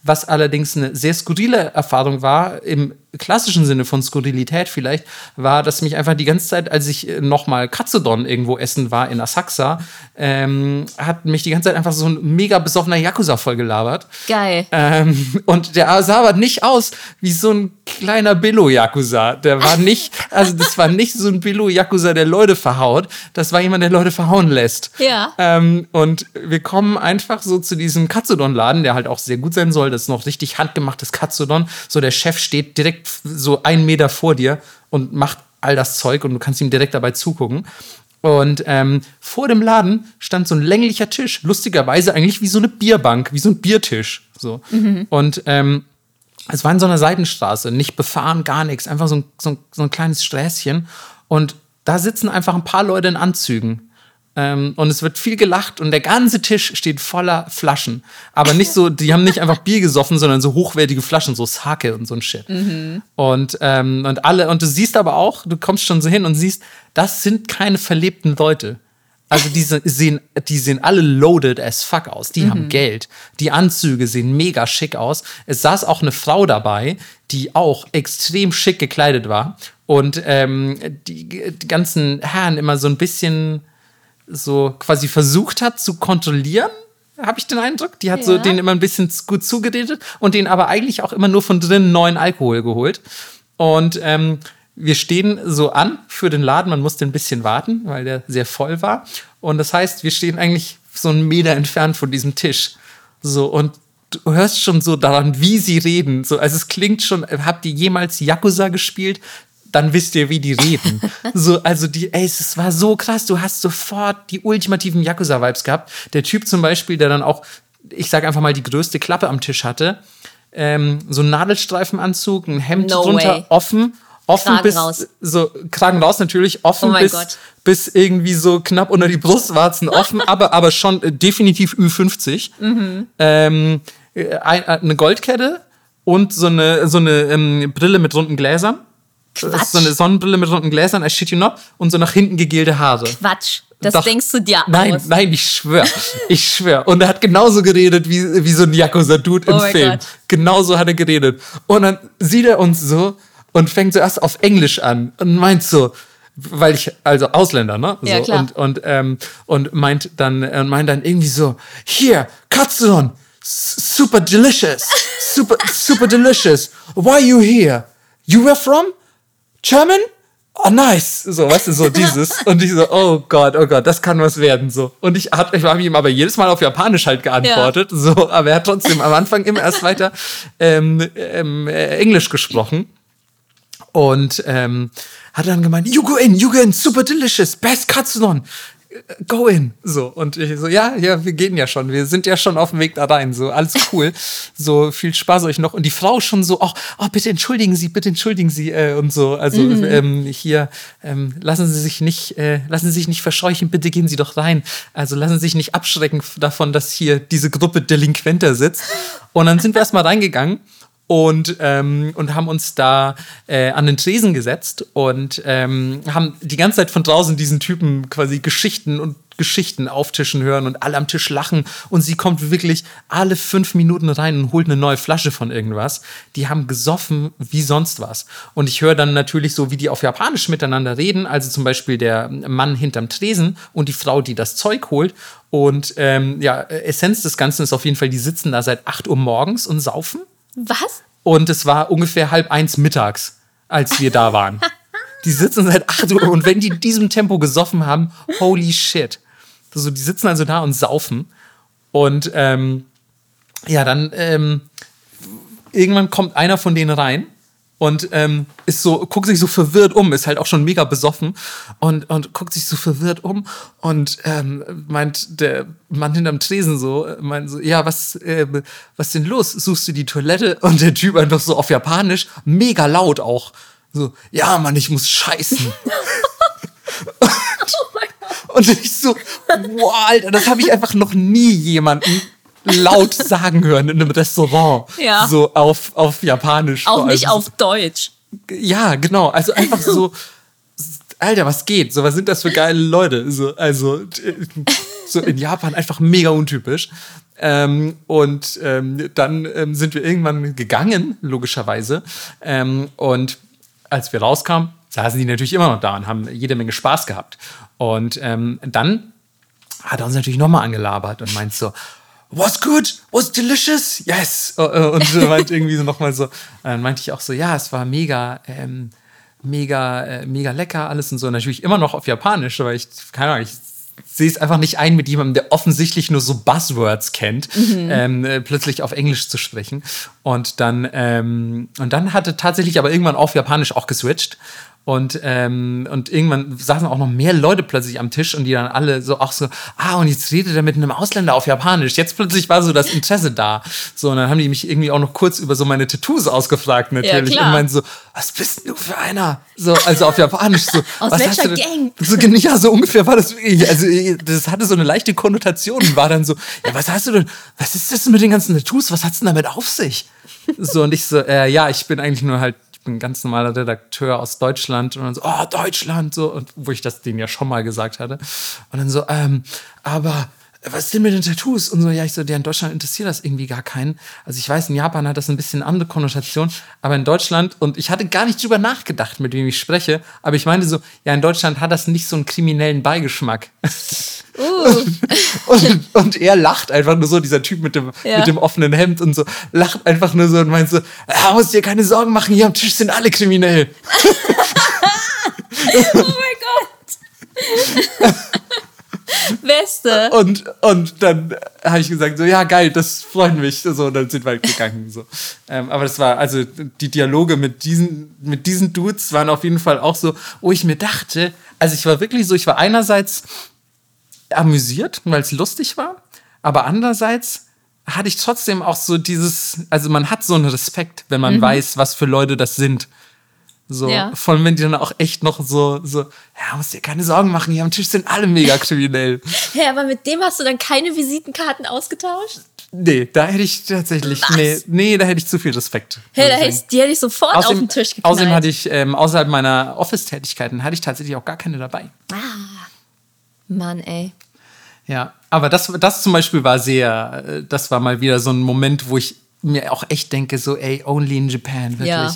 Speaker 2: Was allerdings eine sehr skurrile Erfahrung war, im klassischen Sinne von Skurrilität vielleicht, war, dass mich einfach die ganze Zeit, als ich äh, nochmal Katsudon irgendwo essen war in Asakusa, ähm, hat mich die ganze Zeit einfach so ein mega besoffener Yakuza vollgelabert.
Speaker 1: Geil.
Speaker 2: Ähm, und der sah aber nicht aus wie so ein kleiner Billo-Yakuza. Der war nicht, also das war nicht so ein Billo-Yakuza, der Leute verhaut. Das war jemand, der Leute verhauen lässt.
Speaker 1: Ja.
Speaker 2: Ähm, und wir kommen einfach so zu diesem Katsudon-Laden, der halt auch sehr gut sein soll. Das ist noch richtig handgemachtes Katsudon. So der Chef steht direkt so einen Meter vor dir und macht all das Zeug und du kannst ihm direkt dabei zugucken. Und ähm, vor dem Laden stand so ein länglicher Tisch, lustigerweise eigentlich wie so eine Bierbank, wie so ein Biertisch. So. Und ähm, es war in so einer Seitenstraße, nicht befahren, gar nichts, einfach so ein, so ein, so ein kleines Sträßchen. Und da sitzen einfach ein paar Leute in Anzügen. Ähm, und es wird viel gelacht und der ganze Tisch steht voller Flaschen. Aber nicht so, die haben nicht einfach Bier gesoffen, sondern so hochwertige Flaschen, so Sake und so ein Shit. Und, ähm, und alle, und du siehst aber auch, du kommst schon so hin und siehst, das sind keine verlebten Leute. Also die se- sehen, die sehen alle loaded as fuck aus. Die haben Geld. Die Anzüge sehen mega schick aus. Es saß auch eine Frau dabei, die auch extrem schick gekleidet war. Und ähm, die, die ganzen Herren immer so ein bisschen so quasi versucht hat zu kontrollieren, habe ich den Eindruck. Die hat so
Speaker 1: Ja.
Speaker 2: den immer ein bisschen gut zugeredet und den aber eigentlich auch immer nur von drinnen neuen Alkohol geholt. Und ähm, wir stehen so an für den Laden. Man musste ein bisschen warten, weil der sehr voll war. Und das heißt, wir stehen eigentlich so einen Meter entfernt von diesem Tisch. So, und du hörst schon so daran, wie sie reden. So, also es klingt schon, habt ihr jemals Yakuza gespielt? Dann wisst ihr, wie die reden. so, also die, ey, es war so krass. Du hast sofort die ultimativen Yakuza-Vibes gehabt. Der Typ zum Beispiel, der dann auch, ich sag einfach mal, die größte Klappe am Tisch hatte, ähm, so ein Nadelstreifenanzug, ein Hemd
Speaker 1: No
Speaker 2: drunter
Speaker 1: way.
Speaker 2: offen, offen
Speaker 1: Kragen
Speaker 2: bis
Speaker 1: raus.
Speaker 2: so Kragen raus natürlich, offen
Speaker 1: Oh
Speaker 2: bis,
Speaker 1: Gott.
Speaker 2: bis irgendwie so knapp unter die Brustwarzen offen, aber, aber schon äh, definitiv Ü50.
Speaker 1: Mhm.
Speaker 2: Ähm, äh, ein, äh, eine Goldkette und so eine, so eine ähm, Brille mit runden Gläsern.
Speaker 1: Quatsch.
Speaker 2: So eine Sonnenbrille mit runden Gläsern, I shit you not, und so nach hinten gegelte Haare.
Speaker 1: Quatsch. Das
Speaker 2: Doch.
Speaker 1: denkst du dir
Speaker 2: Nein,
Speaker 1: aus.
Speaker 2: nein, ich schwör. Ich schwör. Und er hat genauso geredet wie, wie so ein Yakuza-Dude im
Speaker 1: Oh
Speaker 2: Film.
Speaker 1: Gott.
Speaker 2: Genauso hat er geredet. Und dann sieht er uns so und fängt zuerst auf Englisch an und meint so, weil ich, also Ausländer, ne? So,
Speaker 1: Ja, klar.
Speaker 2: Und, und, ähm, und meint dann, äh, meint dann irgendwie so, hier, Katsudon, s- super delicious, super, super delicious. Why you here? You were from? German? oh nice, so, weißt du, so dieses. Und ich so, oh Gott, oh Gott, das kann was werden, so. Und ich habe ich hab ihm aber jedes Mal auf Japanisch halt geantwortet, ja. so, aber er hat trotzdem am Anfang immer erst weiter ähm, ähm, äh, Englisch gesprochen. Und ähm, hat dann gemeint, you go in, you go in, super delicious, best Katsunon go in. So. Und ich so, ja, ja, wir gehen ja schon. Wir sind ja schon auf dem Weg da rein. So, alles cool. so, viel Spaß euch noch. Und die Frau schon so, oh, oh bitte entschuldigen Sie, bitte entschuldigen Sie, äh, und so. Also, mhm. ähm, hier, ähm, lassen Sie sich nicht, äh, lassen Sie sich nicht verscheuchen, bitte gehen Sie doch rein. Also, lassen Sie sich nicht abschrecken davon, dass hier diese Gruppe Delinquenter sitzt. Und dann sind wir erstmal reingegangen und, ähm, und haben uns da äh, an den Tresen gesetzt und ähm, haben die ganze Zeit von draußen diesen Typen quasi Geschichten und Geschichten auftischen hören und alle am Tisch lachen und sie kommt wirklich alle fünf Minuten rein und holt eine neue Flasche von irgendwas. Die haben gesoffen wie sonst was. Und ich höre dann natürlich so, wie die auf Japanisch miteinander reden, also zum Beispiel der Mann hinterm Tresen und die Frau, die das Zeug holt. Und ähm, ja, Essenz des Ganzen ist auf jeden Fall, die sitzen da seit 8 Uhr morgens und saufen.
Speaker 1: Was?
Speaker 2: Und es war ungefähr halb eins mittags, als wir da waren. Die sitzen seit 8 Uhr und wenn die in diesem Tempo gesoffen haben, holy shit. Also die sitzen also da und saufen. Und ähm, ja, dann ähm, irgendwann kommt einer von denen rein und ähm, ist so, guckt sich so verwirrt um, ist halt auch schon mega besoffen und, und guckt sich so verwirrt um und ähm, meint der Mann hinterm Tresen so, meint so, ja, was, äh, was denn los? Suchst du die Toilette? Und der Typ einfach so auf Japanisch, mega laut auch. So, ja, Mann, ich muss scheißen. und, oh und ich so, wow, Alter, das habe ich einfach noch nie jemanden laut sagen hören in einem Restaurant. Ja. So auf, auf Japanisch.
Speaker 1: Auch nicht auf Deutsch.
Speaker 2: Ja, genau. Also einfach so, Alter, was geht? So, was sind das für geile Leute? So, also, so in Japan einfach mega untypisch. Ähm, und ähm, dann ähm, sind wir irgendwann gegangen, logischerweise. Ähm, und als wir rauskamen, saßen die natürlich immer noch da und haben jede Menge Spaß gehabt. Und ähm, dann hat er uns natürlich nochmal angelabert und meint so, was good, was delicious, yes. Äh, äh, und meint irgendwie so nochmal so, dann meinte ich auch so, ja, es war mega, ähm, mega, äh, mega lecker alles und so. Und natürlich immer noch auf Japanisch, weil ich, keine Ahnung, ich sehe es einfach nicht ein, mit jemandem, der offensichtlich nur so Buzzwords kennt, mhm. ähm, äh, plötzlich auf Englisch zu sprechen. Und dann, ähm, und dann hatte tatsächlich aber irgendwann auf Japanisch auch geswitcht. Und, ähm, und irgendwann saßen auch noch mehr Leute plötzlich am Tisch und die dann alle so auch so, ah, und jetzt redet er mit einem Ausländer auf Japanisch. Jetzt plötzlich war so das Interesse da. So, und dann haben die mich irgendwie auch noch kurz über so meine Tattoos ausgefragt, natürlich. Ja, und meinten so, was bist du für einer? So, also auf Japanisch so.
Speaker 1: Aus
Speaker 2: was
Speaker 1: welcher Gang?
Speaker 2: So, ja, so ungefähr war das wirklich. Also, das hatte so eine leichte Konnotation und war dann so, ja, was hast du denn, was ist das denn mit den ganzen Tattoos? Was hat's denn damit auf sich? So, und ich so, äh, ja, ich bin eigentlich nur halt bin ein ganz normaler Redakteur aus Deutschland und dann so, oh, Deutschland, so, und wo ich das denen ja schon mal gesagt hatte. Und dann so, ähm, aber was ist denn mit den Tattoos? Und so, ja, ich so, der in Deutschland interessiert das irgendwie gar keinen. Also ich weiß, in Japan hat das ein bisschen andere Konnotation, aber in Deutschland, und ich hatte gar nicht drüber nachgedacht, mit wem ich spreche, aber ich meinte so, ja, in Deutschland hat das nicht so einen kriminellen Beigeschmack. Uh. und, und, und, er lacht einfach nur so, dieser Typ mit dem, ja. mit dem offenen Hemd und so, lacht einfach nur so und meint so, ah, musst dir keine Sorgen machen, hier am Tisch sind alle kriminell.
Speaker 1: oh mein Gott. Beste.
Speaker 2: Und, und dann habe ich gesagt, so, ja, geil, das freut mich. So, und dann sind wir halt gegangen. So. Ähm, aber das war, also die Dialoge mit diesen, mit diesen Dudes waren auf jeden Fall auch so, wo ich mir dachte, also ich war wirklich so, ich war einerseits amüsiert, weil es lustig war, aber andererseits hatte ich trotzdem auch so dieses, also man hat so einen Respekt, wenn man mhm. weiß, was für Leute das sind. So, ja. von wenn die dann auch echt noch so, so, ja, musst dir keine Sorgen machen, hier am Tisch sind alle mega kriminell.
Speaker 1: ja, aber mit dem hast du dann keine Visitenkarten ausgetauscht?
Speaker 2: Nee, da hätte ich tatsächlich, nee, nee, da hätte ich zu viel Respekt.
Speaker 1: Hey, da hätte ich, die hätte ich sofort außerdem, auf den Tisch geknallt.
Speaker 2: Außerdem hatte ich, ähm, außerhalb meiner Office-Tätigkeiten, hatte ich tatsächlich auch gar keine dabei.
Speaker 1: Ah, Mann, ey.
Speaker 2: Ja, aber das, das zum Beispiel war sehr, äh, das war mal wieder so ein Moment, wo ich mir auch echt denke, so, ey, only in Japan, wirklich. Ja.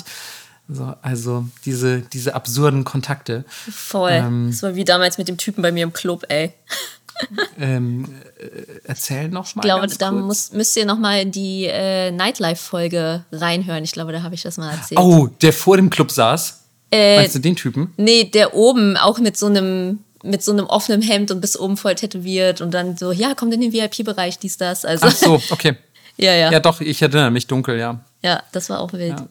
Speaker 2: So, also diese, diese absurden Kontakte.
Speaker 1: Voll. Ähm, das war wie damals mit dem Typen bei mir im Club, ey.
Speaker 2: ähm, äh, erzähl noch mal.
Speaker 1: Ich glaube, da muss, müsst ihr noch mal in die äh, Nightlife-Folge reinhören. Ich glaube, da habe ich das mal erzählt.
Speaker 2: Oh, der vor dem Club saß?
Speaker 1: Äh,
Speaker 2: Meinst du den Typen?
Speaker 1: Nee, der oben auch mit so einem mit so einem offenen Hemd und bis oben voll tätowiert und dann so, ja, kommt in den VIP-Bereich, dies, das. Also,
Speaker 2: Ach so, okay.
Speaker 1: ja, ja.
Speaker 2: Ja, doch, ich erinnere mich dunkel, ja.
Speaker 1: Ja, das war auch wild.
Speaker 2: Ja.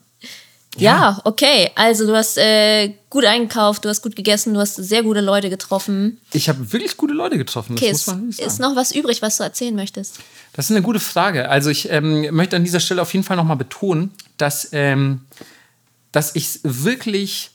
Speaker 1: Ja, okay. Also du hast äh, gut eingekauft, du hast gut gegessen, du hast sehr gute Leute getroffen.
Speaker 2: Ich habe wirklich gute Leute getroffen.
Speaker 1: Okay, ist, ist noch was übrig, was du erzählen möchtest?
Speaker 2: Das ist eine gute Frage. Also ich ähm, möchte an dieser Stelle auf jeden Fall nochmal betonen, dass, ähm, dass ich wirklich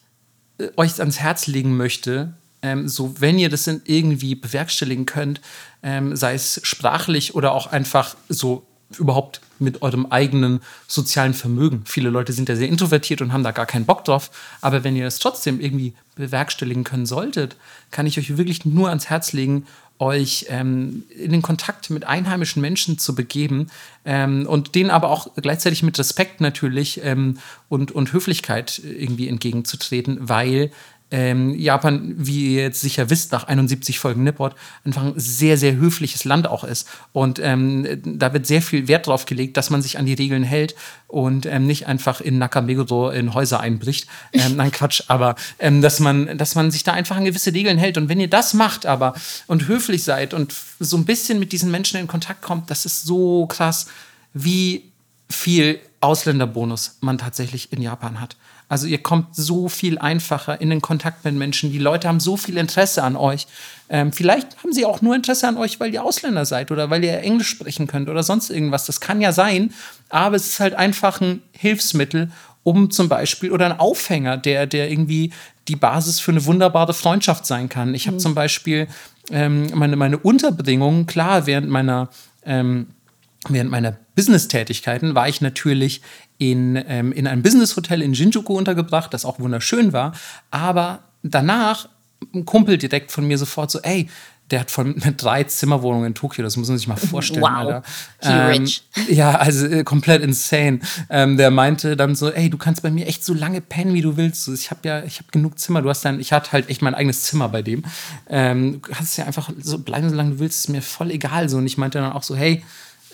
Speaker 2: äh, euch ans Herz legen möchte, ähm, so wenn ihr das irgendwie bewerkstelligen könnt, ähm, sei es sprachlich oder auch einfach so überhaupt mit eurem eigenen sozialen Vermögen. Viele Leute sind ja sehr introvertiert und haben da gar keinen Bock drauf. Aber wenn ihr das trotzdem irgendwie bewerkstelligen können solltet, kann ich euch wirklich nur ans Herz legen, euch ähm, in den Kontakt mit einheimischen Menschen zu begeben ähm, und denen aber auch gleichzeitig mit Respekt natürlich ähm, und, und Höflichkeit irgendwie entgegenzutreten, weil ähm, Japan, wie ihr jetzt sicher wisst, nach 71 Folgen Nipport, einfach ein sehr, sehr höfliches Land auch ist. Und ähm, da wird sehr viel Wert drauf gelegt, dass man sich an die Regeln hält und ähm, nicht einfach in Nakameguro in Häuser einbricht. Ähm, nein, Quatsch, aber ähm, dass, man, dass man sich da einfach an gewisse Regeln hält. Und wenn ihr das macht aber und höflich seid und so ein bisschen mit diesen Menschen in Kontakt kommt, das ist so krass, wie viel Ausländerbonus man tatsächlich in Japan hat. Also ihr kommt so viel einfacher in den Kontakt mit Menschen. Die Leute haben so viel Interesse an euch. Ähm, vielleicht haben sie auch nur Interesse an euch, weil ihr Ausländer seid oder weil ihr Englisch sprechen könnt oder sonst irgendwas. Das kann ja sein, aber es ist halt einfach ein Hilfsmittel, um zum Beispiel oder ein Aufhänger, der, der irgendwie die Basis für eine wunderbare Freundschaft sein kann. Ich habe zum Beispiel ähm, meine, meine Unterbringung, klar, während meiner ähm, Während meiner Business-Tätigkeiten war ich natürlich in, ähm, in einem Business-Hotel in Shinjuku untergebracht, das auch wunderschön war. Aber danach ein Kumpel direkt von mir sofort so, ey, der hat von drei Zimmerwohnungen in Tokio, das muss man sich mal vorstellen.
Speaker 1: Wow.
Speaker 2: Alter. Ähm,
Speaker 1: rich.
Speaker 2: ja, also äh, komplett insane. Ähm, der meinte dann so, ey, du kannst bei mir echt so lange pennen, wie du willst. So, Ich habe ja, ich habe genug Zimmer. Du hast dann, ich hatte halt echt mein eigenes Zimmer bei dem. Ähm, du kannst ja einfach so bleiben, solange du willst, ist mir voll egal. So und ich meinte dann auch so, hey,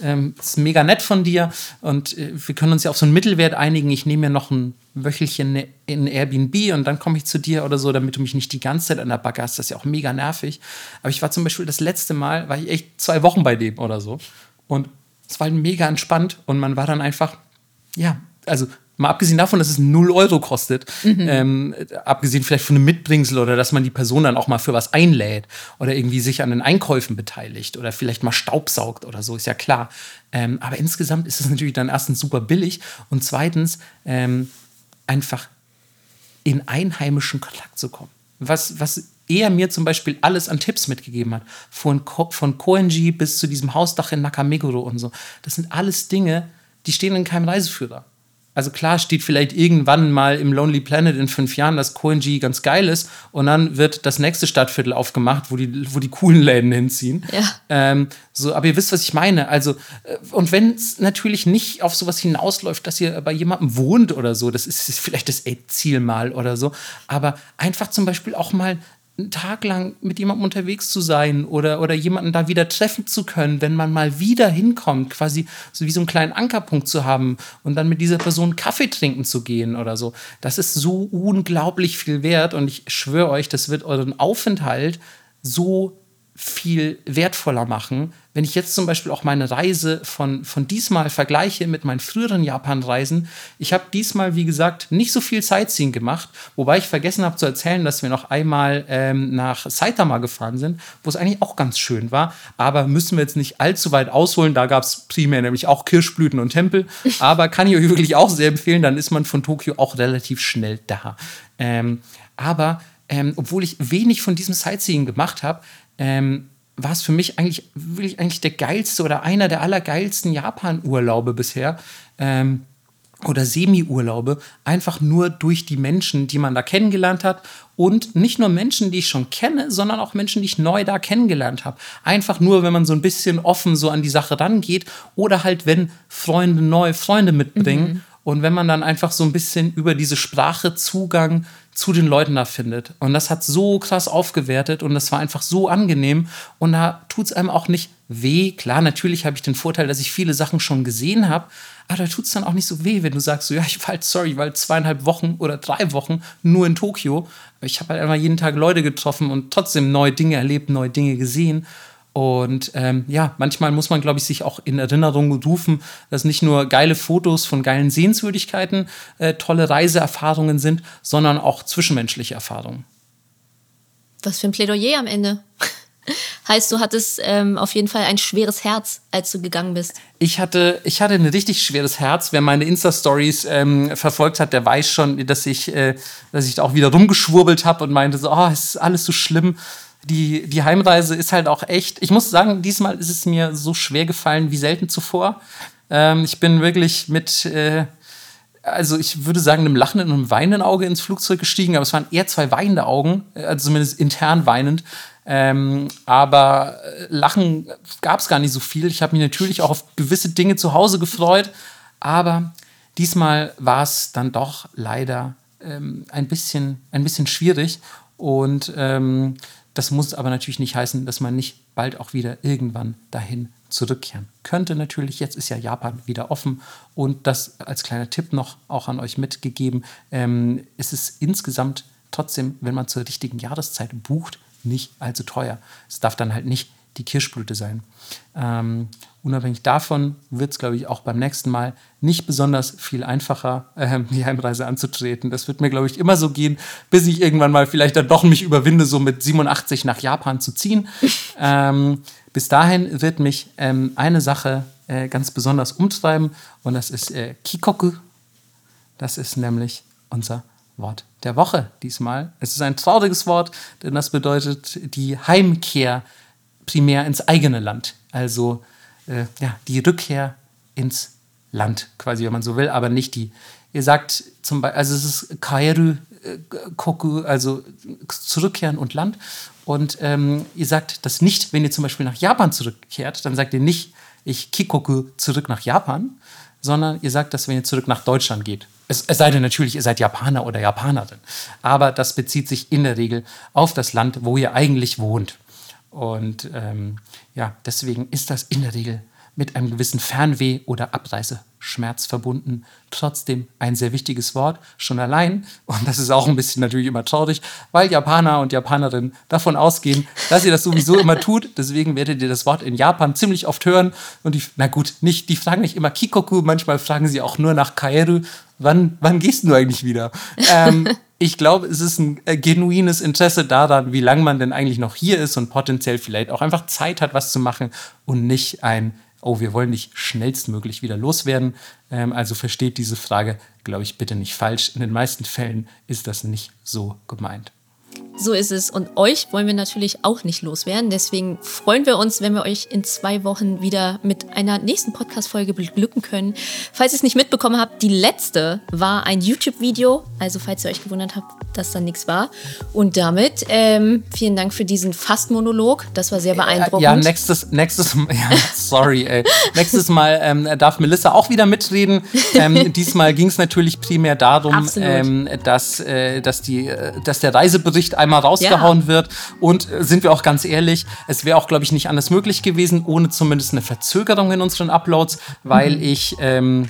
Speaker 2: ähm, ist mega nett von dir und äh, wir können uns ja auf so einen Mittelwert einigen. Ich nehme mir noch ein Wöchelchen in Airbnb und dann komme ich zu dir oder so, damit du mich nicht die ganze Zeit an der Backe hast. Das ist ja auch mega nervig. Aber ich war zum Beispiel das letzte Mal, war ich echt zwei Wochen bei dem oder so. Und es war halt mega entspannt und man war dann einfach, ja, also mal abgesehen davon, dass es 0 Euro kostet, ähm, abgesehen vielleicht von einem Mitbringsel oder dass man die Person dann auch mal für was einlädt oder irgendwie sich an den Einkäufen beteiligt oder vielleicht mal Staubsaugt oder so, ist ja klar. Ähm, aber insgesamt ist es natürlich dann erstens super billig und zweitens ähm, einfach in einheimischen Kontakt zu kommen. Was, was er mir zum Beispiel alles an Tipps mitgegeben hat. Von, Ko von Koenji bis zu diesem Hausdach in Nakameguro und so. Das sind alles Dinge, die stehen in keinem Reiseführer. Also klar steht vielleicht irgendwann mal im Lonely Planet in fünf Jahren, dass Koenji ganz geil ist und dann wird das nächste Stadtviertel aufgemacht, wo die, wo die coolen Läden hinziehen.
Speaker 1: Ja.
Speaker 2: Ähm, so, aber ihr wisst, was ich meine. Also, äh, und wenn es natürlich nicht auf sowas hinausläuft, dass ihr bei jemandem wohnt oder so, das ist vielleicht das Endziel mal oder so, aber einfach zum Beispiel auch mal einen Tag lang mit jemandem unterwegs zu sein oder, oder jemanden da wieder treffen zu können, wenn man mal wieder hinkommt, quasi so wie so einen kleinen Ankerpunkt zu haben und dann mit dieser Person Kaffee trinken zu gehen oder so. Das ist so unglaublich viel wert und ich schwöre euch, das wird euren Aufenthalt so viel wertvoller machen. Wenn ich jetzt zum Beispiel auch meine Reise von, von diesmal vergleiche mit meinen früheren Japan-Reisen, ich habe diesmal, wie gesagt, nicht so viel Sightseeing gemacht, wobei ich vergessen habe zu erzählen, dass wir noch einmal ähm, nach Saitama gefahren sind, wo es eigentlich auch ganz schön war. Aber müssen wir jetzt nicht allzu weit ausholen, da gab es primär nämlich auch Kirschblüten und Tempel. Aber kann ich euch wirklich auch sehr empfehlen, dann ist man von Tokio auch relativ schnell da. Ähm, aber ähm, obwohl ich wenig von diesem Sightseeing gemacht habe, ähm, war es für mich eigentlich wirklich eigentlich der geilste oder einer der allergeilsten Japan-Urlaube bisher. Ähm, oder Semi-Urlaube, einfach nur durch die Menschen, die man da kennengelernt hat. Und nicht nur Menschen, die ich schon kenne, sondern auch Menschen, die ich neu da kennengelernt habe. Einfach nur, wenn man so ein bisschen offen so an die Sache rangeht. Oder halt, wenn Freunde neue Freunde mitbringen. Und wenn man dann einfach so ein bisschen über diese Sprache Zugang zu den Leuten da findet. Und das hat so krass aufgewertet und das war einfach so angenehm. Und da tut es einem auch nicht weh. Klar, natürlich habe ich den Vorteil, dass ich viele Sachen schon gesehen habe, aber da tut es dann auch nicht so weh, wenn du sagst, so, ja, ich war halt, sorry, ich war halt zweieinhalb Wochen oder drei Wochen nur in Tokio. Ich habe halt einfach jeden Tag Leute getroffen und trotzdem neue Dinge erlebt, neue Dinge gesehen. Und ähm, ja, manchmal muss man, glaube ich, sich auch in Erinnerung rufen, dass nicht nur geile Fotos von geilen Sehenswürdigkeiten äh, tolle Reiseerfahrungen sind, sondern auch zwischenmenschliche Erfahrungen.
Speaker 1: Was für ein Plädoyer am Ende. heißt, du hattest ähm, auf jeden Fall ein schweres Herz, als du gegangen bist.
Speaker 2: Ich hatte, ich hatte ein richtig schweres Herz. Wer meine Insta-Stories ähm, verfolgt hat, der weiß schon, dass ich, äh, dass ich da auch wieder rumgeschwurbelt habe und meinte so, oh, es ist alles so schlimm die, die Heimreise ist halt auch echt. Ich muss sagen, diesmal ist es mir so schwer gefallen wie selten zuvor. Ähm, ich bin wirklich mit, äh, also ich würde sagen, einem lachenden und einem weinenden Auge ins Flugzeug gestiegen, aber es waren eher zwei weinende Augen, äh, also zumindest intern weinend. Ähm, aber äh, Lachen gab es gar nicht so viel. Ich habe mich natürlich auch auf gewisse Dinge zu Hause gefreut, aber diesmal war es dann doch leider ähm, ein, bisschen, ein bisschen schwierig. Und ähm, das muss aber natürlich nicht heißen, dass man nicht bald auch wieder irgendwann dahin zurückkehren könnte. Natürlich, jetzt ist ja Japan wieder offen und das als kleiner Tipp noch auch an euch mitgegeben. Ähm, es ist insgesamt trotzdem, wenn man zur richtigen Jahreszeit bucht, nicht allzu teuer. Es darf dann halt nicht die Kirschblüte sein. Ähm, unabhängig davon wird es, glaube ich, auch beim nächsten Mal nicht besonders viel einfacher, äh, die Heimreise anzutreten. Das wird mir, glaube ich, immer so gehen, bis ich irgendwann mal vielleicht dann doch mich überwinde, so mit 87 nach Japan zu ziehen. ähm, bis dahin wird mich ähm, eine Sache äh, ganz besonders umtreiben und das ist äh, Kikoku. Das ist nämlich unser Wort der Woche diesmal. Es ist ein trauriges Wort, denn das bedeutet die Heimkehr primär ins eigene Land. Also äh, ja, die Rückkehr ins Land, quasi, wenn man so will, aber nicht die. Ihr sagt zum Beispiel, also es ist Kaeru äh, Koku, also zurückkehren und Land. Und ähm, ihr sagt das nicht, wenn ihr zum Beispiel nach Japan zurückkehrt, dann sagt ihr nicht, ich kikoku zurück nach Japan, sondern ihr sagt das, wenn ihr zurück nach Deutschland geht. Es, es, sei denn natürlich, ihr seid Japaner oder Japanerin. Aber das bezieht sich in der Regel auf das Land, wo ihr eigentlich wohnt. Und ähm, ja, deswegen ist das in der Regel mit einem gewissen Fernweh oder Abreiseschmerz verbunden. Trotzdem ein sehr wichtiges Wort, schon allein. Und das ist auch ein bisschen natürlich immer traurig, weil Japaner und Japanerinnen davon ausgehen, dass ihr das sowieso immer tut. Deswegen werdet ihr das Wort in Japan ziemlich oft hören. Und die, na gut, nicht, die fragen nicht immer Kikoku, manchmal fragen sie auch nur nach Kaeru. Wann, wann gehst du eigentlich wieder? Ähm, ich glaube, es ist ein äh, genuines Interesse daran, wie lange man denn eigentlich noch hier ist und potenziell vielleicht auch einfach Zeit hat, was zu machen und nicht ein, oh, wir wollen dich schnellstmöglich wieder loswerden. Ähm, also versteht diese Frage, glaube ich, bitte nicht falsch. In den meisten Fällen ist das nicht so gemeint.
Speaker 1: So ist es. Und euch wollen wir natürlich auch nicht loswerden. Deswegen freuen wir uns, wenn wir euch in zwei Wochen wieder mit einer nächsten Podcast-Folge beglücken können. Falls ihr es nicht mitbekommen habt, die letzte war ein YouTube-Video. Also, falls ihr euch gewundert habt, dass da nichts war. Und damit ähm, vielen Dank für diesen Fast-Monolog. Das war sehr äh, beeindruckend.
Speaker 2: Ja, nächstes, nächstes ja, sorry, ey. nächstes Mal ähm, darf Melissa auch wieder mitreden. Ähm, diesmal ging es natürlich primär darum, ähm, dass, äh, dass, die, äh, dass der Reisebericht einmal rausgehauen ja. wird. Und äh, sind wir auch ganz ehrlich, es wäre auch, glaube ich, nicht anders möglich gewesen, ohne zumindest eine Verzögerung in unseren Uploads, weil mhm. ich, ähm,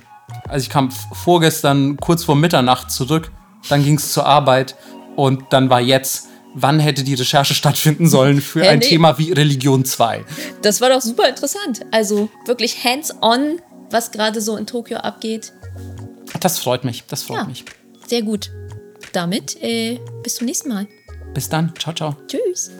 Speaker 2: also ich kam vorgestern kurz vor Mitternacht zurück, dann ging es zur Arbeit und dann war jetzt wann hätte die Recherche stattfinden sollen für ja, ein nee. Thema wie Religion 2.
Speaker 1: Das war doch super interessant. Also wirklich hands-on, was gerade so in Tokio abgeht.
Speaker 2: Das freut mich, das freut ja, mich.
Speaker 1: Sehr gut. Damit äh, bis zum nächsten Mal.
Speaker 2: Bis dann. Ciao, ciao.
Speaker 1: Tschüss.